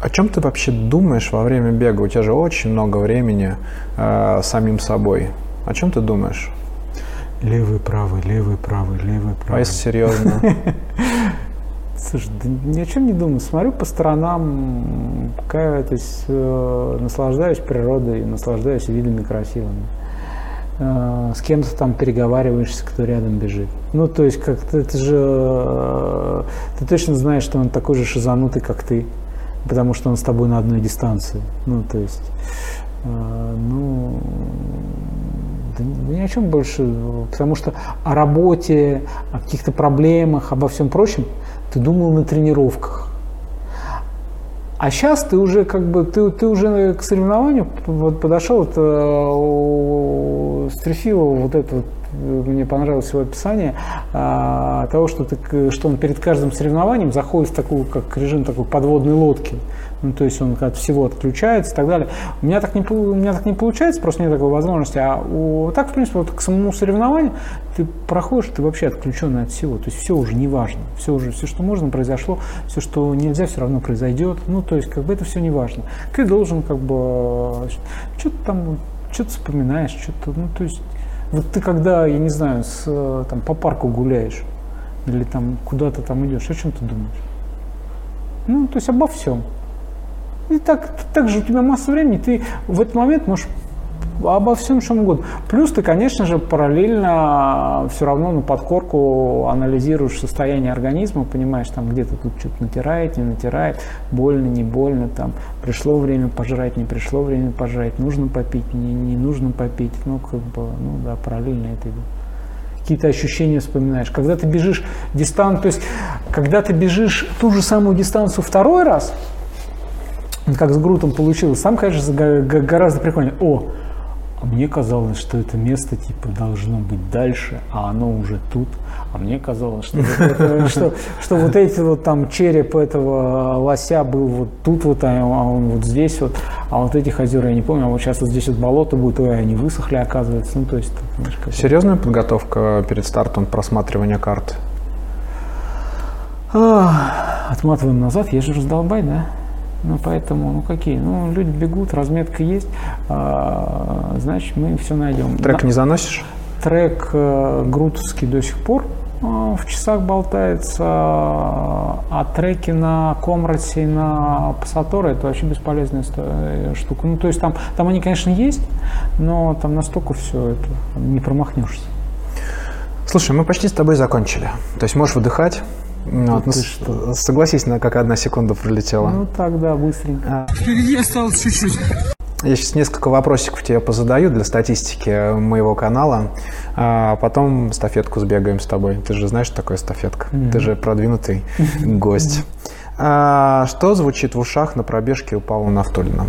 о чем ты вообще думаешь во время бега? У тебя же очень много времени а, самим собой. О чем ты думаешь? Левый, правый, левый, правый, левый, А правый. если серьезно? *laughs* Слушай, да ни о чем не думаю. Смотрю по сторонам, то есть, э, наслаждаюсь природой, наслаждаюсь видами красивыми. Э, с кем-то там переговариваешься, кто рядом бежит. Ну, то есть, как-то это же... э, ты точно знаешь, что он такой же шизанутый, как ты, потому что он с тобой на одной дистанции. Ну, то есть... э, ну, ни о чем больше, потому что о работе, о каких-то проблемах, обо всем прочем ты думал на тренировках. А сейчас ты уже как бы ты, ты уже к соревнованию вот подошел, это у Стрефилова вот это вот, э, мне понравилось его описание а, того, что, ты, что он перед каждым соревнованием заходит в такую, как режим такой подводной лодки. Ну, то есть он от всего отключается и так далее. У меня так не, у меня так не получается, просто нет такой возможности. А у, так, в принципе, вот к самому соревнованию ты проходишь, ты вообще отключенный от всего. То есть все уже не важно. Все уже, все, что можно, произошло. Все, что нельзя, все равно произойдет. Ну, то есть, как бы это все не важно. Ты должен, как бы, что-то там, что-то вспоминаешь, что-то, ну, то есть, вот ты когда, я не знаю, с, там, по парку гуляешь, или там куда-то там идешь, о чем ты думаешь? Ну, то есть обо всем. И так, так же у тебя масса времени, ты в этот момент можешь обо всем, чем угодно. Плюс ты, конечно же, параллельно все равно на подкорку анализируешь состояние организма, понимаешь, там где-то тут что-то натирает, не натирает, больно, не больно, там пришло время пожрать, не пришло время пожрать, нужно попить, не, не нужно попить. Ну, как бы, ну да, параллельно это идет какие-то ощущения вспоминаешь. Когда ты бежишь дистанцию, то есть когда ты бежишь ту же самую дистанцию второй раз, как с Грутом получилось, сам, конечно, гораздо прикольнее. О, а мне казалось, что это место типа должно быть дальше, а оно уже тут. А мне казалось, что, это, *laughs* что, что вот эти вот там череп этого лося был вот тут вот, а он вот здесь вот, а вот этих озер я не помню, а вот сейчас вот здесь вот болото будет, ой, они высохли, оказывается. Ну, то есть, знаешь, Серьезная подготовка перед стартом просматривания карты? Отматываем назад, я же раздолбай, да? Ну, поэтому, ну какие? Ну, люди бегут, разметка есть, а, значит, мы все найдем. Трек не заносишь? Трек э, грутовский до сих пор э, в часах болтается, а треки на Комрате и на Пассаторе это вообще бесполезная э, штука. Ну, то есть там, там они, конечно, есть, но там настолько все это не промахнешься. Слушай, мы почти с тобой закончили. То есть можешь выдыхать. Ну, вот, ну, что? Согласись, на как одна секунда пролетела. Ну тогда быстренько. А. Впереди осталось чуть-чуть. Я сейчас несколько вопросиков тебе позадаю для статистики моего канала, а потом стафетку сбегаем с тобой. Ты же знаешь, что такое стафетка? Mm-hmm. Ты же продвинутый *laughs* гость. А, что звучит в ушах на пробежке у Павла Нафтулина?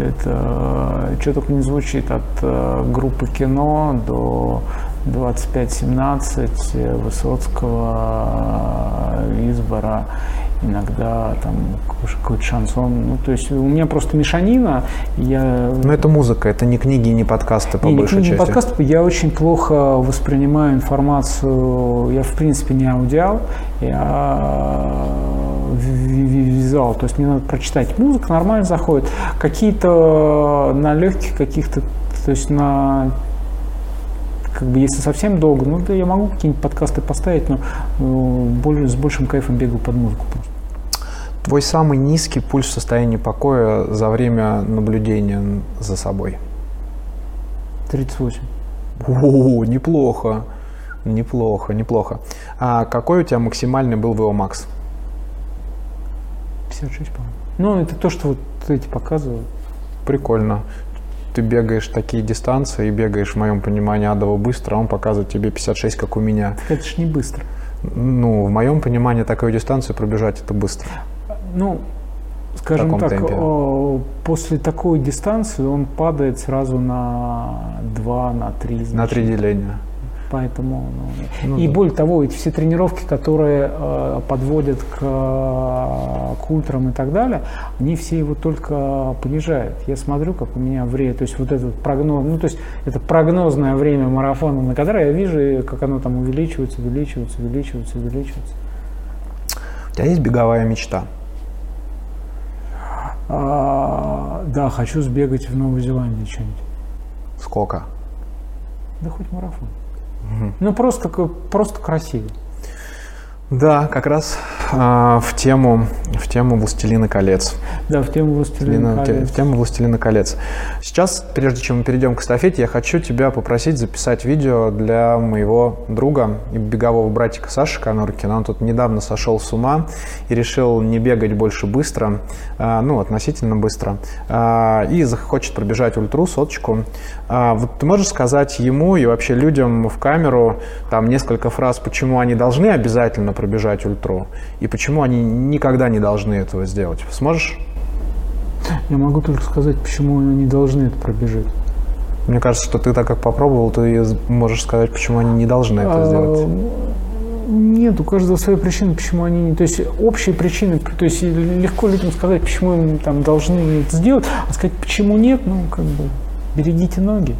Это что только не звучит от э, группы кино до 25-17 э, Высоцкого, э, Избора, иногда там какой-то шансон. Ну, то есть у меня просто мешанина. Я... Но это музыка, это не книги, не подкасты по не, большей не части. Не подкасты, я очень плохо воспринимаю информацию. Я, в принципе, не аудиал, я визуал. То есть мне надо прочитать. Музыка нормально заходит. Какие-то на легких каких-то, то есть на как бы если совсем долго, ну да я могу какие-нибудь подкасты поставить, но э, более, с большим кайфом бегаю под музыку просто. Твой самый низкий пульс в состоянии покоя за время наблюдения за собой? 38. О, неплохо. Неплохо, неплохо. А какой у тебя максимальный был ВО Макс? 56, по-моему. Ну, это то, что вот эти показывают. Прикольно ты бегаешь такие дистанции и бегаешь, в моем понимании, адово быстро, а он показывает тебе 56, как у меня. Так это ж не быстро. Ну, в моем понимании, такую дистанцию пробежать это быстро. Ну, скажем так, темпе? после такой дистанции он падает сразу на 2, на 3. На 3 деления. Поэтому, ну, ну, и да. более того, эти все тренировки, которые э, подводят к, к ультрам и так далее, они все его только понижают. Я смотрю, как у меня время, то есть вот этот прогноз, ну то есть это прогнозное время марафона, на которое я вижу, как оно там увеличивается, увеличивается, увеличивается, увеличивается. У тебя есть беговая мечта? А, да, хочу сбегать в Новую Зеландию что-нибудь. Сколько? Да хоть марафон. Ну, просто, просто красиво. Да, как раз э, в тему в тему «Властелина колец». Да, в тему «Властелина колец». В тему «Властелина колец». Сейчас, прежде чем мы перейдем к эстафете, я хочу тебя попросить записать видео для моего друга и бегового братика Саши Коноркина. Он тут недавно сошел с ума и решил не бегать больше быстро, э, ну, относительно быстро, э, и захочет пробежать ультру, соточку. Э, вот ты можешь сказать ему и вообще людям в камеру там несколько фраз, почему они должны обязательно пробежать ультру и почему они никогда не должны этого сделать. Сможешь? Я могу только сказать, почему они должны это пробежать. Мне кажется, что ты так как попробовал, ты можешь сказать, почему они не должны это а, сделать. Нет, у каждого своя причина, почему они не... То есть общие причины, то есть легко людям сказать, почему им там должны это сделать, а сказать, почему нет, ну, как бы, берегите ноги.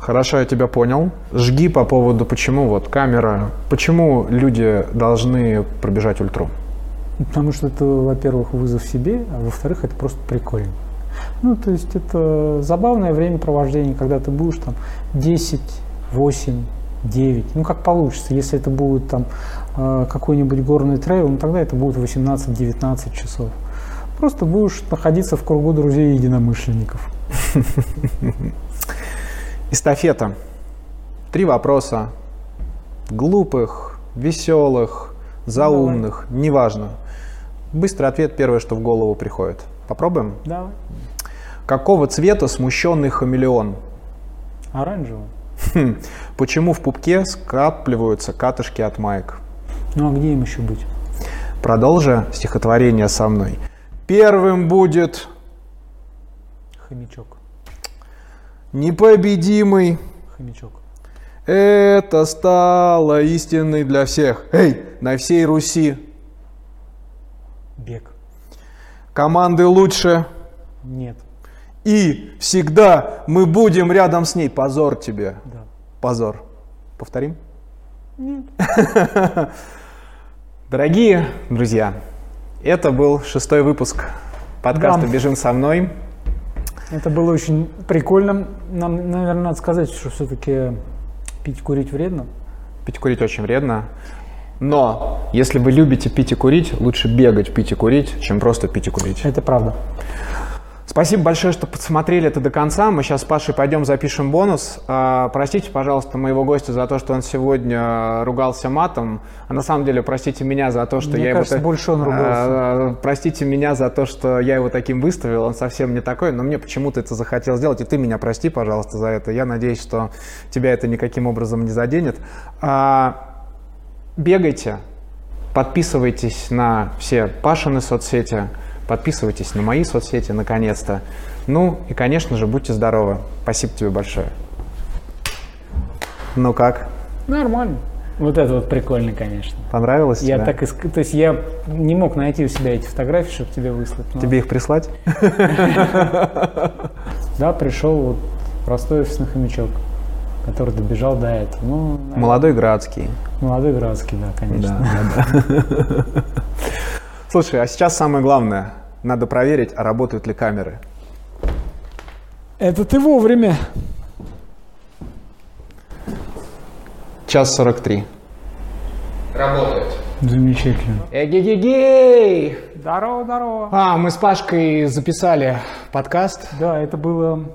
Хорошо, я тебя понял. Жги по поводу, почему вот камера, почему люди должны пробежать ультру? Потому что это, во-первых, вызов себе, а во-вторых, это просто прикольно. Ну, то есть это забавное времяпровождение, когда ты будешь там 10, 8, 9, ну как получится. Если это будет там э, какой-нибудь горный трейл, ну тогда это будет 18-19 часов. Просто будешь находиться в кругу друзей и единомышленников. *laughs* Эстафета. Три вопроса. Глупых, веселых, заумных, неважно. Быстрый ответ первое, что в голову приходит. Попробуем? Давай. Какого цвета смущенный хамелеон? Оранжевый. Хм, Почему в пупке скапливаются катышки от маек? Ну а где им еще быть? Продолжи стихотворение со мной. Первым будет Хомячок. Непобедимый. Хомячок. Это стало истиной для всех. Эй, на всей Руси. Бег. Команды лучше. Нет. И всегда мы будем рядом с ней. Позор тебе. Да. Позор. Повторим? *laughs* Дорогие друзья, это был шестой выпуск подкаста Да. «Бежим со мной». Это было очень прикольно. Нам, наверное, надо сказать, что все-таки пить, курить вредно. Пить и курить очень вредно. Но если вы любите пить и курить, лучше бегать, пить и курить, чем просто пить и курить. Это правда. Спасибо большое, что посмотрели это до конца. Мы сейчас с Пашей пойдем запишем бонус. А, Простите, пожалуйста, моего гостя за то, что он сегодня ругался матом. А на самом деле, простите меня за то, что Мне я кажется, его... больше он ругался. А, Простите меня за то, что я его таким выставил. Он совсем не такой, но мне почему-то это захотел сделать. И ты меня прости, пожалуйста, за это. Я надеюсь, что тебя это никаким образом не заденет. А, Бегайте, подписывайтесь на все Пашины соцсети, подписывайтесь на мои соцсети, наконец-то. Ну и, конечно же, будьте здоровы. Спасибо тебе большое. Ну как, Нормально. Вот это вот прикольно, конечно. понравилось Я тебе? так и ск- То есть я не мог найти у себя эти фотографии, чтобы тебе выслать. но- Тебе их прислать? *laughs* Да, пришел вот простой офисный хомячок, который добежал до этого. Ну, Молодой Градский. молодой Градский, да, конечно. *laughs* Слушай, а сейчас самое главное. Надо проверить, а работают ли камеры. Это ты вовремя. Час 43. Замечательно. Эгегегей! Здорово, здорово. А, мы с Пашкой записали подкаст. Да, это было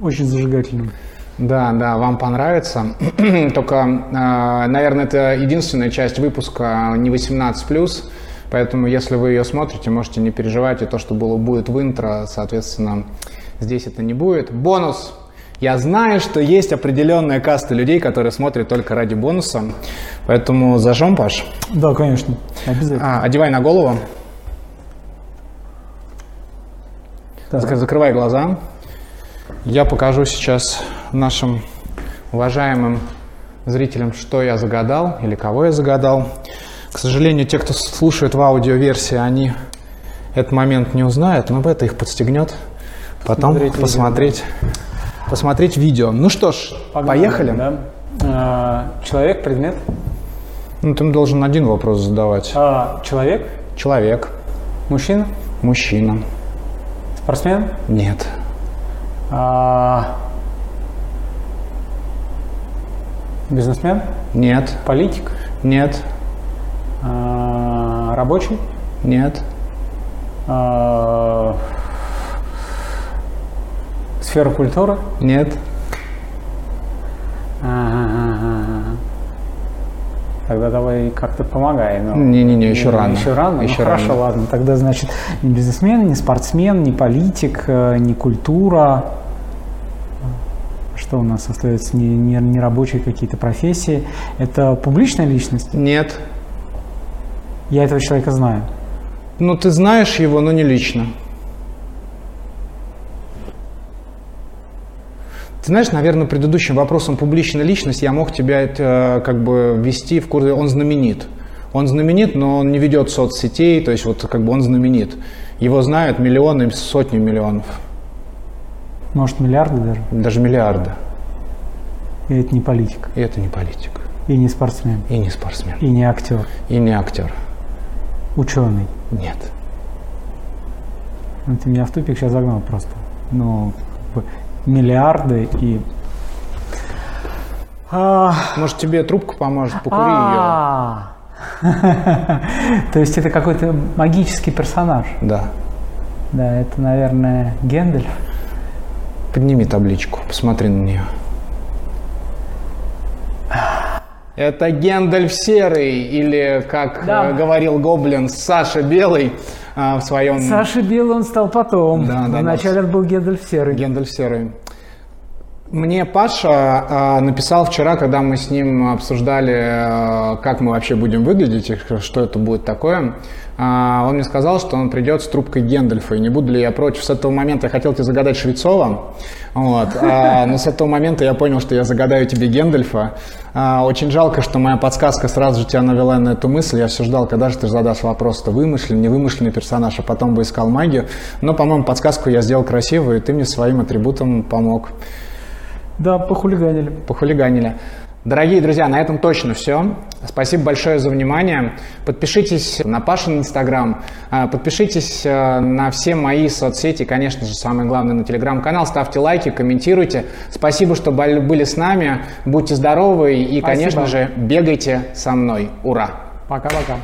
очень зажигательно. Да, да, вам понравится. *clears throat* Только, э, наверное, это единственная часть выпуска не 18+, поэтому если вы ее смотрите, можете не переживать, и то, что было, будет в интро, соответственно, здесь это не будет. Бонус. Я знаю, что есть определенная каста людей, которые смотрят только ради бонуса, поэтому зажжем, Паш. Да, конечно. Обязательно. А, одевай на голову, Так. Зак- закрывай глаза. Я покажу сейчас нашим уважаемым зрителям, что я загадал или кого я загадал. К сожалению, те, кто слушает в аудиоверсии, они этот момент не узнают, но это их подстегнет потом Посмотреть видео, посмотреть, посмотреть видео. Ну что ж, Погнали, поехали. Да. А, человек, предмет. Ну, ты должен один вопрос задавать. А, человек, Человек, мужчина, мужчина. спортсмен. Нет. А, бизнесмен, Нет. политик, Нет. А, рабочий, Нет. а, сфера культуры. Нет. Тогда давай как-то помогай. ну. Не-не-не, еще рано. Еще рано? Еще ну, хорошо, ладно. Тогда, значит, не бизнесмен, не спортсмен, не политик, э, не культура. Что у нас остается? Не, не, не рабочие какие-то профессии. Это публичная личность? Нет. Я этого человека знаю. Ну, ты знаешь его, но не лично. Ты знаешь, наверное, предыдущим вопросом публичная личность я мог тебя это как бы ввести в курс. Он знаменит. Он знаменит, но он не ведет соцсетей, то есть вот как бы он знаменит. Его знают миллионы, сотни миллионов, Может, миллиарды даже. даже миллиарды. И это не политик. И это не политик, И не спортсмен. и не спортсмен, И не актер. и не актер. Ученый. Нет. Ну, ты меня в тупик сейчас загнал просто. Ну, как бы миллиарды и... А, Может, тебе трубка поможет, покури ее. а. *laughs* То есть это какой-то магический персонаж. Да. Да, это, наверное, Гендель. Подними табличку, посмотри на нее. *sighs* Это Гендальф Серый, или, как Да. э, говорил Гоблин, Саша Белый э, в своем... Саша Белый он стал потом. Да, да, да. Вначале это был Гендальф Серый. Гендальф Серый. Мне Паша э, написал вчера, когда мы с ним обсуждали, э, как мы вообще будем выглядеть, и что это будет такое. Э, он мне сказал, что он придет с трубкой Гендальфа, и не буду ли я против. С этого момента я хотел тебе загадать Швецова, вот, э, но с этого момента я понял, что я загадаю тебе Гендальфа. Э, очень жалко, что моя подсказка сразу же тебя навела на эту мысль. Я все ждал, когда же ты задашь вопрос, то вымышленный, невымышленный персонаж, а потом бы искал магию. Но, по-моему, подсказку я сделал красивую, и ты мне своим атрибутом помог Да, похулиганили. похулиганили. Дорогие друзья, на этом точно все. Спасибо большое за внимание. Подпишитесь на Пашин Инстаграм, а, подпишитесь э, на все мои соцсети, конечно же, самое главное, на Телеграм-канал. Ставьте лайки, комментируйте. Спасибо, что были с нами. Будьте здоровы и, Спасибо. конечно же, бегайте со мной. Ура! Пока-пока.